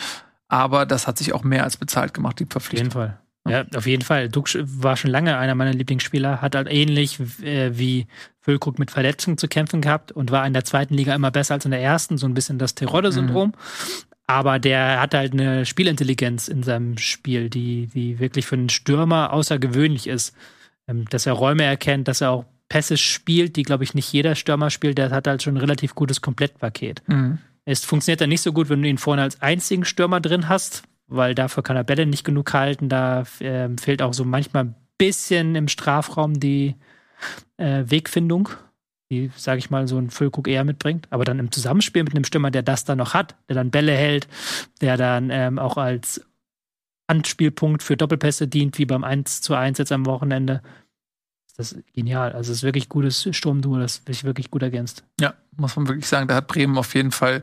Aber das hat sich auch mehr als bezahlt gemacht, die Auf jeden Verpflichtung. Fall. Ja, auf jeden Fall. Duxch war schon lange einer meiner Lieblingsspieler, hat halt ähnlich äh, wie Füllkrug mit Verletzungen zu kämpfen gehabt und war in der zweiten Liga immer besser als in der ersten, so ein bisschen das Terodde-Syndrom. Aber der hat halt eine Spielintelligenz in seinem Spiel, die, die wirklich für einen Stürmer außergewöhnlich ist. Ähm, dass er Räume erkennt, dass er auch Pässe spielt, die, glaube ich, nicht jeder Stürmer spielt. Der hat halt schon ein relativ gutes Komplettpaket. Mhm. Es funktioniert dann nicht so gut, wenn du ihn vorne als einzigen Stürmer drin hast, weil dafür kann er Bälle nicht genug halten. Da ähm, fehlt auch so manchmal ein bisschen im Strafraum die äh, Wegfindung, die, sage ich mal, so ein Füllkrug eher mitbringt. Aber dann im Zusammenspiel mit einem Stürmer, der das dann noch hat, der dann Bälle hält, der dann ähm, auch als Anspielpunkt für Doppelpässe dient, wie beim 1 zu 1 jetzt am Wochenende. Das ist genial. Also es ist wirklich gutes Sturmduo, das sich wirklich gut ergänzt. Ja, muss man wirklich sagen, da hat Bremen auf jeden Fall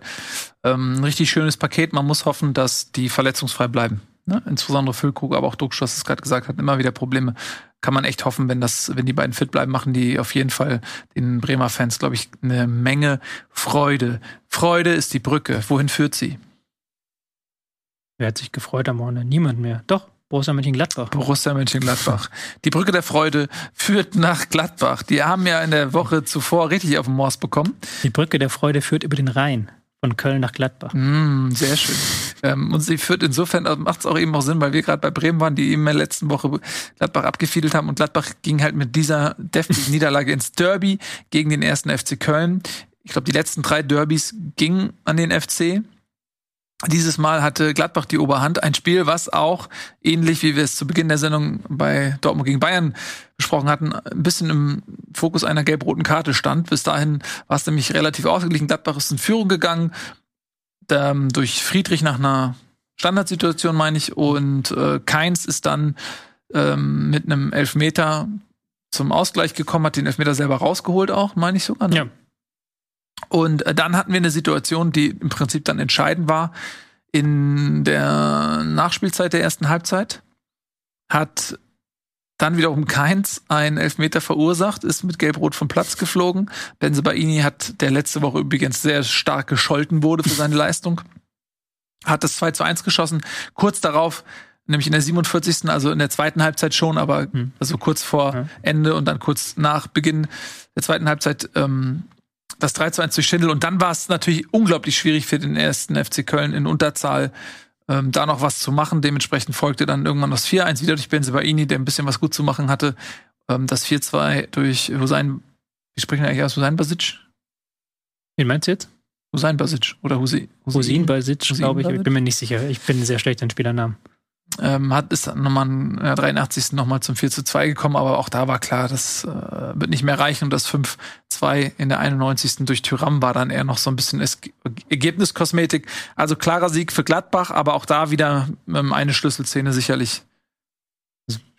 ähm, ein richtig schönes Paket. Man muss hoffen, dass die verletzungsfrei bleiben. Ne? Insbesondere Füllkrug, aber auch was es gerade gesagt hat, immer wieder Probleme. Kann man echt hoffen, wenn das, wenn die beiden fit bleiben, machen die auf jeden Fall den Bremer Fans, glaube ich, eine Menge Freude. Freude ist die Brücke. Wohin führt sie? Wer hat sich gefreut am Wochenende? Niemand mehr. Doch, Borussia Mönchengladbach. Borussia Mönchengladbach. Die Brücke der Freude führt nach Gladbach. Die haben ja in der Woche zuvor richtig auf den Morse bekommen. Die Brücke der Freude führt über den Rhein. Von Köln nach Gladbach. Mm, sehr schön. Ähm, und sie führt insofern, macht es auch eben auch Sinn, weil wir gerade bei Bremen waren, die eben in der letzten Woche Gladbach abgefiedelt haben und Gladbach ging halt mit dieser deftigen Niederlage ins Derby gegen den ersten FC Köln. Ich glaube, die letzten drei Derbys gingen an den FC. Dieses Mal hatte Gladbach die Oberhand. Ein Spiel, was auch, ähnlich wie wir es zu Beginn der Sendung bei Dortmund gegen Bayern besprochen hatten, ein bisschen im Fokus einer gelb-roten Karte stand. Bis dahin war es nämlich relativ ausgeglichen. Gladbach ist in Führung gegangen, ähm, durch Friedrich nach einer Standardsituation, meine ich. Und äh, Keins ist dann ähm, mit einem Elfmeter zum Ausgleich gekommen, hat den Elfmeter selber rausgeholt auch, meine ich sogar. ne? Ja. Und äh, dann hatten wir eine Situation, die im Prinzip dann entscheidend war. In der Nachspielzeit der ersten Halbzeit hat dann wiederum Keins einen Elfmeter verursacht, ist mit Gelb-Rot vom Platz geflogen. Benzebaini hat, der letzte Woche übrigens sehr stark gescholten wurde für seine Leistung, hat das 2 zu 1 geschossen. Kurz darauf, nämlich in der 47. also in der zweiten Halbzeit schon, aber Hm. also kurz vor. Ende und dann kurz nach Beginn der zweiten Halbzeit ähm, das 3 zu 1 durch Schindel. Und dann war es natürlich unglaublich schwierig für den ersten FC Köln in Unterzahl ähm, da noch was zu machen. Dementsprechend folgte dann irgendwann das 4-1 wieder durch Benzebaini, der ein bisschen was gut zu machen hatte. Ähm, das 4-2 durch Hussein, wie sprechen wir eigentlich aus? Hussein Basic? Wen meinst du jetzt? Hussein Basic oder? Rosin Basic, Husin glaube ich. Ich Basic? bin mir nicht sicher. Ich bin sehr schlecht in Spielernamen. Ähm, hat ist dann nochmal in der 83. nochmal zum 4 zu 2 gekommen, aber auch da war klar, das äh, wird nicht mehr reichen und das 5-2 in der 91. durch Tyram war dann eher noch so ein bisschen es Ergebniskosmetik. Also klarer Sieg für Gladbach, aber auch da wieder ähm, eine Schlüsselszene sicherlich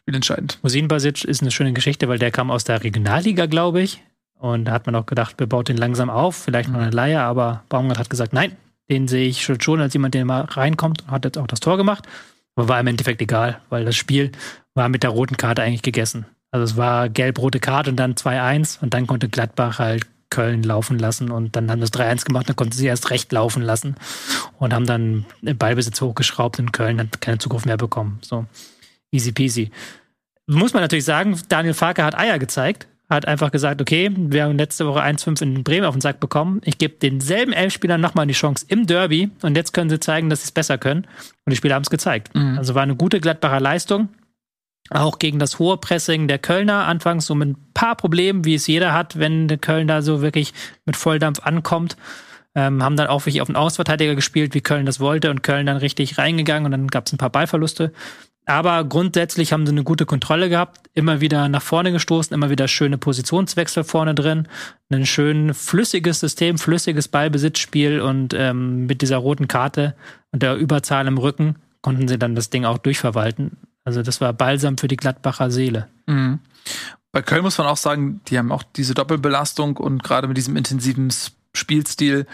spielentscheidend. Rosin Basic ist eine schöne Geschichte, weil der kam aus der Regionalliga, glaube ich. Und da hat man auch gedacht, wir baut den langsam auf, vielleicht noch eine Leihe, aber Baumgart hat gesagt, nein, den sehe ich schon, schon als jemand, der mal reinkommt und hat jetzt auch das Tor gemacht. Aber war im Endeffekt egal, weil das Spiel war mit der roten Karte eigentlich gegessen. Also es war gelb-rote Karte und dann 2-1 und dann konnte Gladbach halt Köln laufen lassen und dann haben das 3-1 gemacht, dann konnten sie erst recht laufen lassen und haben dann Ballbesitz hochgeschraubt in Köln, hat keine Zukunft mehr bekommen. So easy peasy. Muss man natürlich sagen, Daniel Farke hat Eier gezeigt, hat einfach gesagt, okay, wir haben letzte Woche 1-5 in Bremen auf den Sack bekommen. Ich gebe denselben Elfspielern nochmal die Chance im Derby und jetzt können sie zeigen, dass sie es besser können. Und die Spieler haben es gezeigt. Mhm. Also war eine gute Gladbacher Leistung. Auch gegen das hohe Pressing der Kölner anfangs so mit ein paar Problemen, wie es jeder hat, wenn der Köln da so wirklich mit Volldampf ankommt. Ähm, haben dann auch wirklich auf den Ausverteidiger gespielt, wie Köln das wollte und Köln dann richtig reingegangen und dann gab es ein paar Ballverluste. Aber grundsätzlich haben sie eine gute Kontrolle gehabt, immer wieder nach vorne gestoßen, immer wieder schöne Positionswechsel vorne drin, ein schön flüssiges System, flüssiges Ballbesitzspiel und ähm, mit dieser roten Karte und der Überzahl im Rücken konnten sie dann das Ding auch durchverwalten. Also das war Balsam für die Gladbacher Seele. Mhm. Bei Köln muss man auch sagen, die haben auch diese Doppelbelastung und gerade mit diesem intensiven Spielstil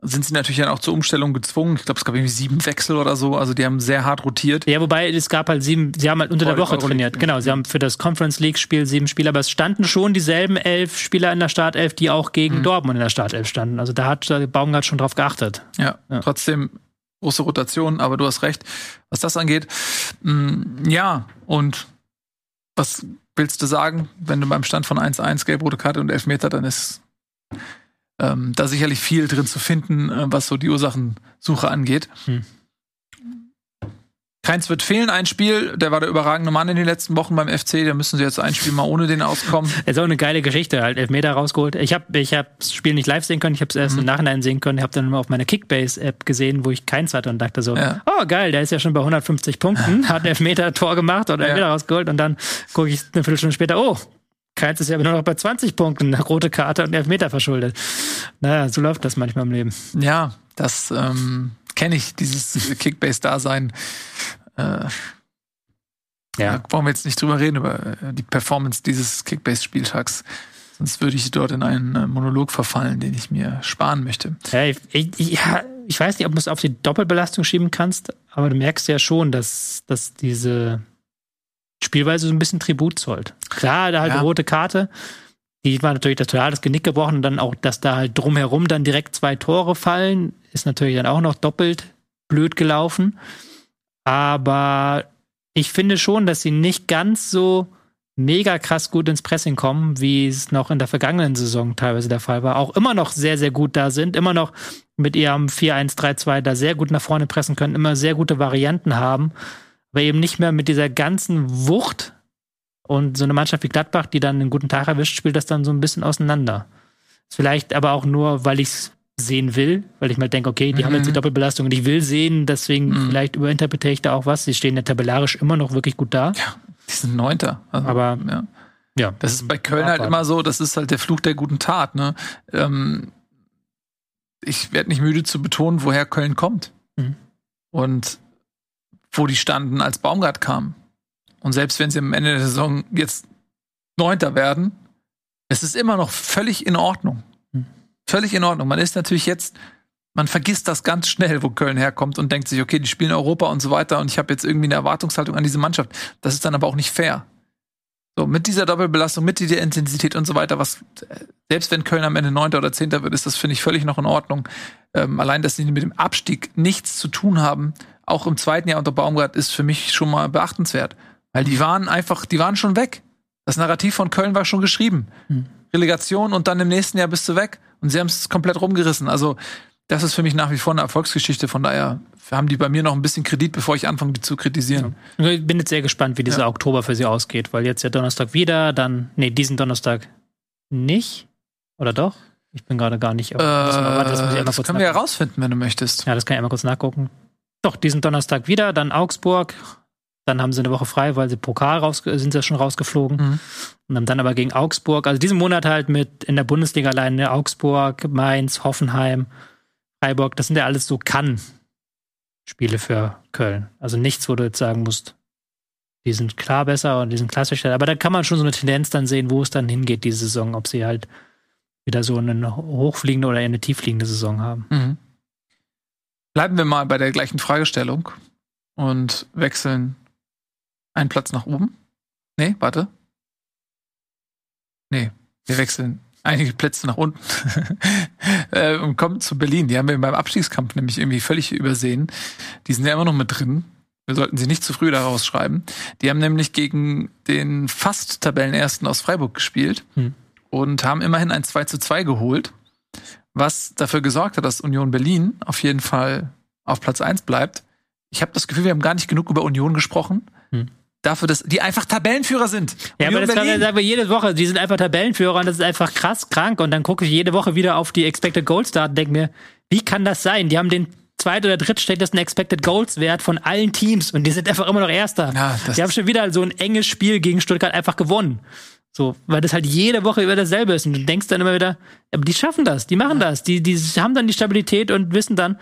sind sie natürlich dann auch zur Umstellung gezwungen. Ich glaube, es gab irgendwie sieben Wechsel oder so. Also die haben sehr hart rotiert. Ja, wobei es gab halt sieben, sie haben halt unter der Woche Euro trainiert. League. Genau, sie haben für das Conference League-Spiel sieben Spieler, aber es standen schon dieselben elf Spieler in der Startelf, die auch gegen mhm. Dortmund in der Startelf standen. Also da hat Baumgart schon drauf geachtet. Ja, ja. trotzdem große Rotation, aber du hast recht, was das angeht. Mm, ja, und was willst du sagen, wenn du beim Stand von 1-1 gelb-rote Karte und Elfmeter, dann ist ähm, da sicherlich viel drin zu finden, äh, was so die Ursachensuche angeht. Hm. Keins wird fehlen, ein Spiel. Der war der überragende Mann in den letzten Wochen beim FC. Da müssen sie jetzt ein Spiel mal ohne den auskommen. Ist auch eine geile Geschichte, halt Elfmeter rausgeholt. Ich habe ich hab das Spiel nicht live sehen können, ich habe es erst mhm. im Nachhinein sehen können. Ich habe dann mal auf meiner Kickbase-App gesehen, wo ich keins hatte und dachte so, ja. oh geil, der ist ja schon bei 150 Punkten, hat Elfmeter-Tor gemacht oder Elfmeter ja. rausgeholt und dann gucke ich eine Viertelstunde später, oh, Keins ist ja nur noch bei 20 Punkten, eine rote Karte und Elfmeter verschuldet. Naja, so läuft das manchmal im Leben. Ja, das ähm, kenne ich, dieses Kickbase-Dasein. Äh, ja. Da wollen wir jetzt nicht drüber reden, über äh, die Performance dieses Kickbase-Spieltags. Sonst würde ich dort in einen äh, Monolog verfallen, den ich mir sparen möchte. Ja, ich, ich, ja, ich weiß nicht, ob du es auf die Doppelbelastung schieben kannst, aber du merkst ja schon, dass, dass diese Spielweise so ein bisschen Tribut zollt. Klar, da halt ja. die rote Karte, die war natürlich total das Genick gebrochen und dann auch, dass da halt drumherum dann direkt zwei Tore fallen, ist natürlich dann auch noch doppelt blöd gelaufen. Aber ich finde schon, dass sie nicht ganz so mega krass gut ins Pressing kommen, wie es noch in der vergangenen Saison teilweise der Fall war. Auch immer noch sehr, sehr gut da sind, immer noch mit ihrem 4-1-3-2 da sehr gut nach vorne pressen können, immer sehr gute Varianten haben, aber eben nicht mehr mit dieser ganzen Wucht. Und so eine Mannschaft wie Gladbach, die dann einen guten Tag erwischt, spielt das dann so ein bisschen auseinander. Vielleicht aber auch nur, weil ich es sehen will, weil ich mal denke, okay, die mhm. haben jetzt die mhm. Doppelbelastung und ich will sehen, deswegen mhm. vielleicht überinterpretiere ich da auch was. Sie stehen ja tabellarisch immer noch wirklich gut da. Ja, die sind Neunter. Also, aber ja. ja. Das ist bei Köln halt immer so, das ist halt der Fluch der guten Tat. Ne? Ähm, ich werde nicht müde zu betonen, woher Köln kommt. Mhm. Und wo die standen, als Baumgart kam. Und selbst wenn sie am Ende der Saison jetzt Neunter werden, es ist immer noch völlig in Ordnung völlig in Ordnung. Man ist natürlich jetzt, man vergisst das ganz schnell, wo Köln herkommt und denkt sich, okay, die spielen Europa und so weiter und ich habe jetzt irgendwie eine Erwartungshaltung an diese Mannschaft. Das ist dann aber auch nicht fair. So, mit dieser Doppelbelastung, mit dieser Intensität und so weiter, was, selbst wenn Köln am Ende Neunter oder Zehnter wird, ist das, finde ich, völlig noch in Ordnung. Ähm, allein, dass sie mit dem Abstieg nichts zu tun haben, auch im zweiten Jahr unter Baumgart, ist für mich schon mal beachtenswert. Weil die waren einfach, die waren schon weg. Das Narrativ von Köln war schon geschrieben. Hm. Relegation und dann im nächsten Jahr bist du weg. Und sie haben es komplett rumgerissen. Also, das ist für mich nach wie vor eine Erfolgsgeschichte. Von daher haben die bei mir noch ein bisschen Kredit, bevor ich anfange, die zu kritisieren. Ja. Ich bin jetzt sehr gespannt, wie dieser ja. Oktober für sie ausgeht, weil jetzt ja Donnerstag wieder, dann, nee, diesen Donnerstag nicht. Oder doch? Ich bin gerade gar nicht. Äh, das, das, das können wir herausfinden, wenn du möchtest. Ja, das kann ich einmal kurz nachgucken. Doch, diesen Donnerstag wieder, dann Augsburg, dann haben sie eine Woche frei, weil sie Pokal raus, sind sie schon rausgeflogen. Mhm. Und haben dann aber gegen Augsburg, also diesen Monat halt mit in der Bundesliga alleine Augsburg, Mainz, Hoffenheim, Freiburg, das sind ja alles so Kann-Spiele für Köln. Also nichts, wo du jetzt sagen musst, die sind klar besser und die sind klassischer. Aber da kann man schon so eine Tendenz dann sehen, wo es dann hingeht, diese Saison, ob sie halt wieder so eine hochfliegende oder eine tieffliegende Saison haben. Mhm. Bleiben wir mal bei der gleichen Fragestellung und wechseln einen Platz nach oben. Nee, warte. Nee, wir wechseln einige Plätze nach unten äh, und kommen zu Berlin. Die haben wir beim Abstiegskampf nämlich irgendwie völlig übersehen. Die sind ja immer noch mit drin. Wir sollten sie nicht zu früh daraus schreiben. Die haben nämlich gegen den fast Tabellenersten aus Freiburg gespielt Hm. und haben immerhin ein 2 zu 2 geholt, was dafür gesorgt hat, dass Union Berlin auf jeden Fall auf Platz 1 bleibt. Ich habe das Gefühl, wir haben gar nicht genug über Union gesprochen. Hm. Dafür, dass die einfach Tabellenführer sind. Ja, aber Union das kann, Berlin- sagen wir jede Woche. Die sind einfach Tabellenführer und das ist einfach krass krank. Und dann gucke ich jede Woche wieder auf die Expected Goals Daten und denke mir, wie kann das sein? Die haben den zweit- oder drittschlechtesten Expected Goals Wert von allen Teams und die sind einfach immer noch Erster. Ja, das- die haben schon wieder so ein enges Spiel gegen Stuttgart einfach gewonnen. So, weil das halt jede Woche über dasselbe ist. Und du denkst dann immer wieder, aber die schaffen das, die machen das, die, die haben dann die Stabilität und wissen dann,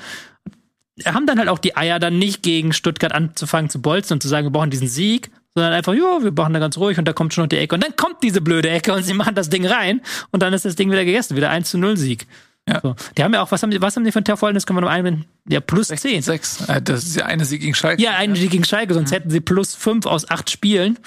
haben dann halt auch die Eier, dann nicht gegen Stuttgart anzufangen zu bolzen und zu sagen, wir brauchen diesen Sieg, sondern einfach, ja, wir machen da ganz ruhig und da kommt schon noch die Ecke. Und dann kommt diese blöde Ecke und sie machen das Ding rein und dann ist das Ding wieder gegessen, wieder 1 zu 0 Sieg. Ja. So. Die haben ja auch, was haben die, was haben die für ein Torverhältnis? Können wir noch einwenden? Ja, plus 10. Sechs. Äh, das ist ja eine Sieg gegen Schalke. Ja, einen Sieg gegen Schalke, sonst hätten sie plus 5 aus 8 Spielen.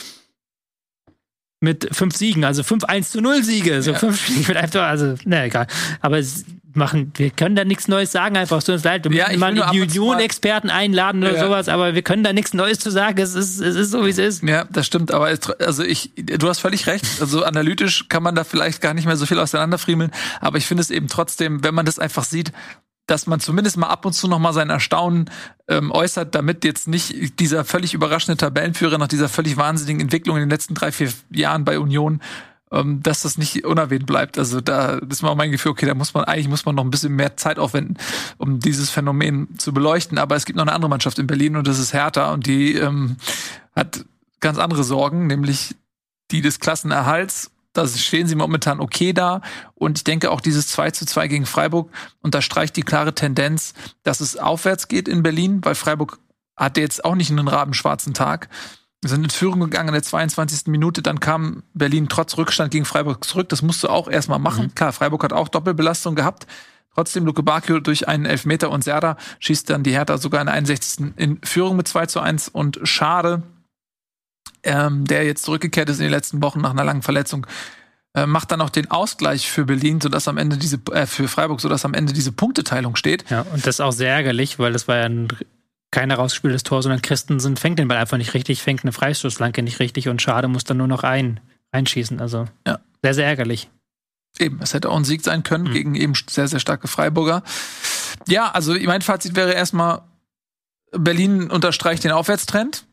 Mit fünf Siegen, also 5 1 zu 0 Siege. So Ja. fünf Siege mit einem Tor, also, na egal. Aber es machen, wir können da nichts Neues sagen, einfach. Es tut uns leid. Wir Ja, mal die Union-Experten einladen oder Ja. sowas, aber wir können da nichts Neues zu sagen. Es ist, es ist so, wie es ist. Ja, das stimmt, aber es, also ich, du hast völlig recht. Also analytisch kann man da vielleicht gar nicht mehr so viel auseinanderfriemeln, aber ich finde es eben trotzdem, wenn man das einfach sieht, dass man zumindest mal ab und zu noch mal sein Erstaunen ähm, äußert, damit jetzt nicht dieser völlig überraschende Tabellenführer nach dieser völlig wahnsinnigen Entwicklung in den letzten drei, vier Jahren bei Union, ähm, dass das nicht unerwähnt bleibt. Also da ist mal mein Gefühl, okay, da muss man eigentlich muss man noch ein bisschen mehr Zeit aufwenden, um dieses Phänomen zu beleuchten. Aber es gibt noch eine andere Mannschaft in Berlin und das ist Hertha und die ähm, hat ganz andere Sorgen, nämlich die des Klassenerhalts. Da stehen sie momentan okay da. Und ich denke auch dieses 2 zu 2 gegen Freiburg unterstreicht die klare Tendenz, dass es aufwärts geht in Berlin, weil Freiburg hatte jetzt auch nicht einen rabenschwarzen Tag. Wir sind in Führung gegangen in der 22. Minute, dann kam Berlin trotz Rückstand gegen Freiburg zurück. Das musst du auch erstmal machen. Klar, Freiburg hat auch Doppelbelastung gehabt. Trotzdem Luke Bakio durch einen Elfmeter und Serda schießt dann die Hertha sogar in der 61. in Führung mit 2 zu 1 und Schade, ähm, der jetzt zurückgekehrt ist in den letzten Wochen nach einer langen Verletzung, äh, macht dann auch den Ausgleich für Berlin, sodass am Ende diese, äh, für Freiburg, sodass am Ende diese Punkteteilung steht. Ja, und das ist auch sehr ärgerlich, weil das war ja ein, kein herausgespieltes Tor, sondern Christensen fängt den Ball einfach nicht richtig, fängt eine Freistoßflanke nicht richtig und Schade muss dann nur noch ein, einschießen. Also Ja. sehr, sehr ärgerlich. Eben, es hätte auch ein Sieg sein können Mhm. gegen eben sehr, sehr starke Freiburger. Ja, also mein Fazit wäre erstmal, Berlin unterstreicht den Aufwärtstrend.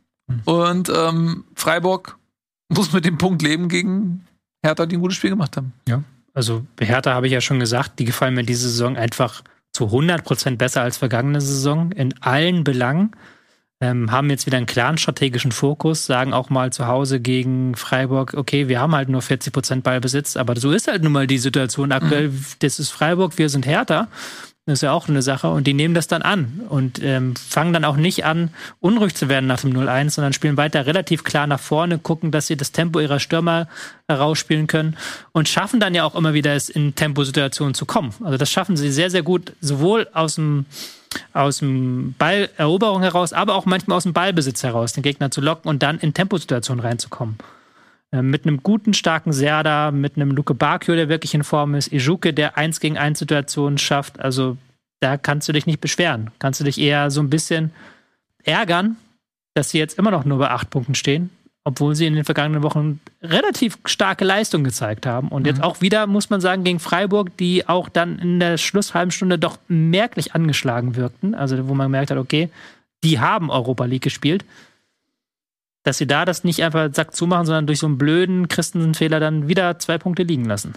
Und ähm, Freiburg muss mit dem Punkt leben gegen Hertha, die ein gutes Spiel gemacht haben. Also bei Hertha habe ich ja schon gesagt, die gefallen mir diese Saison einfach zu 100% besser als vergangene Saison in allen Belangen. Ähm, haben jetzt wieder einen klaren strategischen Fokus, sagen auch mal zu Hause gegen Freiburg, okay, wir haben halt nur 40% Ballbesitz, aber so ist halt nun mal die Situation aktuell. Das ist Freiburg, wir sind Hertha. Das ist ja auch eine Sache. Und die nehmen das dann an und ähm, fangen dann auch nicht an, unruhig zu werden nach dem 0-1, sondern spielen weiter relativ klar nach vorne, gucken, dass sie das Tempo ihrer Stürmer herausspielen können und schaffen dann ja auch immer wieder es in Temposituationen zu kommen. Also das schaffen sie sehr, sehr gut, sowohl aus dem aus dem Balleroberung heraus, aber auch manchmal aus dem Ballbesitz heraus, den Gegner zu locken und dann in Temposituationen reinzukommen. Äh, Mit einem guten, starken Serda, mit einem Luke Bakio, der wirklich in Form ist, Ijuke, der 1 gegen 1 Situationen schafft. Also da kannst du dich nicht beschweren. Kannst du dich eher so ein bisschen ärgern, dass sie jetzt immer noch nur bei acht Punkten stehen, obwohl sie in den vergangenen Wochen relativ starke Leistung gezeigt haben. Und jetzt auch wieder, muss man sagen, gegen Freiburg, die auch dann in der Schlusshalben Stunde doch merklich angeschlagen wirkten. Also wo man gemerkt hat, okay, die haben Europa League gespielt. Dass sie da das nicht einfach Sack zumachen, sondern durch so einen blöden Christensen-Fehler dann wieder zwei Punkte liegen lassen.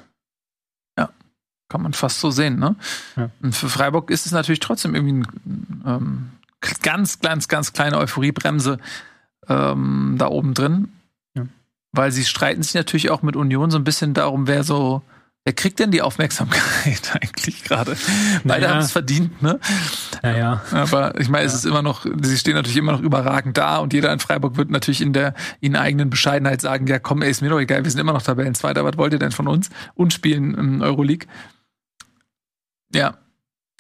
Kann man fast so sehen, ne? Ja. Und für Freiburg ist es natürlich trotzdem irgendwie ein, ähm, ganz, ganz, ganz kleine Euphoriebremse ähm, da oben drin. Ja. Weil sie streiten sich natürlich auch mit Union so ein bisschen darum, wer so, wer kriegt denn die Aufmerksamkeit eigentlich gerade? Beide Naja. haben es verdient, ne? Naja. Aber ich meine, es ist immer noch, sie stehen natürlich immer noch überragend da und jeder in Freiburg wird natürlich in der ihnen eigenen Bescheidenheit sagen, ja komm, ey, ist mir doch egal, wir sind immer noch Tabellenzweiter, was wollt ihr denn von uns? Und spielen im Euroleague. Ja.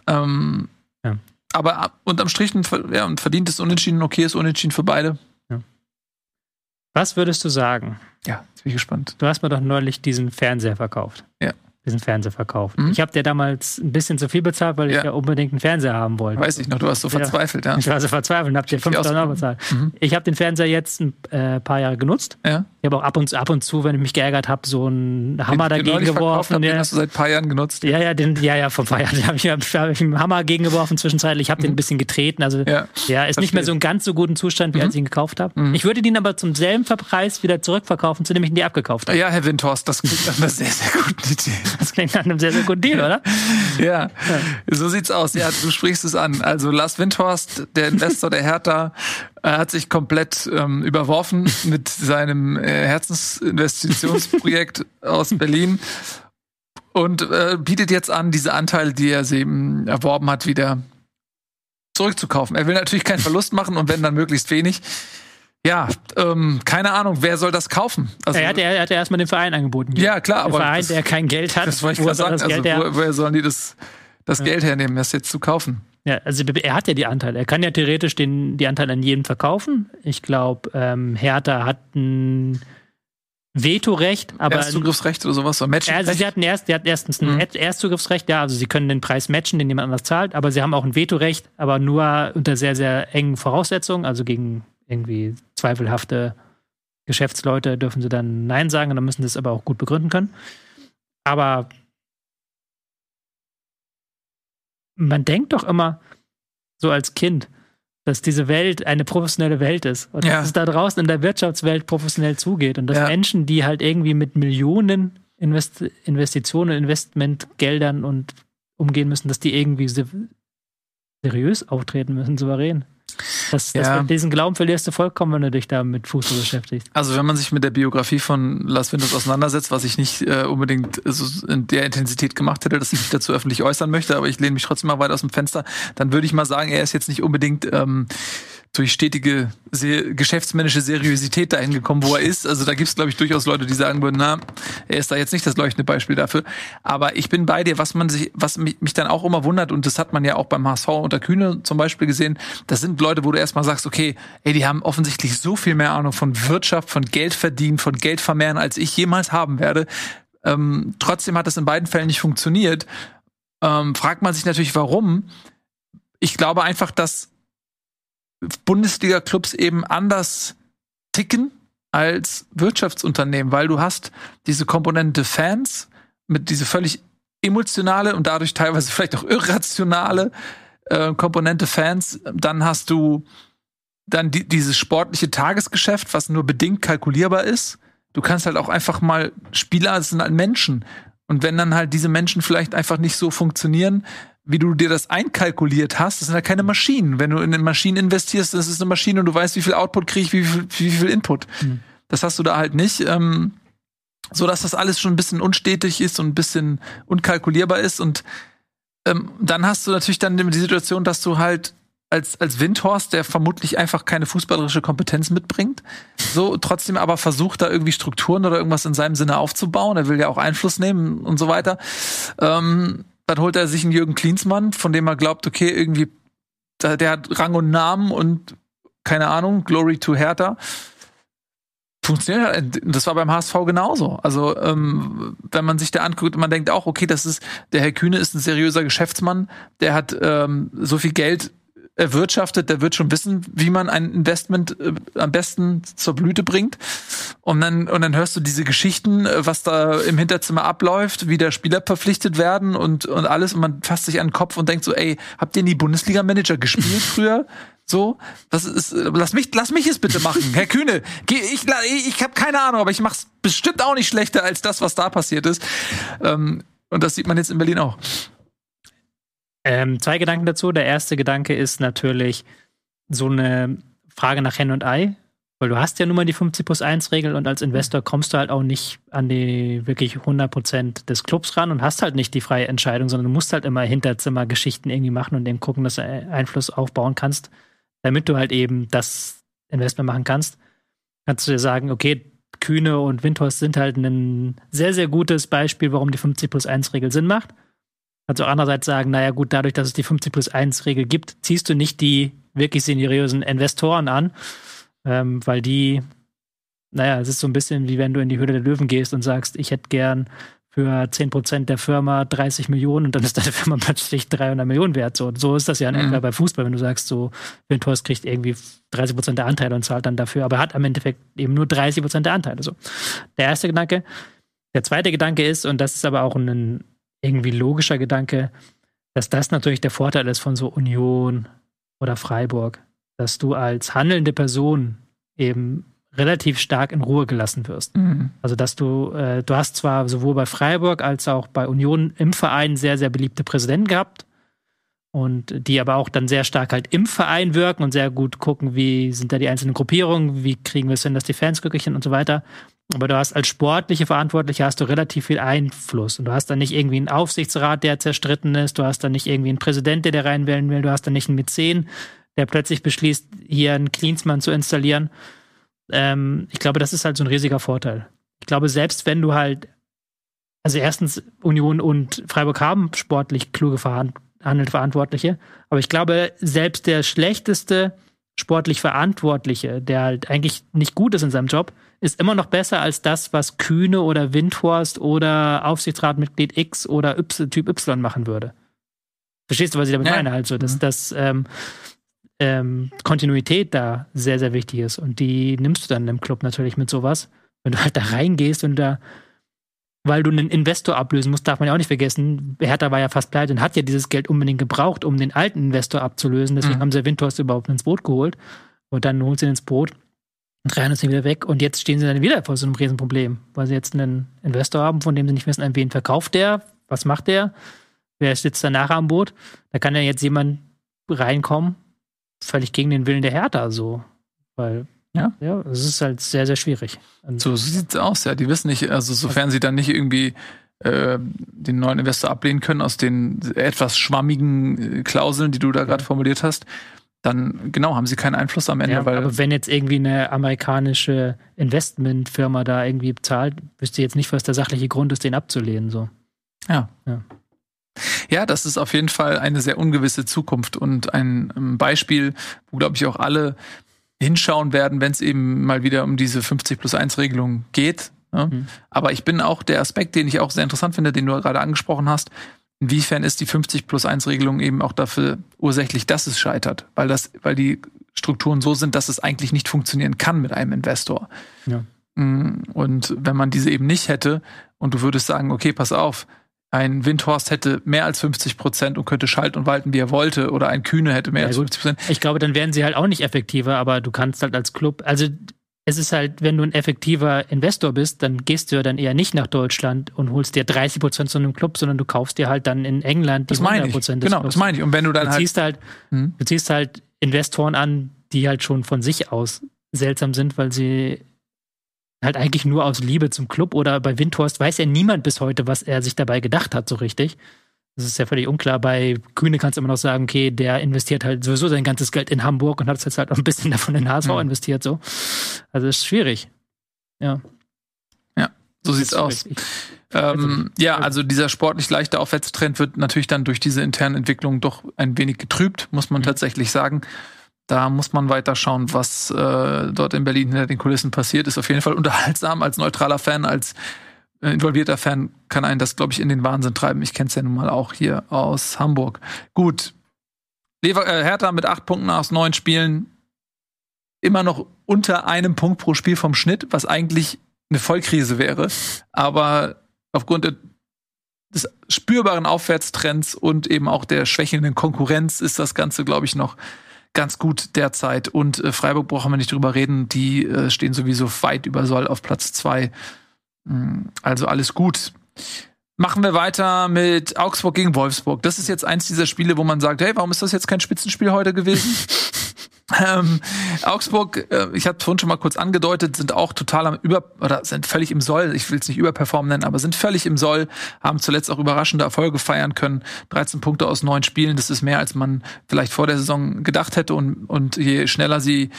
Ähm, Ja. Aber ab- unterm Strich ein, ja, ein verdientes Unentschieden, okayes Unentschieden für beide. Was würdest du sagen? Ja, jetzt bin ich gespannt. Du hast mir doch neulich diesen Fernseher verkauft. Ja. diesen Fernseher verkauft. Mhm. Ich habe dir damals ein bisschen zu viel bezahlt, weil ich ja unbedingt einen Fernseher haben wollte. Weiß ich noch, du warst so verzweifelt, ja. Ich war so verzweifelt und habe dir 5000 Euro bezahlt. Mhm. Ich habe den Fernseher jetzt ein äh, paar Jahre genutzt. Ja. Ich habe auch ab und, ab und zu, wenn ich mich geärgert habe, so einen Hammer den, dagegen geworfen. Hab, den hast du seit ein paar Jahren genutzt. Ja, ja, den, ja, ja, vor ein paar Jahren habe ich, hab ich einen Hammer gegengeworfen zwischenzeitlich. Ich habe mhm. den ein bisschen getreten. Also ja, ja ist nicht mehr so in ganz so guten Zustand, wie mhm. als ich ihn gekauft habe. Mhm. Ich würde den aber zum selben Preis wieder zurückverkaufen, zu dem ich ihn dir abgekauft habe. Ja, Herr Windhorst, das klingt nach einer sehr, sehr guten Idee. Das klingt nach einem sehr, sehr guten Deal, oder? ja. ja, so sieht's aus. Ja, du sprichst es an. Also Lars Windhorst, der Investor der Hertha, hat sich komplett ähm, überworfen mit seinem äh, Herzensinvestitionsprojekt aus Berlin und äh, bietet jetzt an, diese Anteile, die er eben erworben hat, wieder zurückzukaufen. Er will natürlich keinen Verlust machen und wenn dann möglichst wenig. Ja, ähm, keine Ahnung, wer soll das kaufen? Also, er, hat, er hat ja erstmal den Verein angeboten. Ja, klar, der aber. Verein, das, der kein Geld hat. Das wollte ich gerade sagen. Also, wo, woher sollen die das, das ja. Geld hernehmen, das jetzt zu kaufen? Ja, also er hat ja die Anteile. Er kann ja theoretisch den, die Anteile an jedem verkaufen. Ich glaube, ähm, Hertha hat ein Vetorecht, aber. Erstzugriffsrecht oder sowas? Oder Matchrecht? Also sie hatten erst, die hatten erstens ein mhm. Erstzugriffsrecht, ja, also sie können den Preis matchen, den jemand anders zahlt, aber sie haben auch ein Vetorecht, aber nur unter sehr, sehr engen Voraussetzungen, also gegen irgendwie zweifelhafte Geschäftsleute dürfen sie dann Nein sagen und dann müssen sie es aber auch gut begründen können. Aber man denkt doch immer so als Kind, dass diese Welt eine professionelle Welt ist und ja. dass es da draußen in der Wirtschaftswelt professionell zugeht und dass ja. Menschen, die halt irgendwie mit Millionen Invest Investitionen, Investmentgeldern und umgehen müssen, dass die irgendwie seriös auftreten müssen, souverän. Das, das ja. Diesen Glauben verlierst du vollkommen, wenn du dich da mit Fußball beschäftigst. Also wenn man sich mit der Biografie von Las Windows auseinandersetzt, was ich nicht äh, unbedingt so in der Intensität gemacht hätte, dass ich mich dazu öffentlich äußern möchte, aber ich lehne mich trotzdem mal weit aus dem Fenster, dann würde ich mal sagen, er ist jetzt nicht unbedingt ähm, durch stetige sehr, geschäftsmännische Seriosität dahin gekommen, wo er ist. Also da gibt es, glaube ich, durchaus Leute, die sagen würden, na, er ist da jetzt nicht das leuchtende Beispiel dafür. Aber ich bin bei dir, was man sich, was mich, mich dann auch immer wundert, und das hat man ja auch beim HSV unter Kühne zum Beispiel gesehen, das sind Leute, wo du erstmal sagst, okay, ey, die haben offensichtlich so viel mehr Ahnung von Wirtschaft, von Geld verdienen, von Geld vermehren, als ich jemals haben werde. Ähm, trotzdem hat das in beiden Fällen nicht funktioniert. Ähm, fragt man sich natürlich, warum. Ich glaube einfach, dass Bundesliga-Clubs eben anders ticken als Wirtschaftsunternehmen, weil du hast diese Komponente Fans mit diese völlig emotionale und dadurch teilweise vielleicht auch irrationale äh, Komponente Fans. Dann hast du dann die, dieses sportliche Tagesgeschäft, was nur bedingt kalkulierbar ist. Du kannst halt auch einfach mal Spieler, sind halt Menschen. Und wenn dann halt diese Menschen vielleicht einfach nicht so funktionieren, wie du dir das einkalkuliert hast, das sind ja keine Maschinen. Wenn du in eine Maschine investierst, das ist eine Maschine und du weißt, wie viel Output kriege ich, wie viel, wie viel Input. Mhm. Das hast du da halt nicht. Ähm, so dass das alles schon ein bisschen unstetig ist und ein bisschen unkalkulierbar ist. Und ähm, dann hast du natürlich dann die Situation, dass du halt als, als Windhorst, der vermutlich einfach keine fußballerische Kompetenz mitbringt, so trotzdem aber versucht, da irgendwie Strukturen oder irgendwas in seinem Sinne aufzubauen. Er will ja auch Einfluss nehmen und so weiter. Ähm, dann holt er sich einen Jürgen Klinsmann, von dem er glaubt, okay, irgendwie, der hat Rang und Namen und keine Ahnung, Glory to Hertha. Funktioniert halt. Das war beim HSV genauso. Also, ähm, wenn man sich da anguckt, man denkt auch, okay, das ist, der Herr Kühne ist ein seriöser Geschäftsmann, der hat ähm, so viel Geld erwirtschaftet, der wird schon wissen, wie man ein Investment äh, am besten zur Blüte bringt. Und dann, und dann hörst du diese Geschichten, äh, was da im Hinterzimmer abläuft, wie der Spieler verpflichtet werden und, und alles. Und man fasst sich an den Kopf und denkt so, ey, habt ihr nie Bundesliga-Manager gespielt früher? So, das ist, lass mich, lass mich es bitte machen, Herr Kühne. Ich, ich, ich habe keine Ahnung, aber ich mach's bestimmt auch nicht schlechter als das, was da passiert ist. Ähm, und das sieht man jetzt in Berlin auch. Ähm, zwei Gedanken dazu. Der erste Gedanke ist natürlich so eine Frage nach Hen und Ei, weil du hast ja nun mal die 50 plus 1 Regel und als Investor kommst du halt auch nicht an die wirklich 100 Prozent des Clubs ran und hast halt nicht die freie Entscheidung, sondern du musst halt immer Hinterzimmergeschichten irgendwie machen und eben gucken, dass du Einfluss aufbauen kannst, damit du halt eben das Investment machen kannst. Kannst du dir sagen, okay, Kühne und Windhorst sind halt ein sehr, sehr gutes Beispiel, warum die 50 plus 1 Regel Sinn macht. Kannst du auch andererseits sagen, naja gut, dadurch, dass es die 50 plus 1 Regel gibt, ziehst du nicht die wirklich seriösen Investoren an, ähm, weil die, naja, es ist so ein bisschen wie wenn du in die Höhle der Löwen gehst und sagst, ich hätte gern für 10% der Firma 30 Millionen und dann ist deine Firma plötzlich 300 Millionen wert. So, so ist das ja in Mhm. etwa bei Fußball, wenn du sagst, so Windhorst kriegt irgendwie 30% der Anteile und zahlt dann dafür, aber hat am Endeffekt eben nur 30% der Anteile. So. Der erste Gedanke. Der zweite Gedanke ist, und das ist aber auch ein irgendwie logischer Gedanke, dass das natürlich der Vorteil ist von so Union oder Freiburg, dass du als handelnde Person eben relativ stark in Ruhe gelassen wirst. Mhm. Also dass du, äh, du hast zwar sowohl bei Freiburg als auch bei Union im Verein sehr, sehr beliebte Präsidenten gehabt und die aber auch dann sehr stark halt im Verein wirken und sehr gut gucken, wie sind da die einzelnen Gruppierungen, wie kriegen wir es hin, dass die Fans glücklich sind und so weiter. Aber du hast als sportliche Verantwortliche hast du relativ viel Einfluss und du hast dann nicht irgendwie einen Aufsichtsrat, der zerstritten ist, du hast dann nicht irgendwie einen Präsident, der da reinwählen will, du hast dann nicht einen Mäzen, der plötzlich beschließt, hier einen Klinsmann zu installieren. Ähm, ich glaube, das ist halt so ein riesiger Vorteil. Ich glaube, selbst wenn du halt, also erstens, Union und Freiburg haben sportlich kluge Verhand handelnde Verantwortliche, aber ich glaube, selbst der schlechteste sportlich Verantwortliche, der halt eigentlich nicht gut ist in seinem Job, ist immer noch besser als das, was Kühne oder Windhorst oder Aufsichtsratmitglied X oder y, Typ Y machen würde. Verstehst du, was ich damit Ja. meine? Also, dass, Mhm. dass ähm, ähm, Kontinuität da sehr, sehr wichtig ist. Und die nimmst du dann im Club natürlich mit sowas. Wenn du halt da reingehst und da, weil du einen Investor ablösen musst, darf man ja auch nicht vergessen, Hertha war ja fast pleite und hat ja dieses Geld unbedingt gebraucht, um den alten Investor abzulösen. Deswegen Mhm. haben sie Windhorst überhaupt ins Boot geholt. Und dann holen sie ihn ins Boot und drehen es wieder weg. Und jetzt stehen sie dann wieder vor so einem Riesenproblem, weil sie jetzt einen Investor haben, von dem sie nicht wissen, an wen verkauft der, was macht der, wer sitzt danach am Boot. Da kann ja jetzt jemand reinkommen, völlig gegen den Willen der Hertha, so. Weil, Ja. ja, es ist halt sehr, sehr schwierig. Und So sieht's aus, ja. Die wissen nicht, also sofern sie dann nicht irgendwie äh, den neuen Investor ablehnen können aus den etwas schwammigen äh, Klauseln, die du da gerade formuliert hast, dann genau haben sie keinen Einfluss am Ende, ja, aber wenn jetzt irgendwie eine amerikanische Investmentfirma da irgendwie bezahlt, wüsste ich jetzt nicht, was der sachliche Grund ist, den abzulehnen. So. Ja. Ja. Ja, das ist auf jeden Fall eine sehr ungewisse Zukunft und ein ähm, Beispiel, wo, glaube ich, auch alle hinschauen werden, wenn es eben mal wieder um diese 50 plus 1 Regelung geht. Ne? Mhm. Aber ich bin auch der Aspekt, den ich auch sehr interessant finde, den du gerade angesprochen hast. Inwiefern ist die 50 plus 1 Regelung eben auch dafür ursächlich, dass es scheitert? Weil das, weil die Strukturen so sind, dass es eigentlich nicht funktionieren kann mit einem Investor. Ja. Mm, Und wenn man diese eben nicht hätte und du würdest sagen, okay, pass auf, ein Windhorst hätte mehr als 50 Prozent und könnte schalten und walten, wie er wollte, oder ein Kühne hätte mehr Ja, als gut. 50 Prozent. Ich glaube, dann werden sie halt auch nicht effektiver, aber du kannst halt als Club, also es ist halt, wenn du ein effektiver Investor bist, dann gehst du ja dann eher nicht nach Deutschland und holst dir 30 Prozent zu einem Club, sondern du kaufst dir halt dann in England die Das meine 100 ich. Prozent Genau, Clubs. das meine ich. Und wenn du dann Du halt. ziehst halt, Hm? du ziehst halt Investoren an, die halt schon von sich aus seltsam sind, weil sie halt eigentlich nur aus Liebe zum Club oder bei Windhorst weiß ja niemand bis heute, was er sich dabei gedacht hat, so richtig. Das ist ja völlig unklar. Bei Kühne kannst du immer noch sagen, okay, der investiert halt sowieso sein ganzes Geld in Hamburg und hat jetzt halt auch ein bisschen davon in HSV Mhm. investiert, so. Also das ist schwierig. Ja. so sieht's aus. Ich, Ähm, ja, also dieser sportlich leichte Aufwärtstrend wird natürlich dann durch diese internen Entwicklungen doch ein wenig getrübt, muss man Mhm. tatsächlich sagen. Da muss man weiter schauen, was äh, dort in Berlin hinter den Kulissen passiert. Ist auf jeden Fall unterhaltsam als neutraler Fan, als involvierter Fan kann einen das, glaube ich, in den Wahnsinn treiben. Ich kenne es ja nun mal auch hier aus Hamburg. Gut. Lever äh, Hertha mit acht Punkten aus neun Spielen. Immer noch unter einem Punkt pro Spiel vom Schnitt, was eigentlich eine Vollkrise wäre. Aber aufgrund des spürbaren Aufwärtstrends und eben auch der schwächelnden Konkurrenz ist das Ganze, glaube ich, noch ganz gut derzeit. Und äh, Freiburg brauchen wir nicht drüber reden, die äh, stehen sowieso weit über Soll auf Platz zwei. Mm, Also alles gut. Machen wir weiter mit Augsburg gegen Wolfsburg. Das ist jetzt eins dieser Spiele, wo man sagt, hey, warum ist das jetzt kein Spitzenspiel heute gewesen? ähm, Augsburg, äh, ich hatte vorhin schon mal kurz angedeutet, sind auch total am Über oder sind völlig im Soll. Ich will es nicht überperformen nennen, aber sind völlig im Soll, haben zuletzt auch überraschende Erfolge feiern können. 13 Punkte aus neun Spielen, das ist mehr, als man vielleicht vor der Saison gedacht hätte. Und, und je schneller sie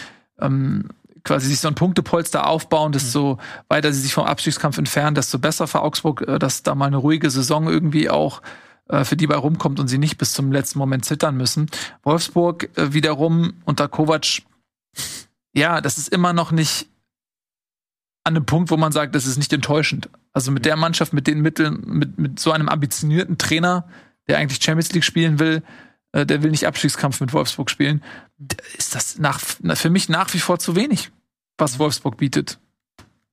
ähm, quasi sich so ein Punktepolster aufbauen, desto weiter sie sich vom Abstiegskampf entfernen, desto besser für Augsburg, äh, dass da mal eine ruhige Saison irgendwie auch äh, für die bei rumkommt und sie nicht bis zum letzten Moment zittern müssen. Wolfsburg äh, wiederum unter Kovac, ja, das ist immer noch nicht an einem Punkt, wo man sagt, das ist nicht enttäuschend. Also mit der Mannschaft, mit den Mitteln, mit, mit so einem ambitionierten Trainer, der eigentlich Champions League spielen will, äh, der will nicht Abstiegskampf mit Wolfsburg spielen, ist das nach, für mich nach wie vor zu wenig, was Wolfsburg bietet.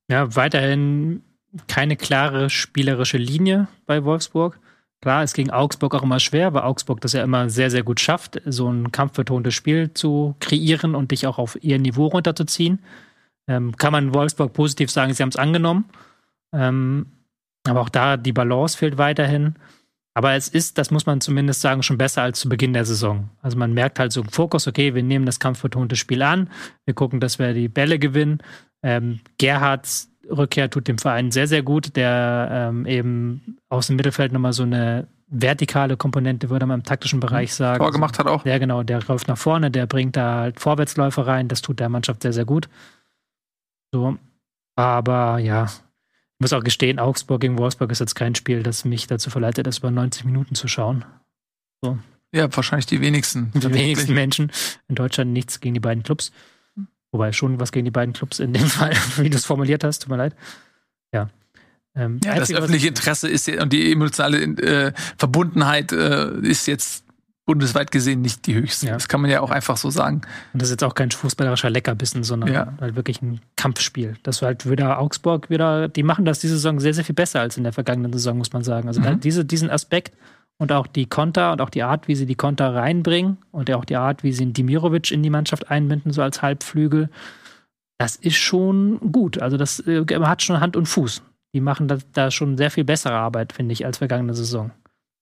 Ja, weiterhin keine klare spielerische Linie bei Wolfsburg. Klar, ist gegen Augsburg auch immer schwer, weil Augsburg das ja immer sehr, sehr gut schafft, so ein kampfbetontes Spiel zu kreieren und dich auch auf ihr Niveau runterzuziehen. Ähm, kann man Wolfsburg positiv sagen, sie haben es angenommen. Ähm, aber auch da die Balance fehlt weiterhin. Aber es ist, das muss man zumindest sagen, schon besser als zu Beginn der Saison. Also man merkt halt so im Fokus, okay, wir nehmen das kampfbetonte Spiel an, wir gucken, dass wir die Bälle gewinnen. Ähm, Gerhards Rückkehr tut dem Verein sehr, sehr gut, der ähm, eben aus dem Mittelfeld nochmal so eine vertikale Komponente, würde man im taktischen Bereich sagen. Tor gemacht hat auch. Ja, genau, der läuft nach vorne, der bringt da halt Vorwärtsläufe rein, das tut der Mannschaft sehr, sehr gut. So, aber ja, ich muss auch gestehen, Augsburg gegen Wolfsburg ist jetzt kein Spiel, das mich dazu verleitet, das über 90 Minuten zu schauen. So. Ja, wahrscheinlich die wenigsten. Die wenigsten Menschen. In Deutschland nichts gegen die beiden Clubs. Wobei schon was gegen die beiden Clubs in dem Fall, wie du es formuliert hast, tut mir leid. Ja. Ähm, ja, das öffentliche Interesse ist und die emotionale äh, Verbundenheit äh, ist jetzt bundesweit gesehen nicht die höchste. Ja. Das kann man ja auch einfach so sagen. Und das ist jetzt auch kein fußballerischer Leckerbissen, sondern ja. halt wirklich ein Kampfspiel. Das war halt wieder Augsburg wieder, die machen das diese Saison sehr, sehr viel besser als in der vergangenen Saison, muss man sagen. Also mhm. diese, diesen Aspekt und auch die Konter und auch die Art, wie sie die Konter reinbringen und auch die Art, wie sie den Dimirovic in die Mannschaft einbinden, so als Halbflügel, das ist schon gut. Also das äh, hat schon Hand und Fuß. Die machen da, da schon sehr viel bessere Arbeit, finde ich, als vergangene Saison.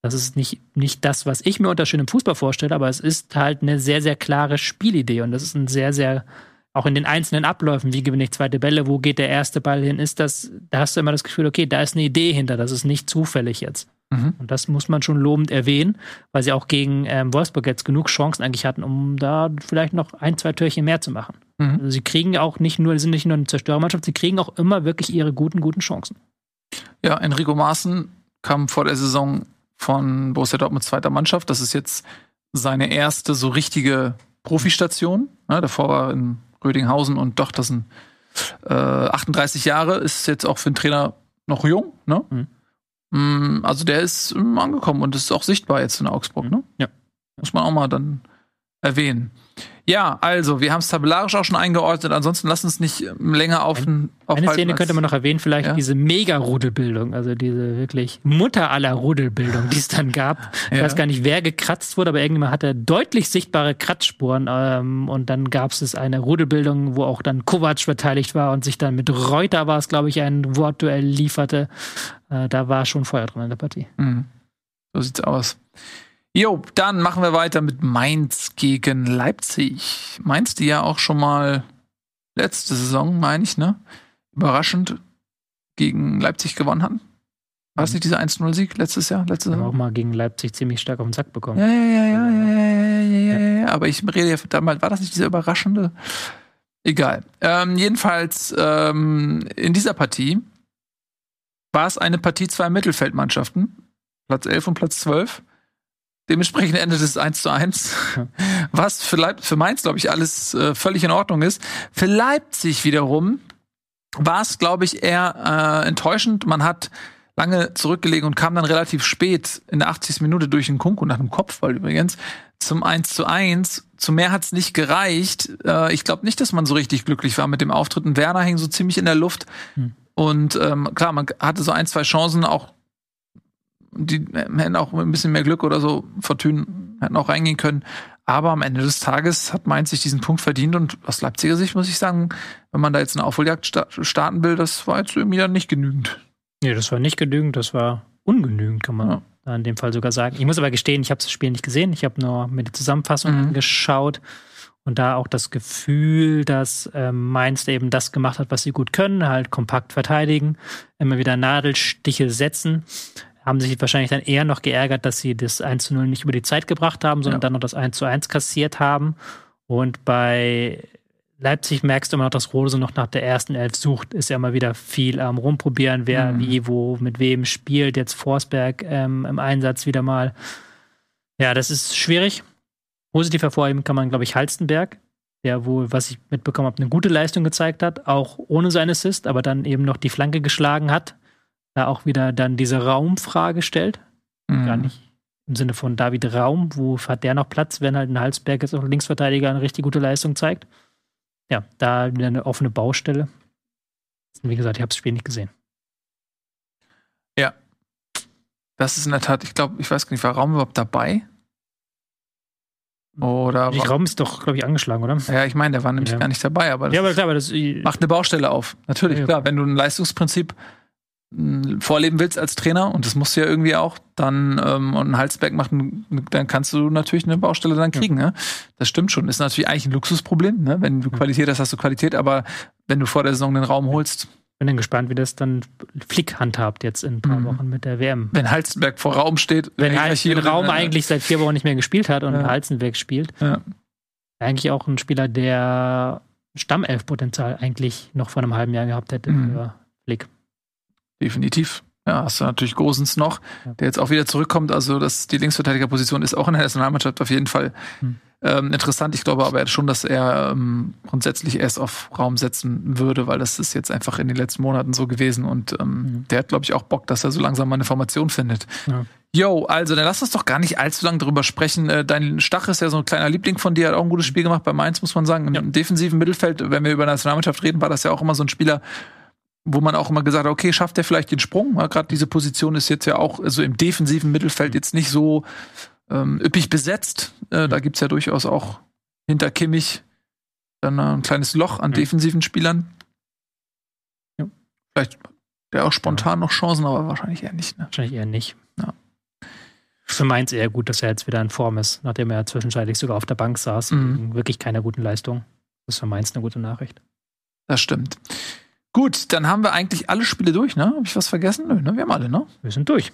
Das ist nicht, nicht das, was ich mir unter schönem Fußball vorstelle, aber es ist halt eine sehr, sehr klare Spielidee und das ist ein sehr, sehr, auch in den einzelnen Abläufen, wie gewinne ich zweite Bälle, wo geht der erste Ball hin, ist das, da hast du immer das Gefühl, okay, da ist eine Idee hinter, das ist nicht zufällig jetzt. Mhm. Und das muss man schon lobend erwähnen, weil sie auch gegen ähm, Wolfsburg jetzt genug Chancen eigentlich hatten, um da vielleicht noch ein, zwei Türchen mehr zu machen. Mhm. Also sie kriegen auch nicht nur, sind nicht nur eine Zerstörermannschaft, sie kriegen auch immer wirklich ihre guten, guten Chancen. Ja, Enrico Maaßen kam vor der Saison von Borussia Dortmund zweiter Mannschaft. Das ist jetzt seine erste so richtige Profistation. Ja, davor war in Rödinghausen und doch, das sind äh, 38 Jahre, ist jetzt auch für einen Trainer noch jung. Ne? Mhm. Mm, also der ist ähm, angekommen und ist auch sichtbar jetzt in Augsburg. Ne? Ja. Muss man auch mal dann erwähnen. Ja, also, wir haben es tabellarisch auch schon eingeordnet. Ansonsten lass uns nicht ähm, länger auf Ein, Eine Szene könnte man noch erwähnen, vielleicht ja? diese Mega-Rudelbildung, also diese wirklich Mutter aller Rudelbildung, die es dann gab. Ich ja. weiß gar nicht, wer gekratzt wurde, aber irgendjemand hatte deutlich sichtbare Kratzspuren. Ähm, und dann gab es eine Rudelbildung, wo auch dann Kovac beteiligt war und sich dann mit Reuter war es, glaube ich, ein Wortduell lieferte. Äh, da war schon Feuer drin in der Partie. Mhm. So sieht's aus. Jo, dann machen wir weiter mit Mainz gegen Leipzig. Mainz, die ja auch schon mal letzte Saison, meine ich, ne? Überraschend gegen Leipzig gewonnen haben. War es mhm. nicht dieser 1-0-Sieg letztes Jahr? Letztes Jahr? auch mal gegen Leipzig ziemlich stark auf den Sack bekommen. Ja, ja, ja, ja, ja, ja, ja, ja, Aber ich rede ja damals, war das nicht dieser überraschende? Egal. Ähm, jedenfalls, ähm, in dieser Partie war es eine Partie zwei Mittelfeldmannschaften. Platz 11 und Platz 12. Dementsprechend endet es 1 zu 1. Was für, Leip für Mainz, glaube ich, alles äh, völlig in Ordnung ist. Für Leipzig wiederum war es, glaube ich, eher äh, enttäuschend. Man hat lange zurückgelegen und kam dann relativ spät in der 80. Minute durch den Kunku nach einem Kopfball übrigens zum 1 zu 1. Zu mehr hat's nicht gereicht. Äh, ich glaube nicht, dass man so richtig glücklich war mit dem Auftritt. Und Werner hing so ziemlich in der Luft. Hm. Und ähm, klar, man hatte so ein, zwei Chancen, auch die hätten auch ein bisschen mehr Glück oder so, Fortune hätten auch reingehen können. Aber am Ende des Tages hat Mainz sich diesen Punkt verdient und aus Leipziger Sicht muss ich sagen, wenn man da jetzt eine Aufholjagd starten will, das war jetzt irgendwie dann nicht genügend. Nee, das war nicht genügend, das war ungenügend, kann man ja. in dem Fall sogar sagen. Ich muss aber gestehen, ich habe das Spiel nicht gesehen, ich habe nur mir die Zusammenfassung mhm. angeschaut und da auch das Gefühl, dass ähm, Mainz eben das gemacht hat, was sie gut können, halt kompakt verteidigen, immer wieder Nadelstiche setzen haben sich wahrscheinlich dann eher noch geärgert, dass sie das 1 zu 0 nicht über die Zeit gebracht haben, sondern ja. dann noch das 1 zu 1 kassiert haben. Und bei Leipzig merkst du immer noch, dass Rose noch nach der ersten Elf sucht. Ist ja immer wieder viel am Rumprobieren, wer mhm. wie, wo, mit wem spielt. Jetzt Forsberg ähm, im Einsatz wieder mal. Ja, das ist schwierig. Positiv hervorheben kann man, glaube ich, Halstenberg, der wohl, was ich mitbekommen habe, eine gute Leistung gezeigt hat, auch ohne seinen Assist, aber dann eben noch die Flanke geschlagen hat da auch wieder dann diese Raumfrage stellt. Mhm. Gar nicht im Sinne von David Raum, wo hat der noch Platz, wenn halt ein Halsberg jetzt auch Linksverteidiger eine richtig gute Leistung zeigt. Ja, da wieder eine offene Baustelle. Wie gesagt, ich habe das Spiel nicht gesehen. Das ist in der Tat, ich glaube, ich weiß gar nicht, war Raum überhaupt dabei? Oder Die war, Raum ist doch, glaube ich, angeschlagen, oder? ja, ich meine, der war nämlich Ja. gar nicht dabei, aber das Ja, aber klar, aber das macht eine Baustelle auf. Natürlich, Ja. klar, wenn du ein Leistungsprinzip vorleben willst als Trainer und das musst du ja irgendwie auch, dann ähm, und ein Halsberg macht, dann kannst du natürlich eine Baustelle dann kriegen. Ne? Das stimmt schon. Ist natürlich eigentlich ein Luxusproblem. Ne? Wenn du Qualität hast, hast du Qualität, aber wenn du vor der Saison den Raum holst, bin dann gespannt, wie das dann Flick handhabt jetzt in ein paar Mhm. Wochen mit der WM. wenn Halsberg vor Raum steht, Wenn hier den Raum eigentlich seit vier Wochen nicht mehr gespielt hat und Ja. Halzenweg spielt, Ja. eigentlich auch ein Spieler, der Stammelf-Potenzial eigentlich noch vor einem halben Jahr gehabt hätte Mhm. für Flick. Definitiv. Ja, hast du natürlich Gosens noch, Ja. der jetzt auch wieder zurückkommt. Also das, die Linksverteidigerposition ist auch in der Nationalmannschaft auf jeden Fall Hm. ähm, interessant. Ich glaube aber schon, dass er ähm, grundsätzlich erst auf Raum setzen würde, weil das ist jetzt einfach in den letzten Monaten so gewesen. Und ähm, Mhm. der hat, glaube ich, auch Bock, dass er so langsam mal eine Formation findet. Ja. Yo, also dann lass uns doch gar nicht allzu lange drüber sprechen. Äh, Dein Stach ist ja so ein kleiner Liebling von dir, hat auch ein gutes Spiel gemacht bei Mainz, muss man sagen. Im Ja. defensiven Mittelfeld, wenn wir über Nationalmannschaft reden, war das ja auch immer so ein Spieler, wo man auch immer gesagt hat, okay, schafft er vielleicht den Sprung? Ja, Gerade diese Position ist jetzt ja auch also im defensiven Mittelfeld jetzt nicht so ähm, üppig besetzt. Äh, da gibt's ja durchaus auch hinter Kimmich dann ein kleines Loch an Ja. defensiven Spielern. Ja. Vielleicht der auch spontan noch Chancen, aber wahrscheinlich eher nicht. Ne? Wahrscheinlich eher nicht. Ja. Für Mainz eher gut, dass er jetzt wieder in Form ist, nachdem er zwischenzeitlich sogar auf der Bank saß, Mhm. wirklich keiner guten Leistung. Das ist für Mainz eine gute Nachricht. Das stimmt. Gut, dann haben wir eigentlich alle Spiele durch, ne? Habe ich was vergessen? Nö, ne? Wir haben alle, ne? Wir sind durch.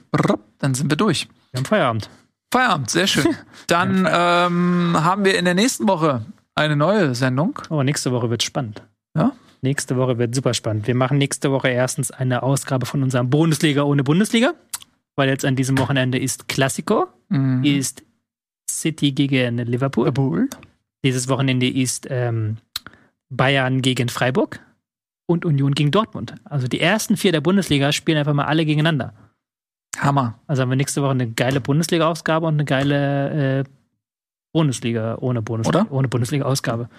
Dann sind wir durch. Wir haben Feierabend. Feierabend, sehr schön. Dann ähm, haben wir in der nächsten Woche eine neue Sendung. Aber nächste Woche wird spannend. Ja? Nächste Woche wird super spannend. Wir machen nächste Woche erstens eine Ausgabe von unserem Bundesliga ohne Bundesliga, weil jetzt an diesem Wochenende ist Classico, Mhm. ist City gegen Liverpool. Liverpool. Dieses Wochenende ist ähm, Bayern gegen Freiburg und Union gegen Dortmund. Also die ersten vier der Bundesliga spielen einfach mal alle gegeneinander. Hammer. Also haben wir nächste Woche eine geile Bundesliga-Ausgabe und eine geile äh, Bundesliga ohne Bundesliga, Oder? ohne Bundesliga-Ausgabe.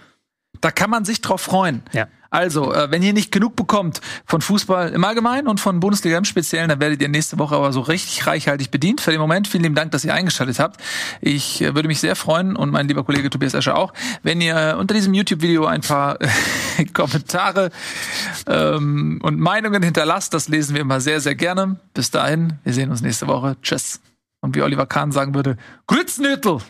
Da kann man sich drauf freuen. Ja. Also, äh, wenn ihr nicht genug bekommt von Fußball im Allgemeinen und von Bundesliga im Speziellen, dann werdet ihr nächste Woche aber so richtig reichhaltig bedient. Für den Moment vielen lieben Dank, dass ihr eingeschaltet habt. Ich äh, würde mich sehr freuen und mein lieber Kollege Tobias Escher auch, wenn ihr unter diesem YouTube-Video ein paar äh, Kommentare ähm, und Meinungen hinterlasst. Das lesen wir immer sehr, sehr gerne. Bis dahin, wir sehen uns nächste Woche. Tschüss. Und wie Oliver Kahn sagen würde, Grütznötel!